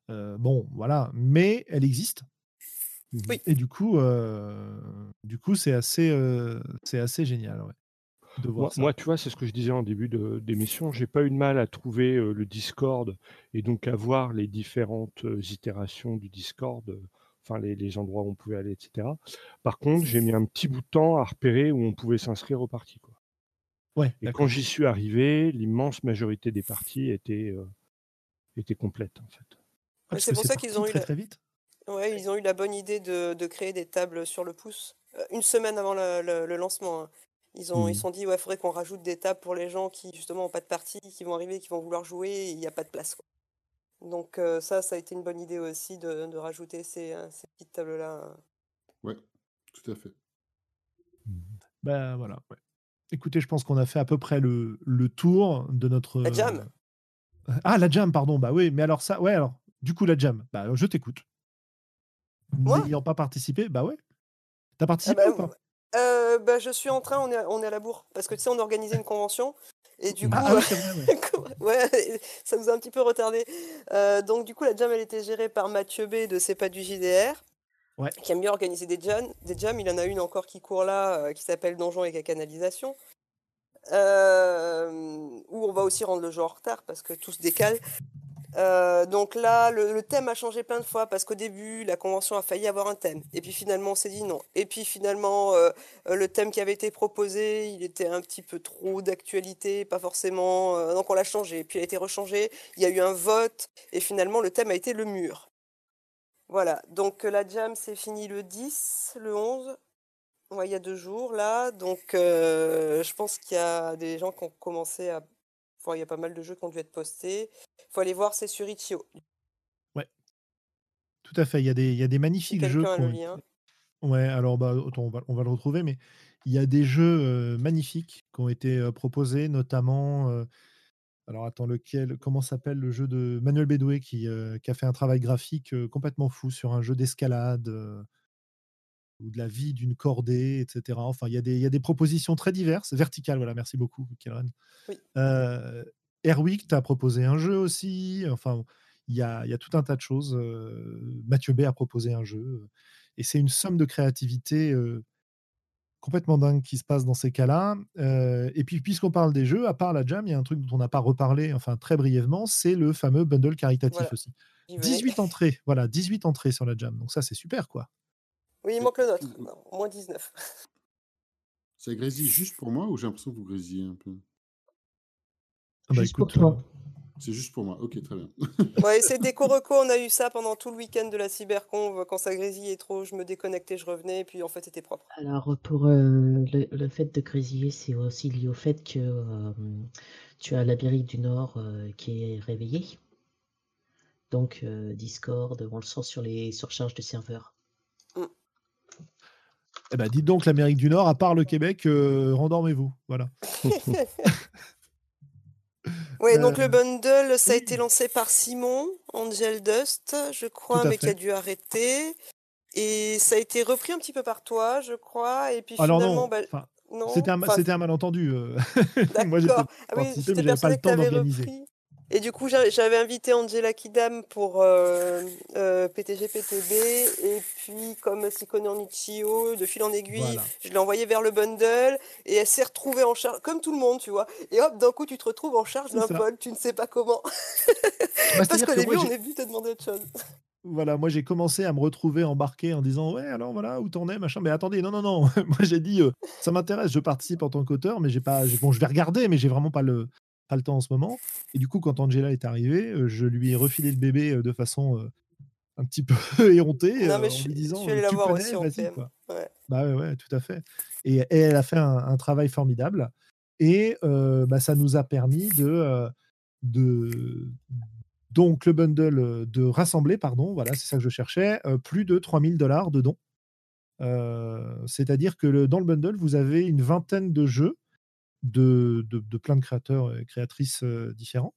bon, voilà, mais elle existe. Et du coup, du coup, c'est assez, c'est assez génial, de voir moi, ça. tu vois, c'est ce que je disais en début d'émission. J'ai pas eu de mal à trouver le Discord et donc à voir les différentes itérations du Discord, enfin les, les, endroits où on pouvait aller, etc. Par contre, j'ai mis un petit bout de temps à repérer où on pouvait s'inscrire aux parties, quoi. Ouais, et quand j'y suis arrivé, l'immense majorité des parties étaient, étaient complètes, en fait. Ah, c'est pour ça qu'ils ont eu très, très vite? Ouais, ils ont eu la bonne idée de, de créer des tables sur le pouce une semaine avant le, lancement. Hein. Ils ont, ils mmh. sont dit, ouais, faudrait qu'on rajoute des tables pour les gens qui, justement, n'ont pas de partie, qui vont arriver, qui vont vouloir jouer, et il n'y a pas de place. Donc, ça, ça a été une bonne idée aussi de, rajouter ces, ces petites tables-là. Ouais, tout à fait. Ben voilà. Écoutez, je pense qu'on a fait à peu près le, le tour de notre. La jam. Ah, la jam, pardon. Bah oui, mais alors ça, ouais, alors, du coup, la jam, bah, je t'écoute. N'ayant pas participé, bah ouais. T'as ah participé bah, ou pas? euh, bah, Je suis en train, on est, on est à la bourre. Parce que tu sais, on organisait une convention. Et du ah, coup, ah ouais. ça nous a un petit peu retardé. Euh, donc, du coup, la jam, elle était gérée par Mathieu B de C'est pas du JDR. Ouais. Qui aime bien organiser des jams. Des jams. Il en a une encore qui court là, euh, qui s'appelle Donjon et Canalisation. Euh, où on va aussi rendre le jeu en retard parce que tout se décale. Euh, donc là, le, thème a changé plein de fois parce qu'au début, la convention a failli avoir un thème. Et puis finalement, on s'est dit non. Et puis finalement, euh, le thème qui avait été proposé, il était un petit peu trop d'actualité, pas forcément. donc on l'a changé. Puis il a été rechangé. Il y a eu un vote. Et finalement, le thème a été le mur. Voilà. Donc la jam, c'est fini le 10, le 11 il y a deux jours là, donc euh, je pense qu'il y a des gens qui ont commencé à. Il y a pas mal de jeux qui ont dû être postés. Il faut aller voir, c'est sur Itch.io. Ouais, tout à fait. Il y a des, il y a des magnifiques jeux. A le lien. Ouais, alors bah, on, va, on va le retrouver, mais il y a des jeux euh, magnifiques qui ont été euh, proposés, notamment. alors attends, lequel Comment s'appelle le jeu de Manuel Bédoué qui, qui, a fait un travail graphique complètement fou sur un jeu d'escalade ou de la vie d'une cordée, etc. Enfin, il y, a des, y a des propositions très diverses, verticales. Voilà, merci beaucoup, Karen. Oui. Euh, tu as proposé un jeu aussi. Enfin, il y a, y a, tout un tas de choses. Euh, Mathieu B a proposé un jeu. Et c'est une somme de créativité euh, complètement dingue qui se passe dans ces cas-là. Euh, et puis, puisqu'on parle des jeux, à part la jam, il y a un truc dont on n'a pas reparlé, enfin très brièvement, c'est le fameux bundle caritatif aussi. 18 entrées, voilà, 18 entrées sur la jam. Donc ça, c'est super, quoi. Oui, il manque le nôtre. Moins 19. Ça grésille juste pour moi ou j'ai l'impression que vous grésillez un peu? Ah bah, Juste pour toi. Euh, c'est juste pour moi. Ok, très bien. ouais, c'est Déco Reco. On a eu ça pendant tout le week-end de la cyberconve. Quand ça grésillait trop, je me déconnectais, je revenais, et puis en fait, c'était propre. Alors, pour euh, le, fait de grésiller, c'est aussi lié au fait que euh, tu as l'Amérique du Nord qui est réveillée. Donc, Discord, on le sent sur les surcharges de serveurs. Eh ben, dites donc l'Amérique du Nord, à part le Québec, euh, rendormez-vous. Voilà. oui, donc le euh, bundle, ça a été lancé par Simon, Angel Dust, je crois, mais qui a dû arrêter. Et ça a été repris un petit peu par toi, je crois. Et puis Alors finalement, non, bah, c'était un, un, malentendu. Euh. Moi, j'étais ah oui, pas le temps d'organiser. Et du coup, j'avais invité Angela Kidam pour euh, euh, PTG PTB. Et puis, comme connaît en Ichio, de fil en aiguille, je l'ai envoyé vers le bundle. Et elle s'est retrouvée en charge, comme tout le monde, tu vois. Et hop, d'un coup, tu te retrouves en charge d'un vol, tu ne sais pas comment. Bah, Parce qu'au début, on est venu te demander autre chose. Voilà, moi j'ai commencé à me retrouver embarqué en disant ouais alors voilà où t'en es machin mais attendez non non non moi j'ai dit euh, ça m'intéresse je participe en tant qu'auteur mais j'ai pas bon je vais regarder mais j'ai vraiment pas le pas le temps en ce moment. Et du coup, quand Angela est arrivée, euh, je lui ai refilé le bébé euh, de façon euh, un petit peu éhontée en lui disant tu connais, vas-y quoi. Bah ouais, tout à fait. Et, elle a fait un, travail formidable. Et bah, ça nous a permis de, de donc le bundle de rassembler, pardon, voilà, c'est ça que je cherchais, plus de 3000 dollars de dons. C'est-à-dire que dans le bundle, vous avez une vingtaine de jeux de, de, plein de créateurs et créatrices différents.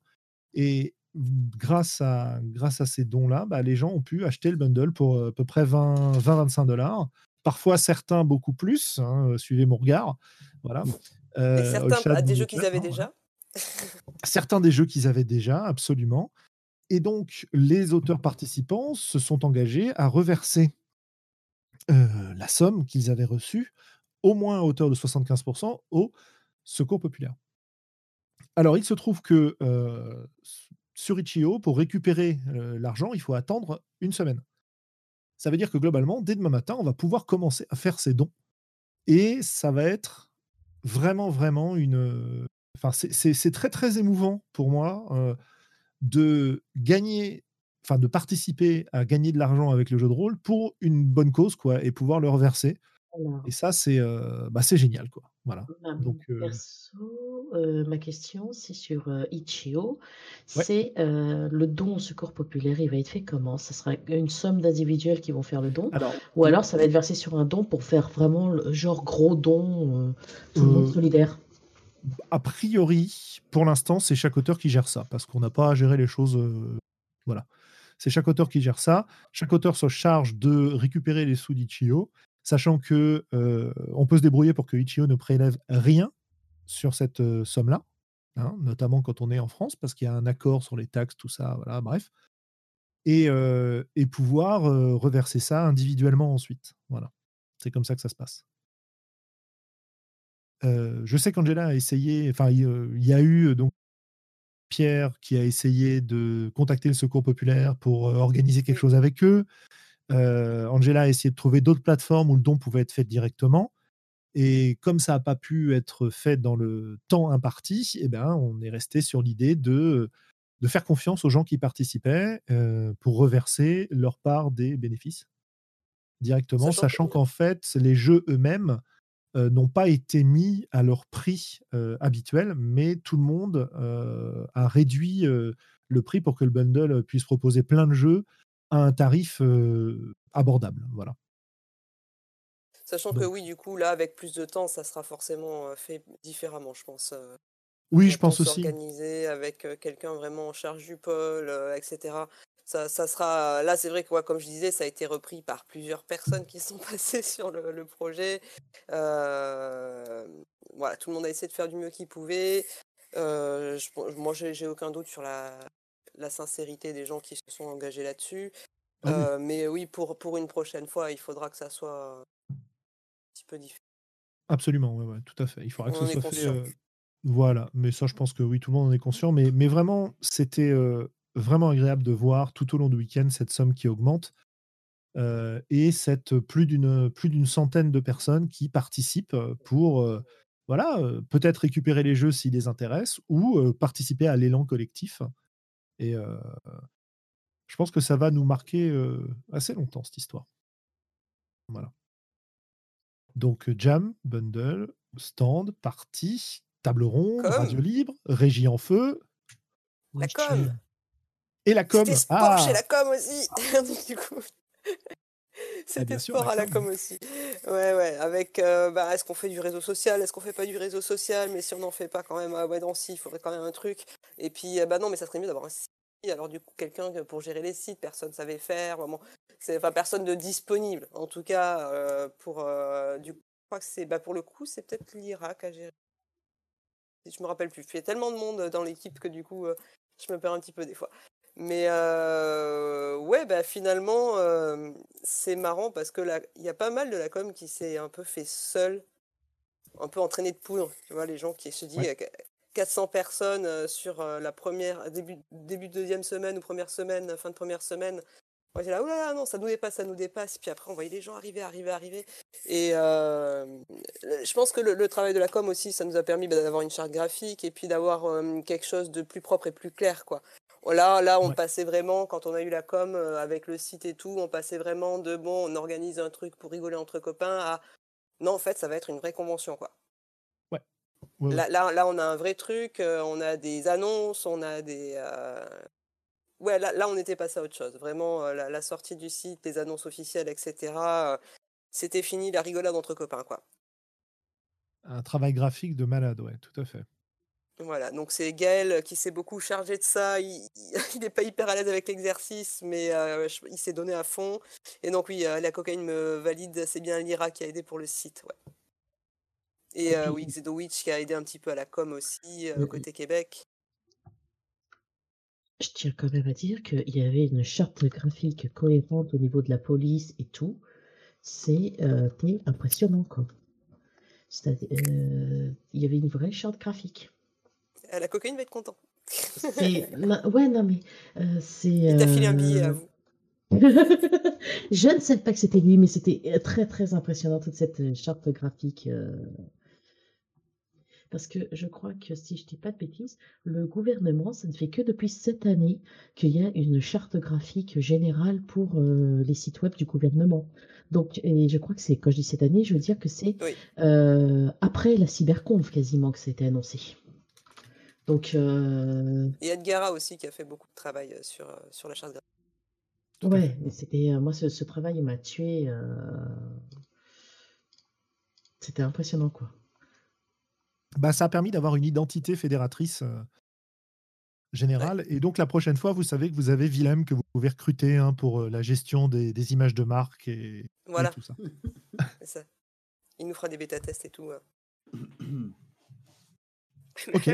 Et grâce à, grâce à ces dons-là, bah, les gens ont pu acheter le bundle pour à peu près 20-25 dollars. Parfois certains beaucoup plus, hein, suivez mon regard. Voilà. Euh, certains des jeux qu'ils avaient déjà? Certains des jeux qu'ils avaient déjà, absolument. Et donc, les auteurs participants se sont engagés à reverser la somme qu'ils avaient reçue, au moins à hauteur de 75%, au Secours populaire. Alors, il se trouve que sur Itch.io, pour récupérer l'argent, il faut attendre une semaine. Ça veut dire que globalement, dès demain matin, on va pouvoir commencer à faire ces dons. Et ça va être vraiment, vraiment une. Enfin, c'est très, très émouvant pour moi de gagner, enfin, de participer à gagner de l'argent avec le jeu de rôle pour une bonne cause, quoi, et pouvoir le reverser. Et ça, c'est bah, génial. Quoi. Voilà. Donc, perso, ma question, c'est sur Ichio. C'est le don au secours populaire, il va être fait comment? Ça sera une somme d'individuels qui vont faire le don? Ou alors ça va être versé sur un don pour faire vraiment le genre gros don, tout le monde solidaire? a priori, pour l'instant, c'est chaque auteur qui gère ça, parce qu'on n'a pas à gérer les choses. voilà. C'est chaque auteur qui gère ça. Chaque auteur se charge de récupérer les sous d'Ichio, sachant que on peut se débrouiller pour que Ichio ne prélève rien sur cette somme-là, hein, notamment quand on est en France, parce qu'il y a un accord sur les taxes, tout ça, voilà, bref. Et, et pouvoir reverser ça individuellement ensuite. Voilà. C'est comme ça que ça se passe je sais qu'Angela a essayé, enfin, il y a eu donc Pierre qui a essayé de contacter le Secours populaire pour organiser quelque chose avec eux. Angela a essayé de trouver d'autres plateformes où le don pouvait être fait directement. Et comme ça n'a pas pu être fait dans le temps imparti, eh ben, on est resté sur l'idée de, de faire confiance aux gens qui participaient pour reverser leur part des bénéfices directement, sachant qu'en fait, les jeux eux-mêmes euh, n'ont pas été mis à leur prix euh, habituel, mais tout le monde euh, a réduit le prix pour que le bundle puisse proposer plein de jeux à un tarif abordable. Voilà. Sachant que oui, du coup, là, avec plus de temps, ça sera forcément fait différemment, je pense. oui, je pense aussi. Organiser avec quelqu'un vraiment en charge du pôle, etc ça, sera. Là, c'est vrai que, comme je disais, ça a été repris par plusieurs personnes qui sont passées sur le, projet. Euh, voilà, tout le monde a essayé de faire du mieux qu'il pouvait. Euh, je, moi, j'ai aucun doute sur la, la, sincérité des gens qui se sont engagés là-dessus. Ah euh, mais oui, pour, pour une prochaine fois, il faudra que ça soit un petit peu différent. Absolument, ouais, tout à fait. Il faudra que ce soit fait. Voilà, mais ça, je pense que oui, tout le monde en est conscient. Mais, mais vraiment, c'était vraiment agréable de voir tout au long du week-end cette somme qui augmente et cette plus d'une plus d'une centaine de personnes qui participent pour voilà peut-être récupérer les jeux s'ils les intéressent ou participer à l'élan collectif et je pense que ça va nous marquer assez longtemps cette histoire voilà donc jam bundle stand partie table ronde radio libre régie en feu la com et la com. Sport ah. chez la com aussi. du coup. C'était sport à la com aussi. Ouais, ouais. Avec, euh, bah, est-ce qu'on fait du réseau social Est-ce qu'on fait pas du réseau social Mais si on n'en fait pas quand même, ah ouais, non, si, il faudrait quand même un truc. Et puis, euh, bah non, mais ça serait mieux d'avoir un site. Alors, du coup, quelqu'un pour gérer les sites, personne ne savait faire. Vraiment, c'est, enfin, personne de disponible. En tout cas, euh, pour, du coup, je crois que c'est, bah, pour le coup, c'est peut-être l'Irak à gérer. Je me rappelle plus. Il y a tellement de monde dans l'équipe que du coup, je me perds un petit peu des fois. Mais ouais, bah, finalement, c'est marrant parce que il y a pas mal de la com qui s'est un peu fait seul, un peu entraîné de poudre. Tu vois, les gens qui se disent 400 personnes sur la première, début, début de deuxième semaine ou première semaine, fin de première semaine. On était là, oh là là, non, ça nous dépasse, ça nous dépasse. Puis après, on voyait les gens arriver, arriver, arriver. Et je pense que le, travail de la com aussi, ça nous a permis bah, d'avoir une charte graphique et puis d'avoir quelque chose de plus propre et plus clair, quoi. Là, là, on passait vraiment, quand on a eu la com euh, avec le site et tout, on passait vraiment de bon, on organise un truc pour rigoler entre copains à non, en fait, ça va être une vraie convention, quoi. Ouais. là, là, on a un vrai truc, euh, on a des annonces, on a des. Euh, ouais, là, là, on était passé à autre chose. Vraiment, la, sortie du site, les annonces officielles, etc. C'était fini la rigolade entre copains, quoi. Un travail graphique de malade, ouais, tout à fait. Voilà, donc c'est Gaël qui s'est beaucoup chargé de ça. Il n'est pas hyper à l'aise avec l'exercice, mais euh, il s'est donné à fond. Et donc oui, euh, la cocaïne me valide, c'est bien Lyra qui a aidé pour le site. Ouais. Et euh, oui, Xedowitch qui a aidé un petit peu à la com aussi, côté Québec. Je tiens quand même à dire qu'il y avait une charte graphique cohérente au niveau de la police et tout. C'est impressionnant, quoi. il y avait une vraie charte graphique. Euh, la cocaïne va être content. ouais, non, mais euh, c'est. Il t'a filé un billet à euh, vous. je ne sais pas que c'était lui, mais c'était très très impressionnant toute cette charte graphique. Parce que je crois que si je dis pas de bêtises, le gouvernement, ça ne fait que depuis cette année qu'il y a une charte graphique générale pour euh, les sites web du gouvernement. Donc, et je crois que c'est, quand je dis cette année, je veux dire que c'est euh, après la cyberconf quasiment que c'était annoncé. Donc, euh... Et Edgara aussi qui a fait beaucoup de travail sur, sur la charte graphique. Ouais, c'était moi ce, ce travail m'a tué. C'était impressionnant, quoi. Bah, ça a permis d'avoir une identité fédératrice générale. Et donc, la prochaine fois, vous savez que vous avez Willem que vous pouvez recruter hein, pour la gestion des, images de marque et, voilà. tout ça. ça. Il nous fera des bêta-tests et tout. Hein. ok.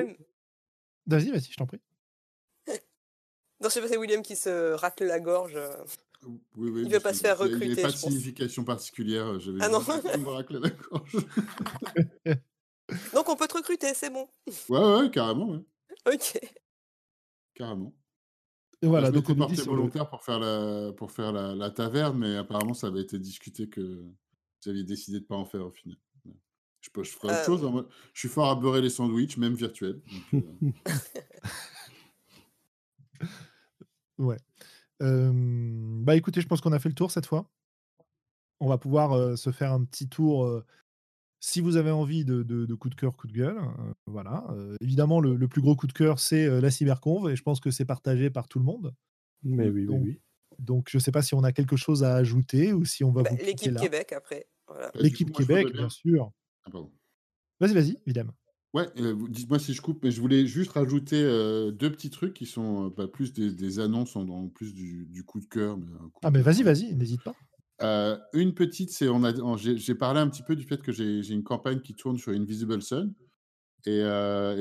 Vas-y, vas-y, je t'en prie. non, c'est pas c'est William qui se racle la gorge. Oui, oui, il ne veut pas se faire recruter. Il n'y a pas de signification particulière. ah non me racler la gorge. Donc on peut te recruter, c'est bon. Ouais, ouais, carrément. Ouais. Ok. Carrément. Et voilà, je donc on porté volontaire pour faire, la, pour faire la, la, taverne, mais apparemment ça avait été discuté que vous aviez décidé de ne pas en faire au final. Je, peux, je ferai autre euh, chose. Hein, je suis fort à beurrer les sandwichs, même virtuels. Euh. ouais. bah écoutez, je pense qu'on a fait le tour cette fois. On va pouvoir se faire un petit tour. si vous avez envie de, de, coup de cœur, coup de gueule, voilà. évidemment, le, plus gros coup de cœur, c'est la cyberconve, et je pense que c'est partagé par tout le monde. Mais oui, donc, oui, Donc, je ne sais pas si on a quelque chose à ajouter ou si on va bah, vous. L'équipe Québec après. Bah, L'équipe Québec, bien. sûr. Ah, vas-y, vas-y, évidemment. Ouais, euh, dites-moi si je coupe, mais je voulais juste rajouter euh, deux petits trucs qui sont pas euh, bah, plus des, annonces, en, plus du, coup de cœur. ah, mais vas-y, vas-y, n'hésite pas. une petite, c'est on a, j'ai, parlé un petit peu du fait que j'ai, une campagne qui tourne sur Invisible Sun. Et,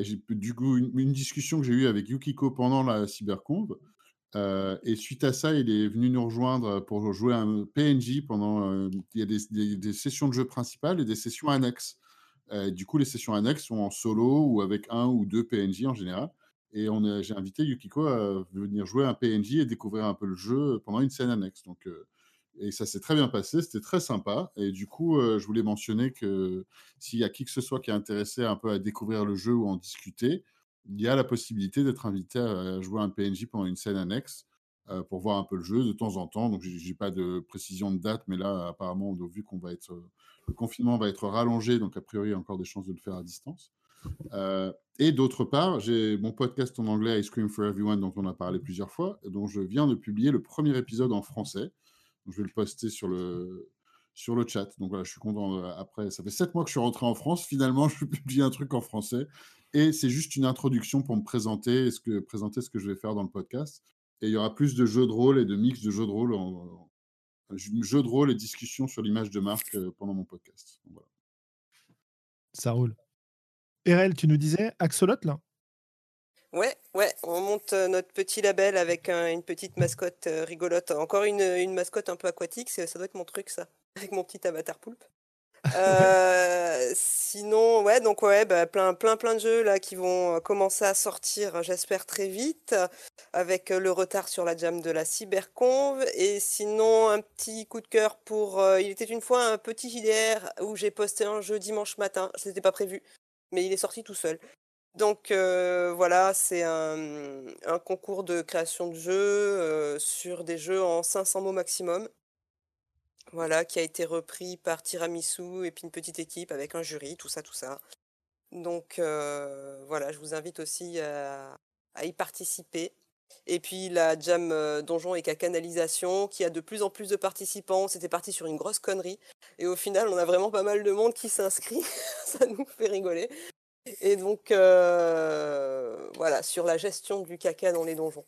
j'ai du coup une, discussion que j'ai eue avec Yukiko pendant la cyberconve. et suite à ça, il est venu nous rejoindre pour jouer un PNJ pendant. il y a des, sessions de jeu principales et des sessions annexes. Euh, du coup, les sessions annexes sont en solo ou avec un ou deux PNJ en général. Et j'ai invité Yukiko à venir jouer un PNJ et découvrir un peu le jeu pendant une scène annexe. Donc, euh, et ça s'est très bien passé, c'était très sympa. Et du coup, euh, je voulais mentionner que s'il y a qui que ce soit qui est intéressé un peu à découvrir le jeu ou en discuter, il y a la possibilité d'être invité à jouer un PNJ pendant une scène annexe pour voir un peu le jeu de temps en temps. Donc, j'ai pas de précision de date, mais là, apparemment, vu qu'on va être le confinement va être rallongé, donc a priori, il y a encore des chances de le faire à distance. Euh, et d'autre part, j'ai mon podcast en anglais Ice Cream for Everyone, dont on a parlé plusieurs fois, dont je viens de publier le premier épisode en français. je vais le poster sur le, sur le chat. Donc voilà, je suis content. Euh, après, ça fait sept mois que je suis rentré en France. Finalement, je publie un truc en français. Et c'est juste une introduction pour me présenter, ce que, présenter ce que je vais faire dans le podcast. Et il y aura plus de jeux de rôle et de mix de jeux de rôle en, jeu de rôle et discussion sur l'image de marque euh, pendant mon podcast. Ça roule. RL, tu nous disais Axolot là Ouais, ouais, on monte euh, notre petit label avec une petite mascotte rigolote. Encore une, une mascotte un peu aquatique, ça doit être mon truc ça, avec mon petit avatar poulpe. Euh, sinon, ouais, donc ouais, bah, plein, plein, plein de jeux là qui vont commencer à sortir, j'espère très vite, avec le retard sur la jam de la cyberconve. Et sinon, un petit coup de cœur pour. Euh, il était une fois un petit JDR où j'ai posté un jeu dimanche matin. C'était pas prévu, mais il est sorti tout seul. Donc euh, voilà, c'est un, un, concours de création de jeux sur des jeux en 500 mots maximum. Voilà, qui a été repris par Tiramisu et puis une petite équipe avec un jury, tout ça, tout ça. Donc euh, voilà, je vous invite aussi à, y participer. Et puis la Jam euh, Donjon et Canalisation, qui a de plus en plus de participants. C'était parti sur une grosse connerie. Et au final, on a vraiment pas mal de monde qui s'inscrit. ça nous fait rigoler. Et donc, euh, voilà, sur la gestion du caca dans les donjons.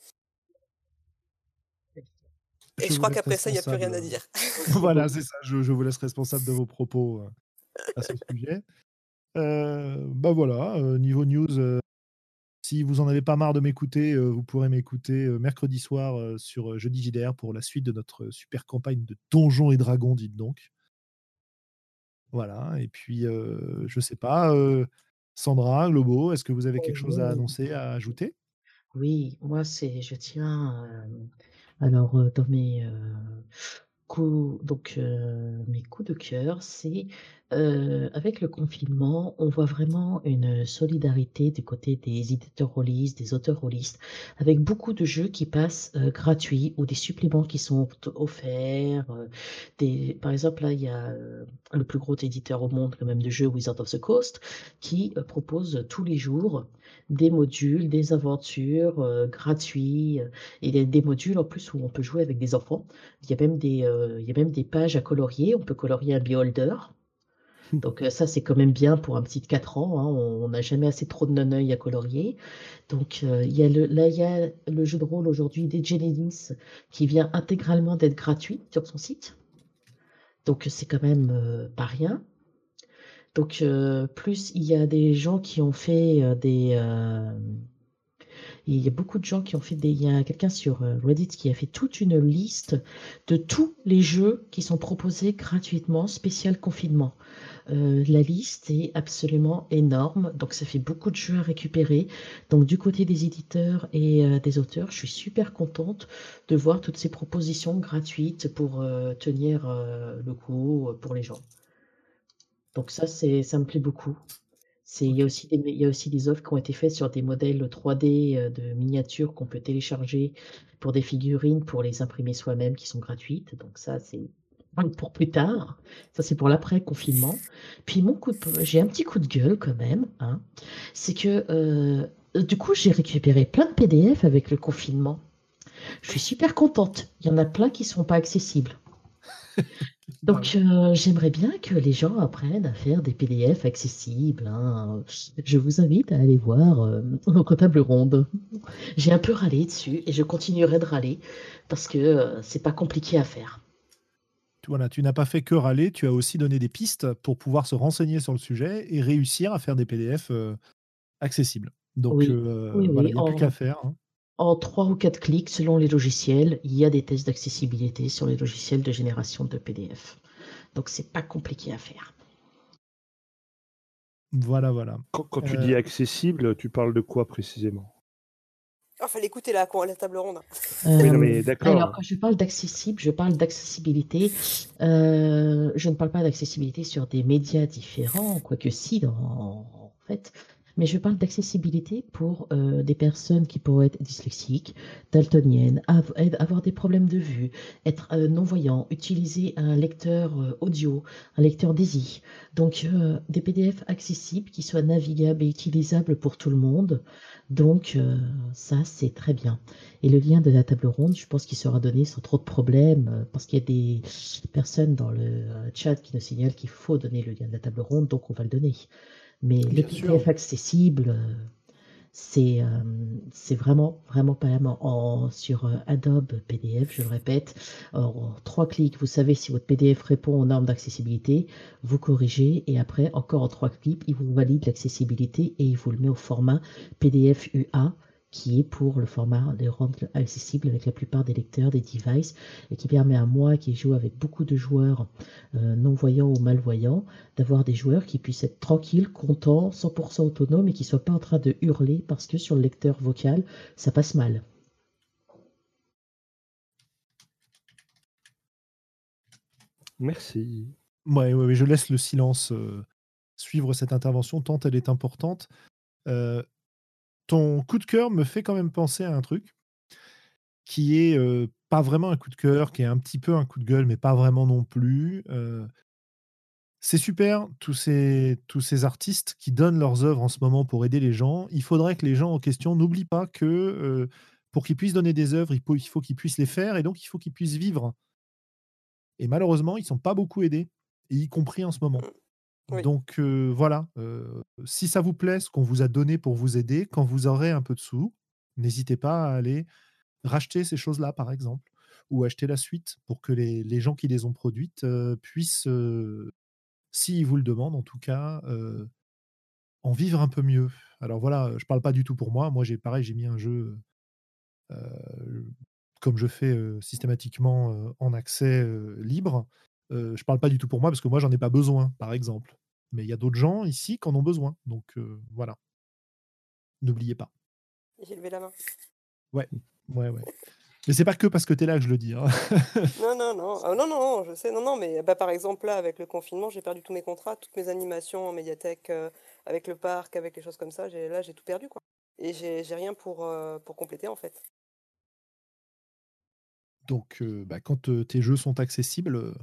Et je, crois qu'après ça, il n'y a plus rien à dire. voilà, c'est ça. Je, vous laisse responsable de vos propos euh, à ce sujet. Euh, bah voilà, euh, niveau news, si vous en avez pas marre de m'écouter, vous pourrez m'écouter mercredi soir sur Jeudi JDR pour la suite de notre super campagne de Donjons et Dragons, dites donc. Voilà, et puis je sais pas, Sandra, Globo, est-ce que vous avez quelque chose à annoncer, à ajouter? Oui, moi c'est, je tiens alors, dans mes, donc mes coups de cœur, c'est, avec le confinement, on voit vraiment une solidarité du côté des éditeurs rôlistes, des auteurs rôlistes, avec beaucoup de jeux qui passent, gratuits ou des suppléments qui sont offerts, des par exemple, là, il y a, le plus gros éditeur au monde quand même de jeux, Wizard of the Coast, qui, propose tous les jours des modules, des aventures, gratuits, et des modules en plus où on peut jouer avec des enfants. Il y a même des, il y a même des pages à colorier, on peut colorier un beholder. Donc ça, c'est quand même bien pour un petit de 4 ans. Hein. On n'a jamais assez trop de non-œil à colorier. Donc il y a le, là, il y a le jeu de rôle aujourd'hui des Genesis qui vient intégralement d'être gratuit sur son site. Donc c'est quand même pas rien. Donc plus il y a des gens qui ont fait des il y a beaucoup de gens qui ont fait des. Il y a quelqu'un sur euh, Reddit qui a fait toute une liste de tous les jeux qui sont proposés gratuitement, spécial confinement. Euh, la liste est absolument énorme, donc ça fait beaucoup de jeux à récupérer. Donc du côté des éditeurs et euh, des auteurs, je suis super contente de voir toutes ces propositions gratuites pour tenir le coup pour les gens. Donc ça, c'est, ça me plaît beaucoup il y a aussi des il y a aussi des offres qui ont été faites sur des modèles 3D, euh, de miniatures qu'on peut télécharger pour des figurines, pour les imprimer soi-même qui sont gratuites. Donc ça, c'est pour plus tard. Ça, c'est pour l'après-confinement. Puis mon coup j'ai un petit coup de gueule quand même, hein. C'est que, euh, du coup, j'ai récupéré plein de PDF avec le confinement. Je suis super contente. Il y en a plein qui sont pas accessibles. Donc, euh, j'aimerais bien que les gens apprennent à faire des PDF accessibles. Hein. Je vous invite à aller voir euh, notre table ronde. J'ai un peu râlé dessus et je continuerai de râler parce que euh, c'est pas compliqué à faire. Voilà, tu n'as pas fait que râler, tu as aussi donné des pistes pour pouvoir se renseigner sur le sujet et réussir à faire des PDF accessibles. Donc, il n'y a plus qu'à faire. Hein. En trois ou quatre clics, selon les logiciels, il y a des tests d'accessibilité sur les logiciels de génération de PDF. Donc c'est pas compliqué à faire. Voilà, voilà. Quand, tu dis euh, accessible, tu parles de quoi précisément? Il oh, fallait écouter la, la table ronde. Euh, d'accord. Alors, quand je parle d'accessible, je parle d'accessibilité. Euh, je ne parle pas d'accessibilité sur des médias différents, quoique si, en fait mais je parle d'accessibilité pour euh, des personnes qui pourraient être dyslexiques, daltoniennes, avoir des problèmes de vue, être euh, non-voyants, utiliser un lecteur euh, audio, un lecteur DAISY. Donc des PDF accessibles qui soient navigables et utilisables pour tout le monde. Donc ça, c'est très bien. Et le lien de la table ronde, je pense qu'il sera donné sans trop de problèmes, parce qu'il y a des personnes dans le chat qui nous signalent qu'il faut donner le lien de la table ronde, donc on va le donner. Mais les PDF accessibles, euh, c'est euh, c'est vraiment, vraiment pas en, sur euh, Adobe PDF, je le répète. En trois clics, vous savez si votre PDF répond aux normes d'accessibilité, vous corrigez et après, encore en trois clics, il vous valide l'accessibilité et il vous le met au format PDF UA qui est pour le format de rendre accessible avec la plupart des lecteurs, des devices, et qui permet à moi, qui joue avec beaucoup de joueurs euh, non-voyants ou malvoyants, d'avoir des joueurs qui puissent être tranquilles, contents, 100% autonomes et qui ne soient pas en train de hurler parce que sur le lecteur vocal, ça passe mal. Merci. Ouais, ouais, je laisse le silence euh, suivre cette intervention tant elle est importante. Euh, ton coup de cœur me fait quand même penser à un truc qui est pas vraiment un coup de cœur, qui est un petit peu un coup de gueule, mais pas vraiment non plus. c'est super, tous ces, artistes qui donnent leurs œuvres en ce moment pour aider les gens. Il faudrait que les gens en question n'oublient pas que pour qu'ils puissent donner des œuvres, il faut, il faut qu'ils puissent les faire et donc il faut qu'ils puissent vivre. Et malheureusement, ils ne sont pas beaucoup aidés, y compris en ce moment. Donc voilà, si ça vous plaît, ce qu'on vous a donné pour vous aider, quand vous aurez un peu de sous, n'hésitez pas à aller racheter ces choses-là, par exemple, ou acheter la suite pour que les, gens qui les ont produites puissent, s'ils vous le demandent en tout cas, en vivre un peu mieux. Alors voilà, je ne parle pas du tout pour moi. Moi, j'ai pareil, j'ai mis un jeu comme je fais systématiquement en accès libre je ne parle pas du tout pour moi parce que moi, j'en ai pas besoin, par exemple. Mais il y a d'autres gens ici qui en ont besoin. Donc voilà. N'oubliez pas. J'ai levé la main. Ouais, ouais, ouais. Mais c'est pas que parce que tu es là que je le dis. Hein. non, non, non. Ah, non, non, je sais. Non, non, mais bah, par exemple, là, avec le confinement, j'ai perdu tous mes contrats, toutes mes animations en médiathèque, euh, avec le parc, avec les choses comme ça. Là, j'ai tout perdu, quoi. Et j'ai rien pour, euh, pour compléter, en fait. Donc, euh, bah, quand tes jeux sont accessibles,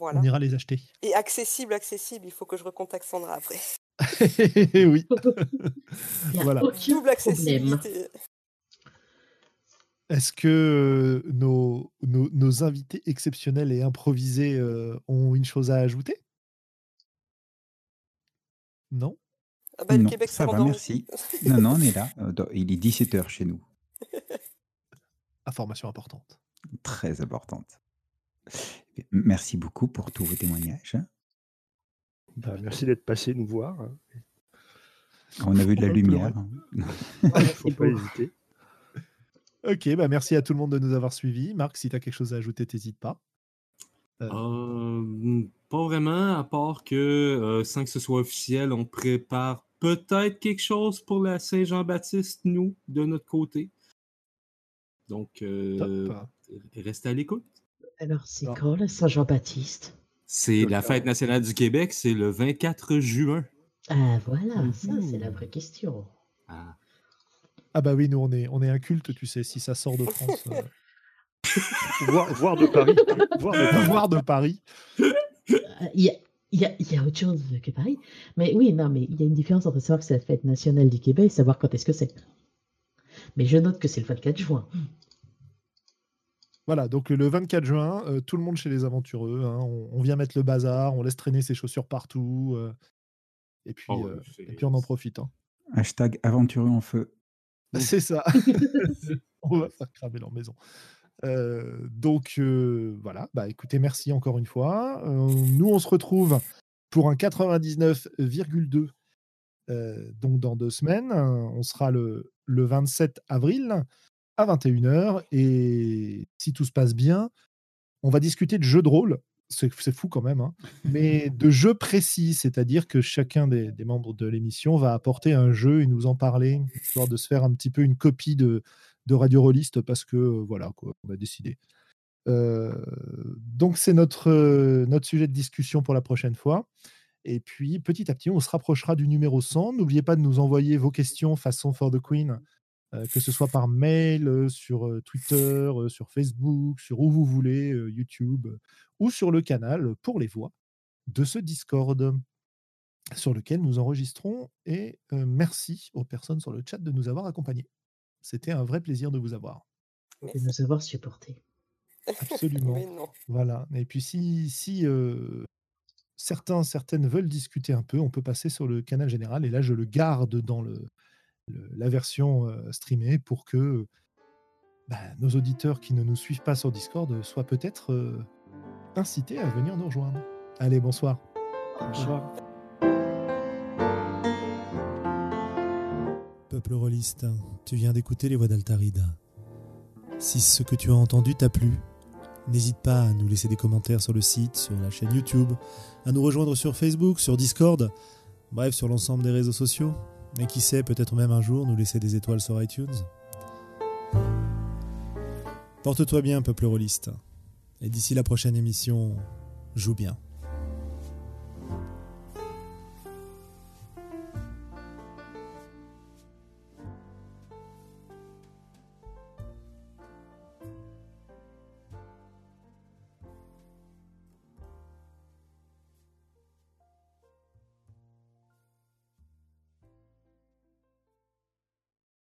on ira les acheter. Et accessible, accessible, il faut que je recontacte Sandra après. oui. voilà. Double accessibilité. Est-ce que nos, nos, invités exceptionnels et improvisés ont une chose à ajouter? Non? Ah bah, non, ça va, merci. non, non, on est là. Il est 17h chez nous. Information importante. Très importante. Merci beaucoup pour tous vos témoignages. Bah, merci d'être passé nous voir. Hein. On a vu de la lumière. Il ne faut pas hésiter. Ok, bah merci à tout le monde de nous avoir suivis. Marc, si tu as quelque chose à ajouter, n'hésite pas. Euh. Euh, pas vraiment, à part que euh, sans que ce soit officiel, on prépare peut-être quelque chose pour la Saint-Jean-Baptiste, nous, de notre côté. Donc, restez à l'écoute. Alors, c'est quand la Saint-Jean-Baptiste? C'est la fête nationale du Québec, c'est le 24 juin. Ah, voilà, ça, c'est la vraie question. Ah. Ah bah oui, nous on est, on est un culte, tu sais, si ça sort de France. Euh. voir, de Paris. Voir de Paris. Il y, a, il, y y, a, autre chose que Paris. Mais oui, non, mais il y a une différence entre savoir que c'est la fête nationale du Québec et savoir quand est-ce que c'est. Mais je note que c'est le 24 juin. Voilà, donc le 24 juin, euh, tout le monde chez les aventureux. Hein, on, vient mettre le bazar, on laisse traîner ses chaussures partout. Euh, et, puis, oh, et puis on en profite. Hein. Hashtag aventureux en feu. C'est ça. on va faire cramer leur maison. Euh, donc euh, voilà, bah écoutez, merci encore une fois. Euh, nous, on se retrouve pour un 99,2 donc dans deux semaines. On sera le, le 27 avril à 21h. Et si tout se passe bien, on va discuter de jeux de rôle c'est fou quand même, hein. mais de jeux précis, c'est-à-dire que chacun des, membres de l'émission va apporter un jeu et nous en parler, histoire de se faire un petit peu une copie de, Radio Rolliste parce que euh, voilà, on a décidé. Euh, donc c'est notre, euh, notre sujet de discussion pour la prochaine fois. Et puis petit à petit, on se rapprochera du numéro 100. N'oubliez pas de nous envoyer vos questions façon for the Queen que ce soit par mail, sur Twitter, sur Facebook, sur où vous voulez, YouTube, ou sur le canal pour les voix de ce Discord sur lequel nous enregistrons. Et merci aux personnes sur le chat de nous avoir accompagnés. C'était un vrai plaisir de vous avoir. Et de nous avoir supportés. Absolument. voilà. Et puis si, si certains, certaines veulent discuter un peu, on peut passer sur le canal général. Et là, je le garde dans le, la version streamée pour que bah, nos auditeurs qui ne nous suivent pas sur Discord soient peut-être incités à venir nous rejoindre. Allez, bonsoir. Bonsoir. Peuple rôliste, tu viens d'écouter les voix d'Altarida. Si ce que tu as entendu t'a plu, n'hésite pas à nous laisser des commentaires sur le site, sur la chaîne YouTube, à nous rejoindre sur Facebook, sur Discord, bref, sur l'ensemble des réseaux sociaux. Et qui sait, peut-être même un jour nous laisser des étoiles sur iTunes. Porte-toi bien, peuple rôliste. Et d'ici la prochaine émission, joue bien.